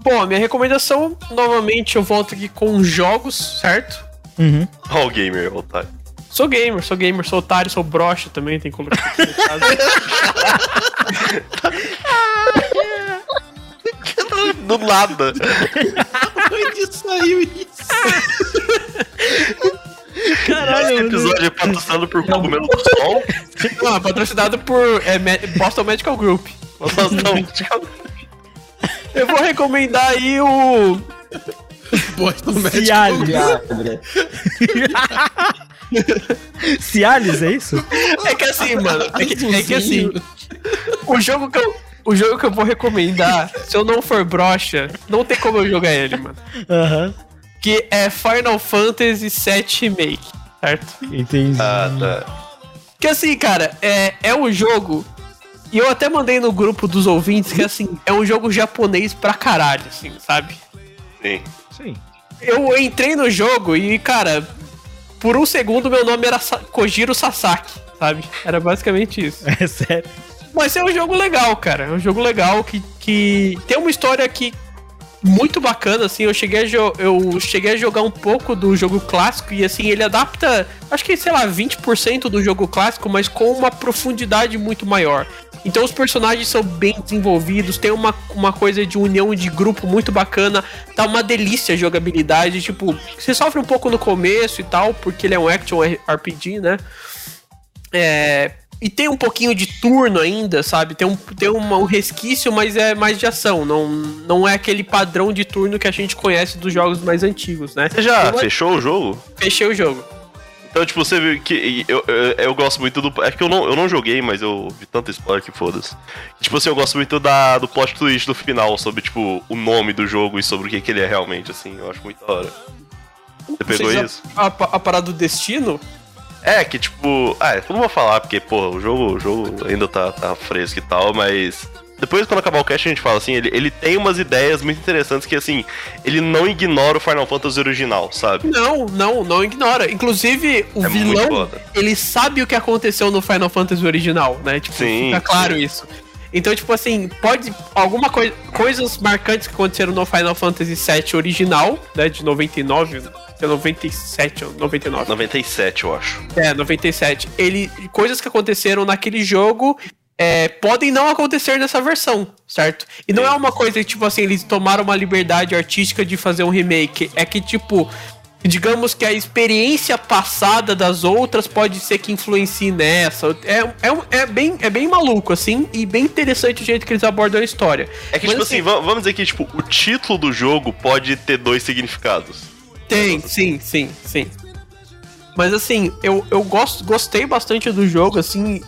Bom, a minha recomendação, novamente, eu volto aqui com jogos, certo? Uhum. Ó o gamer, otário. Sou gamer, sou gamer, sou otário, sou broxa também, tem que colocar aqui no caso. Do nada. Onde saiu isso? Esse episódio é patrocinado por Cogumelo do Sol. Não, é patrocinado por é, Boston Medical Group. Boston Medical Eu vou recomendar aí o. Boston Medical Cialis. <laughs> Cialis, é isso? É que assim, mano. É que, é que assim. O jogo que eu. O jogo que eu vou recomendar, se eu não for brocha, não tem como eu jogar ele, mano. Aham. Que é Final Fantasy VII Remake, certo? Entendi. Ah, tá. Que assim, cara, é, é um jogo. E eu até mandei no grupo dos ouvintes que assim, é um jogo japonês pra caralho, assim, sabe? Sim. Sim. Eu entrei no jogo e, cara, por um segundo meu nome era Kojiro Sasaki, sabe? Era basicamente isso. É sério. Mas é um jogo legal, cara. É um jogo legal que, que tem uma história que muito bacana, assim. Eu cheguei, a eu cheguei a jogar um pouco do jogo clássico e, assim, ele adapta, acho que, sei lá, 20% do jogo clássico, mas com uma profundidade muito maior. Então os personagens são bem desenvolvidos, tem uma, uma coisa de união de grupo muito bacana, tá uma delícia a jogabilidade, tipo, você sofre um pouco no começo e tal, porque ele é um action RPG, né? É, e tem um pouquinho de turno ainda, sabe? Tem um, tem uma- um resquício, mas é mais de ação. Não, não é aquele padrão de turno que a gente conhece dos jogos mais antigos, né? Você já Eu fechou o jogo? fechei o jogo. Então, tipo, você viu que. Eu, eu, eu gosto muito do. É que eu não, eu não joguei, mas eu vi tanta spoiler que foda-se. Tipo assim, eu gosto muito da, do plot twist do final, sobre, tipo, o nome do jogo e sobre o que, que ele é realmente, assim. Eu acho muito da hora. Você pegou Vocês- isso? A, a, a parada do destino? É, que tipo. Ah, eu não vou falar, porque, pô, o jogo, o jogo ainda tá, tá fresco e tal, mas. Depois, quando acabar o cast, a gente fala assim, ele, ele tem umas ideias muito interessantes que, assim, ele não ignora o Final Fantasy original, sabe? Não, não, não ignora. Inclusive, o É vilão, ele sabe o que aconteceu no Final Fantasy original, né? Tipo, Sim, fica claro sim. isso. Então, tipo assim, pode. Alguma coisa. Coisas marcantes que aconteceram no Final Fantasy VII original, né? De 99, é 97 ou 99. 97, eu acho. É, 97. Ele, coisas que aconteceram naquele jogo é, podem não acontecer nessa versão, certo? E não é uma coisa que, tipo assim, eles tomaram uma liberdade artística de fazer um remake. É que, tipo, digamos que a experiência passada das outras pode ser que influencie nessa. É, é, é, bem, é bem maluco, assim, e bem interessante o jeito que eles abordam a história. É que, Mas, tipo assim, va- vamos dizer que, tipo, o título do jogo pode ter dois significados. Tem, sim, sim, sim. Mas assim, eu, eu gosto, gostei bastante do jogo, assim,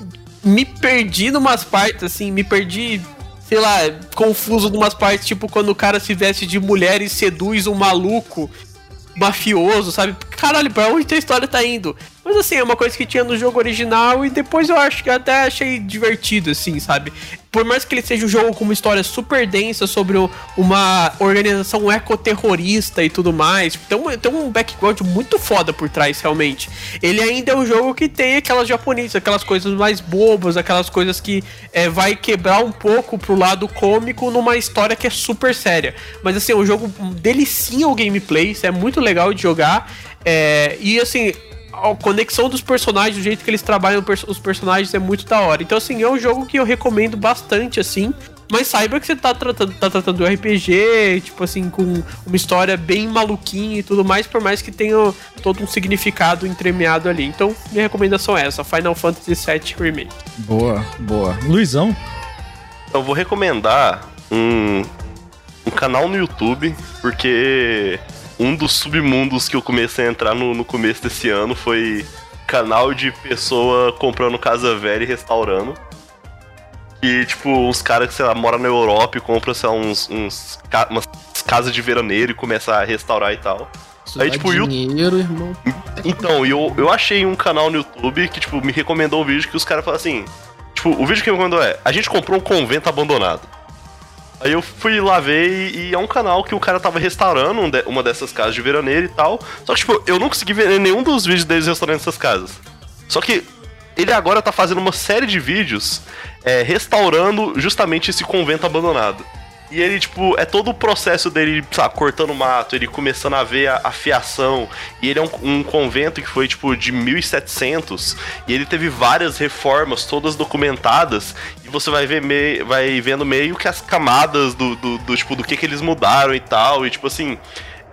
me perdi numas partes, assim, me perdi, sei lá, confuso numas partes, tipo quando o cara se veste de mulher e seduz um maluco mafioso, sabe? Caralho, pra onde a história tá indo? Mas assim, é uma coisa que tinha no jogo original e depois eu acho que até achei divertido, assim, sabe? Por mais que ele seja um jogo com uma história super densa sobre uma organização ecoterrorista e tudo mais, tem um, tem um background muito foda por trás, realmente. Ele ainda é um jogo que tem aquelas japonesas, aquelas coisas mais bobas, aquelas coisas que é, vai quebrar um pouco pro lado cômico numa história que é super séria. Mas assim, é um jogo delicinha o gameplay, isso é muito legal de jogar. É, e assim, a conexão dos personagens, o jeito que eles trabalham os personagens é muito da hora. Então, assim, é um jogo que eu recomendo bastante, assim. mas saiba que você tá tratando, tá tratando do RPG, tipo assim, com uma história bem maluquinha e tudo mais, por mais que tenha todo um significado entremeado ali. Então, minha recomendação é essa: Final Fantasy VII Remake. Boa, boa. Luizão? Eu vou recomendar um, um canal no YouTube, porque um dos submundos que eu comecei a entrar no, no começo desse ano foi canal de pessoa comprando casa velha e restaurando. E, tipo, uns caras que, sei lá, moram na Europa e compram, sei lá, uns, uns, ca- umas casas de veraneiro e começam a restaurar e tal. Isso Aí, tipo, dinheiro, irmão. Então, eu, eu achei um canal no YouTube que, tipo, me recomendou um vídeo que os caras falam assim. Tipo, o vídeo que me recomendou é: a gente comprou um convento abandonado. Aí eu fui lá ver e, é um canal que o cara tava restaurando um uma dessas casas de veraneiro e tal. Só que, tipo, eu não consegui ver nenhum dos vídeos deles restaurando essas casas. Só que ele agora tá fazendo uma série de vídeos é, restaurando justamente esse convento abandonado. E ele, tipo, é todo o processo dele, sabe, cortando mato, ele começando a ver a, a fiação. E ele é um, um convento que foi, tipo, de 1700. E ele teve várias reformas, todas documentadas. E você vai ver meio, vai vendo meio que as camadas do, do, do, tipo, do que, que eles mudaram e tal. E, tipo, assim,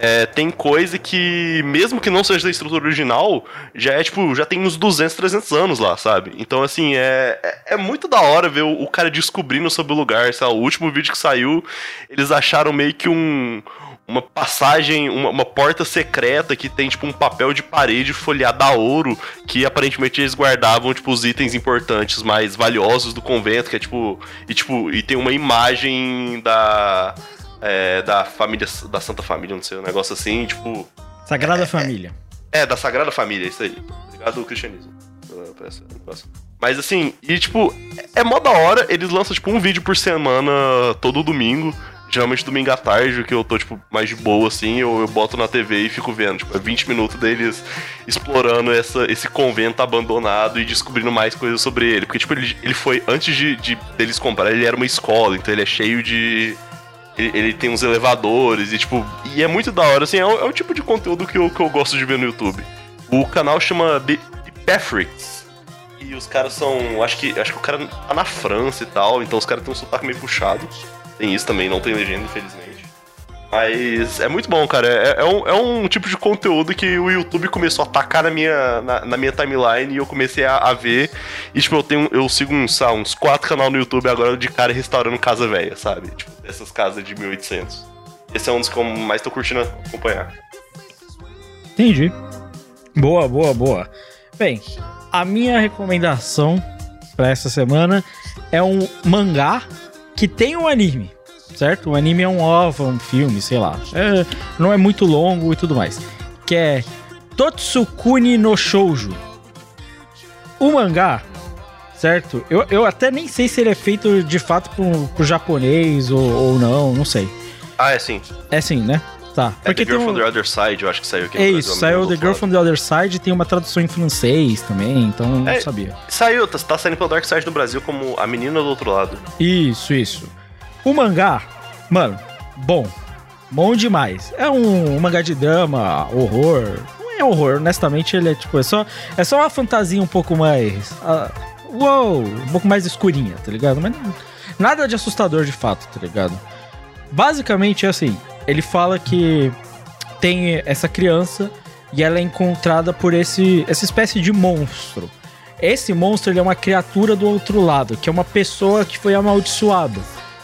é, tem coisa que, mesmo que não seja da estrutura original, já é tipo, já tem uns 200, 300 anos lá, sabe? Então, assim, é, é, é muito da hora ver o, o cara descobrindo sobre o lugar. Lá, o último vídeo que saiu, eles acharam meio que um. Uma passagem, uma, uma porta secreta que tem, tipo, um papel de parede folheado a ouro, que aparentemente eles guardavam, tipo, os itens importantes, mais valiosos do convento, que é, tipo... E, tipo, e tem uma imagem da é, da família, da Santa Família, não sei, um negócio assim, tipo. Sagrada Família. É, da Sagrada Família, isso aí. Obrigado ao cristianismo. informação. Mas assim, e tipo, é mó da hora, eles lançam tipo um vídeo por semana todo domingo. Geralmente domingo à tarde, que eu tô, tipo, mais de boa, assim, eu, eu boto na TV e fico vendo. Tipo, é 20 minutos deles explorando essa, esse convento abandonado e descobrindo mais coisas sobre ele. Porque, tipo, ele, ele foi, antes de, de deles comprar, ele era uma escola, então ele é cheio de. Ele, ele tem uns elevadores e, tipo, e é muito da hora, assim, é o, é o tipo de conteúdo que eu, que eu gosto de ver no YouTube. O canal chama The. E os caras são. Acho que, acho que o cara tá na França e tal, então os caras têm um sotaque meio puxado. Tem isso também, não tem legenda, infelizmente. Mas é muito bom, cara. É, é um, é um tipo de conteúdo que o YouTube começou a atacar na minha, na, na minha timeline e eu comecei a, a ver. E, tipo, eu tenho. Eu sigo uns, sabe, uns quatro canais no YouTube agora de cara restaurando casa velha, sabe? Tipo, essas casas de 1800. Esse é um dos que eu mais tô curtindo acompanhar. Entendi. Boa, boa, boa. Bem, a minha recomendação pra essa semana é um mangá que tem um anime, certo? O anime é um OVA, um filme, sei lá. É, não é muito longo e tudo mais. Que é Totsukuni no Shoujo. O mangá, certo? Eu, eu até nem sei se ele é feito de fato pro, pro japonês ou, ou não, não sei. Ah, é sim. É sim, né? Tá. É The Girl um- from the Other Side, eu acho que saiu aqui é isso, saiu The Girl lado. from the Other Side, tem uma tradução em francês também, então não É. sabia. Saiu, tá, tá saindo pelo Dark Side no Brasil como A Menina do Outro Lado. Isso, isso. O mangá, mano, bom. Bom demais. É um, um mangá de drama, horror. Não é horror, honestamente, ele é tipo, é só, é só uma fantasia um pouco mais. ah, uou, um pouco mais escurinha, tá ligado? Mas nada de assustador de fato, tá ligado? Basicamente é assim: ele fala que tem essa criança e ela é encontrada por esse essa espécie de monstro. Esse monstro ele é uma criatura do outro lado, que é uma pessoa que foi amaldiçoada.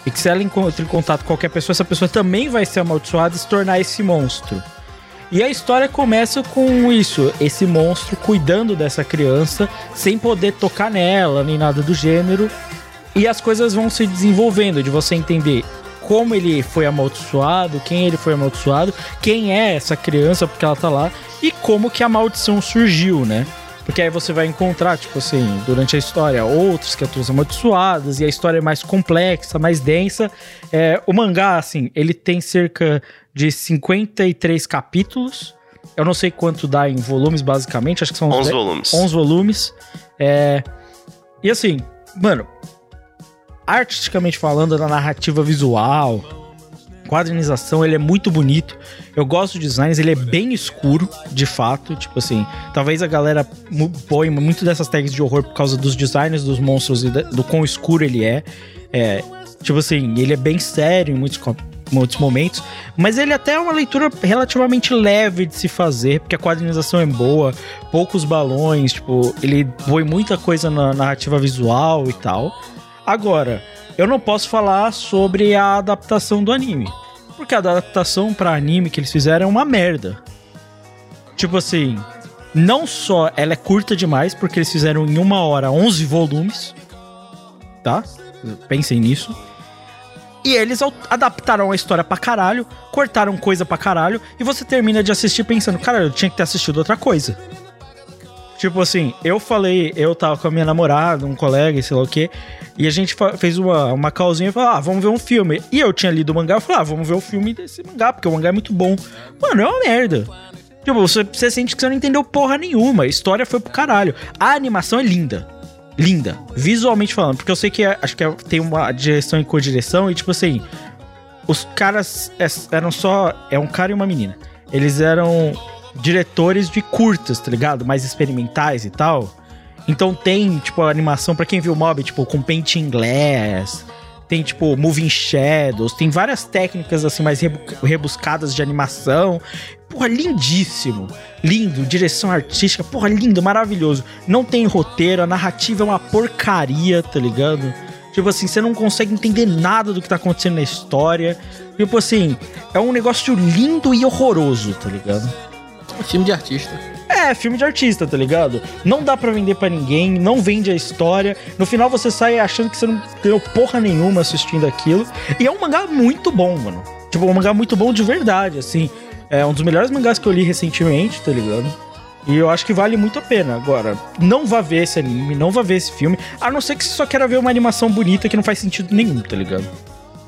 E que se ela encontra em contato com qualquer pessoa, essa pessoa também vai ser amaldiçoada e se tornar esse monstro. E a história começa com isso, esse monstro cuidando dessa criança, sem poder tocar nela, nem nada do gênero. E as coisas vão se desenvolvendo, de você entender como ele foi amaldiçoado, quem ele foi amaldiçoado, quem é essa criança, porque ela tá lá, e como que a maldição surgiu, né? Porque aí você vai encontrar, tipo assim, durante a história, outros criaturas amaldiçoadas, e a história é mais complexa, mais densa. É, o mangá, assim, ele tem cerca de 53 capítulos. Eu não sei quanto dá em volumes, basicamente, acho que são uns 11 dez- volumes. 11 volumes. É, e assim, mano, artisticamente falando, na narrativa visual, quadrinização, ele é muito bonito. Eu gosto do designs, ele é bem escuro, de fato. Tipo assim, talvez a galera põe muito dessas tags de horror por causa dos designs dos monstros e do quão escuro ele é. É, Tipo assim, ele é bem sério em muitos, muitos momentos, mas ele até é uma leitura relativamente leve de se fazer, porque a quadrinização é boa, poucos balões, tipo, ele põe muita coisa na narrativa visual e tal. Agora, eu não posso falar sobre a adaptação do anime, porque a adaptação pra anime que eles fizeram é uma merda. Tipo assim, não só ela é curta demais, porque eles fizeram em uma hora 11 volumes, tá? Pensem nisso. E eles adaptaram a história pra caralho, cortaram coisa pra caralho, e você termina de assistir pensando, cara, eu tinha que ter assistido outra coisa. Tipo assim, eu falei, eu tava com a minha namorada, um colega, sei lá o quê, e a gente fez uma, uma callzinha e falou, ah, vamos ver um filme. E eu tinha lido o mangá, eu falei, ah, vamos ver o filme desse mangá, porque o mangá é muito bom. Mano, é uma merda. Tipo, você, você sente que você não entendeu porra nenhuma. A história foi pro caralho. A animação é linda. Linda. Visualmente falando. Porque eu sei que é- acho que é- tem uma direção e co-direção. E tipo assim. Os caras é- eram só. É um cara e uma menina. Eles eram diretores de curtas, tá ligado? Mais experimentais e tal. Então tem, tipo, animação, pra quem viu o mob, tipo, com painting glass. Tem, tipo, moving shadows. Tem várias técnicas, assim, mais rebu- rebuscadas de animação. Porra, lindíssimo. Lindo, direção artística. Porra, lindo, maravilhoso. Não tem roteiro, a narrativa é uma porcaria, tá ligado? Tipo assim, você não consegue entender nada do que tá acontecendo na história. Tipo assim, é um negócio lindo e horroroso, tá ligado? É filme de artista. É, filme de artista, tá ligado? Não dá pra vender pra ninguém, não vende a história. No final você sai achando que você não ganhou porra nenhuma assistindo aquilo. E é um mangá muito bom, mano. Tipo, um mangá muito bom de verdade, assim. É um dos melhores mangás que eu li recentemente, tá ligado? E eu acho que vale muito a pena. Agora, não vá ver esse anime, não vá ver esse filme, a não ser que você só queira ver uma animação bonita que não faz sentido nenhum, tá ligado?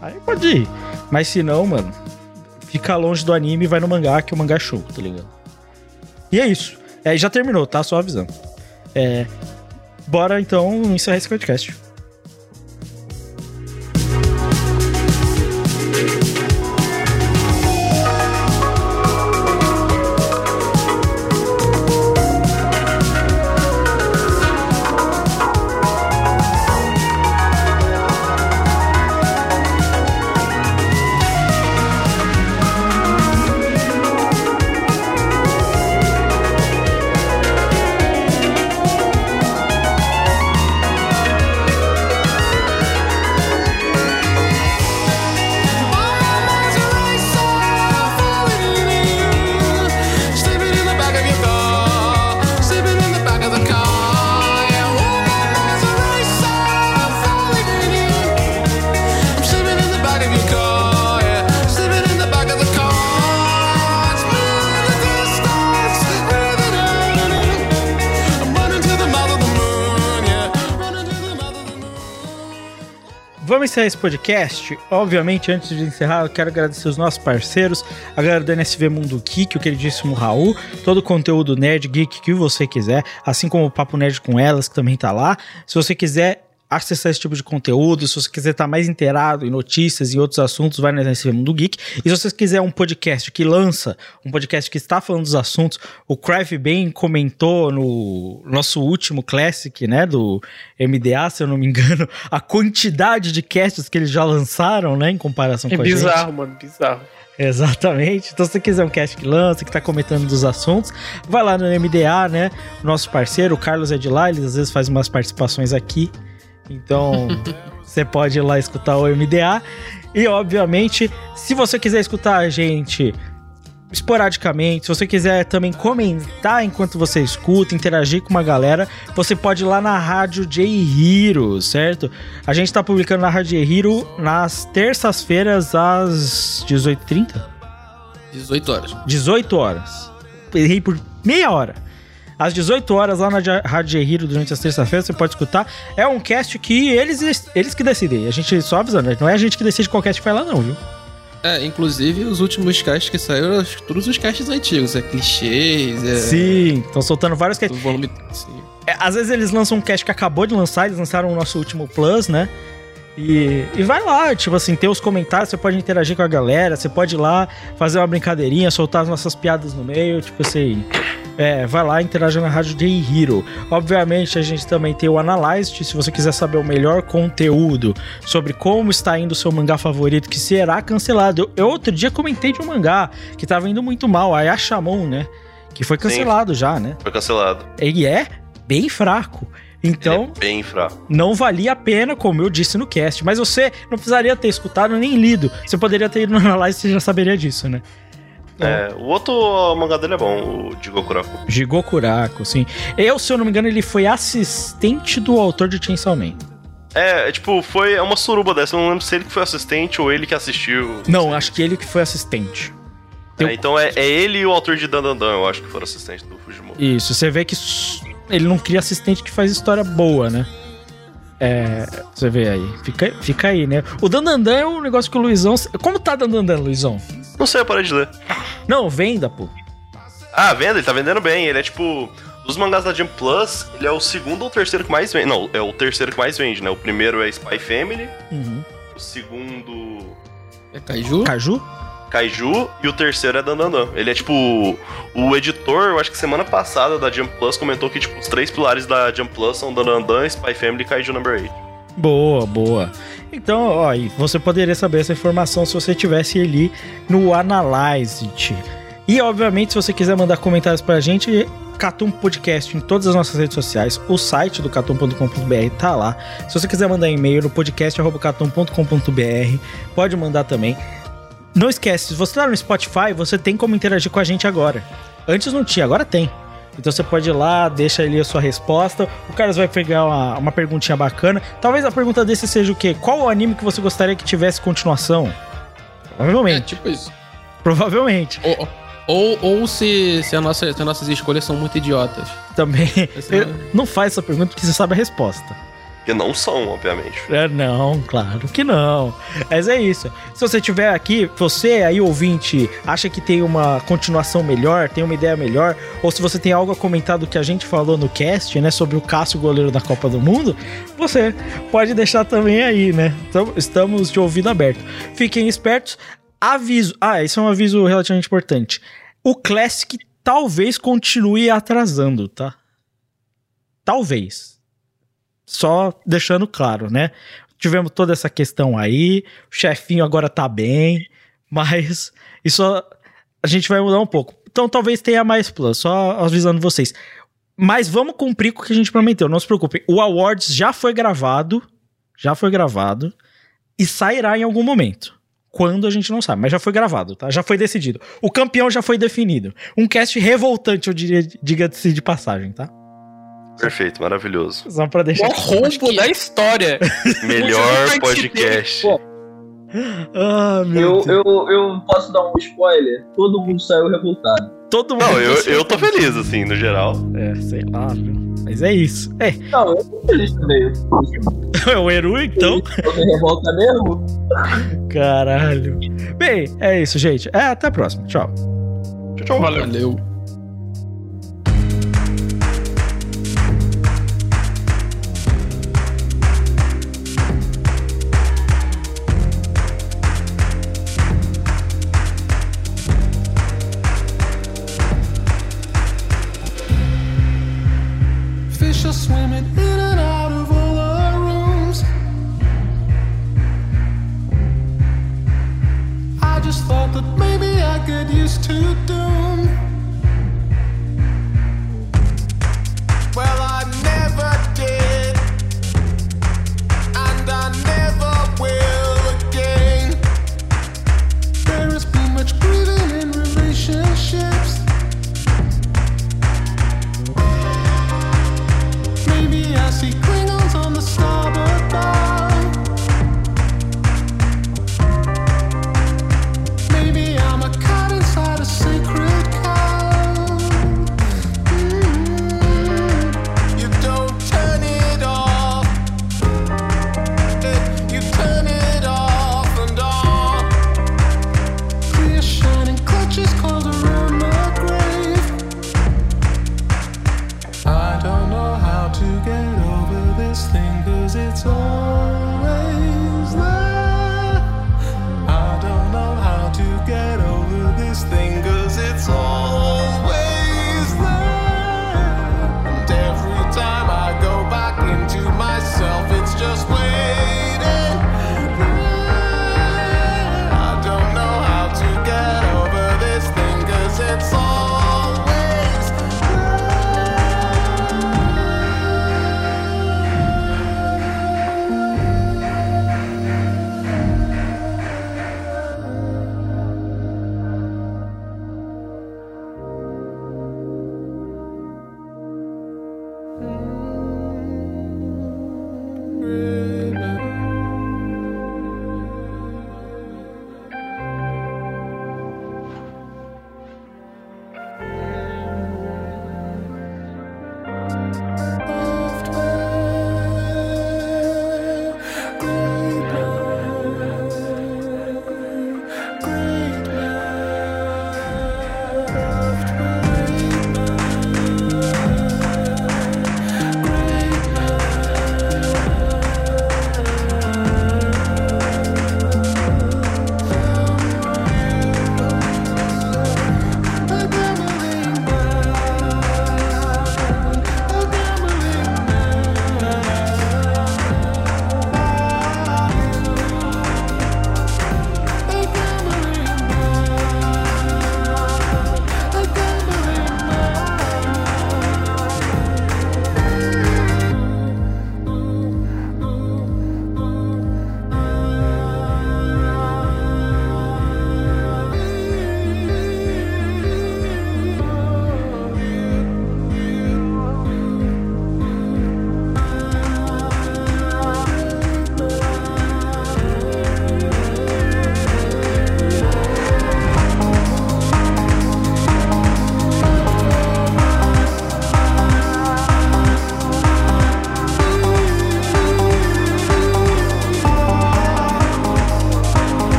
Aí pode ir. Mas se não, mano, fica longe do anime e vai no mangá, que o mangá é show, tá ligado? E é isso. É, já terminou, tá? Só avisando. É, bora então encerrar esse podcast. Encerrar esse podcast. Obviamente, antes de encerrar, eu quero agradecer os nossos parceiros, a galera do NSV Mundo Geek, o queridíssimo Raul, todo o conteúdo nerd geek que você quiser, assim como o Papo Nerd com elas, que também tá lá. Se você quiser acessar esse tipo de conteúdo, se você quiser estar mais inteirado em notícias e outros assuntos, vai NSV Mundo Geek. E se você quiser um podcast que lança, um podcast que está falando dos assuntos, o Crave bem comentou no nosso último Classic, né, do MDA, se eu não me engano, a quantidade de casts que eles já lançaram, né, em comparação É com a gente. bizarro, mano, bizarro. Exatamente. Então, se você quiser um cast que lança, que tá comentando dos assuntos, vai lá no MDA, né? Nosso parceiro, o Carlos é de lá, ele às vezes faz umas participações aqui. Então, você pode ir lá escutar o MDA. E, obviamente, se você quiser escutar a gente esporadicamente, se você quiser também comentar enquanto você escuta, interagir com uma galera, você pode ir lá na Rádio J Hero, certo? A gente tá publicando na Rádio J Hero nas terças-feiras às 18h30? 18 horas. 18 horas. Errei por meia hora. Às 18 horas lá na Rádio Hero durante as terças-feiras, você pode escutar. É um cast que eles, eles que decidem. A gente só avisando, né? não é a gente que decide qual cast que vai lá, não, viu? É, inclusive os últimos casts que saíram, todos os casts antigos, é clichês, é. Sim, estão soltando vários casts. volume. Sim. É, às vezes eles lançam um cast que acabou de lançar, eles lançaram o nosso último Plus, né? E, e vai lá, tipo assim, ter os comentários, você pode interagir com a galera, você pode ir lá fazer uma brincadeirinha, soltar as nossas piadas no meio, tipo assim. É, vai lá interaja na Rádio J Hero. Obviamente, a gente também tem o Analyzed, se você quiser saber o melhor conteúdo sobre como está indo o seu mangá favorito, que será cancelado. Eu, eu outro dia comentei de um mangá que tava indo muito mal, a Yashamon, né? Que foi cancelado já, né? Foi cancelado. Ele é bem fraco. Então, é bem fraco. não valia a pena, como eu disse no cast. Mas você não precisaria ter escutado nem lido. Você poderia ter ido no Analyze e já saberia disso, né? É, o outro mangá dele é bom, o de Gokuraku. Jigokuraku, sim. Eu, se eu não me engano, ele foi assistente do autor de Chainsaw Man. É, é, tipo, foi é uma suruba dessa. Eu não lembro se ele que foi assistente ou ele que assistiu. Não, acho que ele que foi assistente. É, então é, é ele e o autor de Dandandan, eu acho que foram assistentes do Fujimoto. Isso, você vê que ele não cria assistente que faz história boa, né? É, você vê aí. Fica, fica aí, né? O Dandandan é um negócio que o Luizão. Como tá Dandandan, Luizão? Não sei, eu parei de ler. Não, venda, pô. Ah, venda, ele tá vendendo bem. Ele é tipo. Dos mangás da Jump Plus, ele é o segundo ou terceiro que mais vende. Não, é o terceiro que mais vende, né? O primeiro é Spy Family, Uhum. o segundo. É Kaiju? Caju? Kaiju e o terceiro é Dandandan. Ele é tipo. O editor, eu acho que semana passada da Jump Plus comentou que tipo, os três pilares da Jump Plus são Dandandan, Spy Family e Kaiju Number 8. Boa, boa. Então, ó, você poderia saber essa informação se você tivesse ali no Analyze-It. E, obviamente, se você quiser mandar comentários pra gente, Catum Podcast em todas as nossas redes sociais. O site do catum.com.br tá lá. Se você quiser mandar e-mail no podcast.catum.com.br, pode mandar também. Não esquece, se você tá no Spotify, você tem como interagir com a gente agora. Antes não tinha, agora tem. Então você pode ir lá, deixa ali a sua resposta. O Carlos vai pegar uma, uma perguntinha bacana. Talvez a pergunta desse seja o quê? Qual o anime que você gostaria que tivesse continuação? Provavelmente. É, tipo isso. Provavelmente. Ou, ou, ou se, se, a nossa, se as nossas escolhas são muito idiotas. Também. Esse é- Não faz essa pergunta porque você sabe a resposta. Que não são, obviamente. É, não, claro que não. Mas é isso. Se você tiver aqui, você aí ouvinte, acha que tem uma continuação melhor, tem uma ideia melhor, ou se você tem algo a comentar do que a gente falou no cast, né, sobre o Cássio goleiro da Copa do Mundo, você pode deixar também aí, né? Então, estamos de ouvido aberto. Fiquem espertos. Aviso. Ah, esse é um aviso relativamente importante. O Classic talvez continue atrasando, tá? Talvez só deixando claro, né? Tivemos toda essa questão aí, o chefinho agora tá bem, mas isso a gente vai mudar um pouco. Então talvez tenha mais plus, só avisando vocês. Mas vamos cumprir com o que a gente prometeu, não se preocupem. O Awards já foi gravado, já foi gravado e sairá em algum momento. Quando a gente não sabe, mas já foi gravado, tá? Já foi decidido. O campeão já foi definido. Um cast revoltante, eu diria, diga-se de passagem, tá? Perfeito, maravilhoso. Só pra deixar. O rombo da história. <laughs> Melhor podcast. Ah, meu Eu, Deus. eu, eu posso dar um spoiler? Todo mundo saiu revoltado. Todo mundo. Não, eu, eu tô feliz, assim, no geral. É, sei lá, viu? Mas é isso. É, Não, eu tô feliz também. <laughs> é o Eru, então. Você revolta mesmo? Caralho. Bem, é isso, gente. É, até a próxima. Tchau. Tchau, tchau. Valeu. Valeu.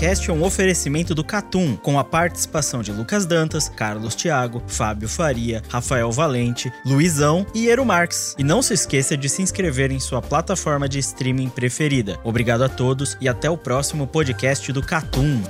Podcast é um oferecimento do Catum, com a participação de Lucas Dantas, Carlos Thiago, Fábio Faria, Rafael Valente, Luizão e Eero Marx. E não se esqueça de se inscrever em sua plataforma de streaming preferida. Obrigado a todos e até o próximo podcast do Catum.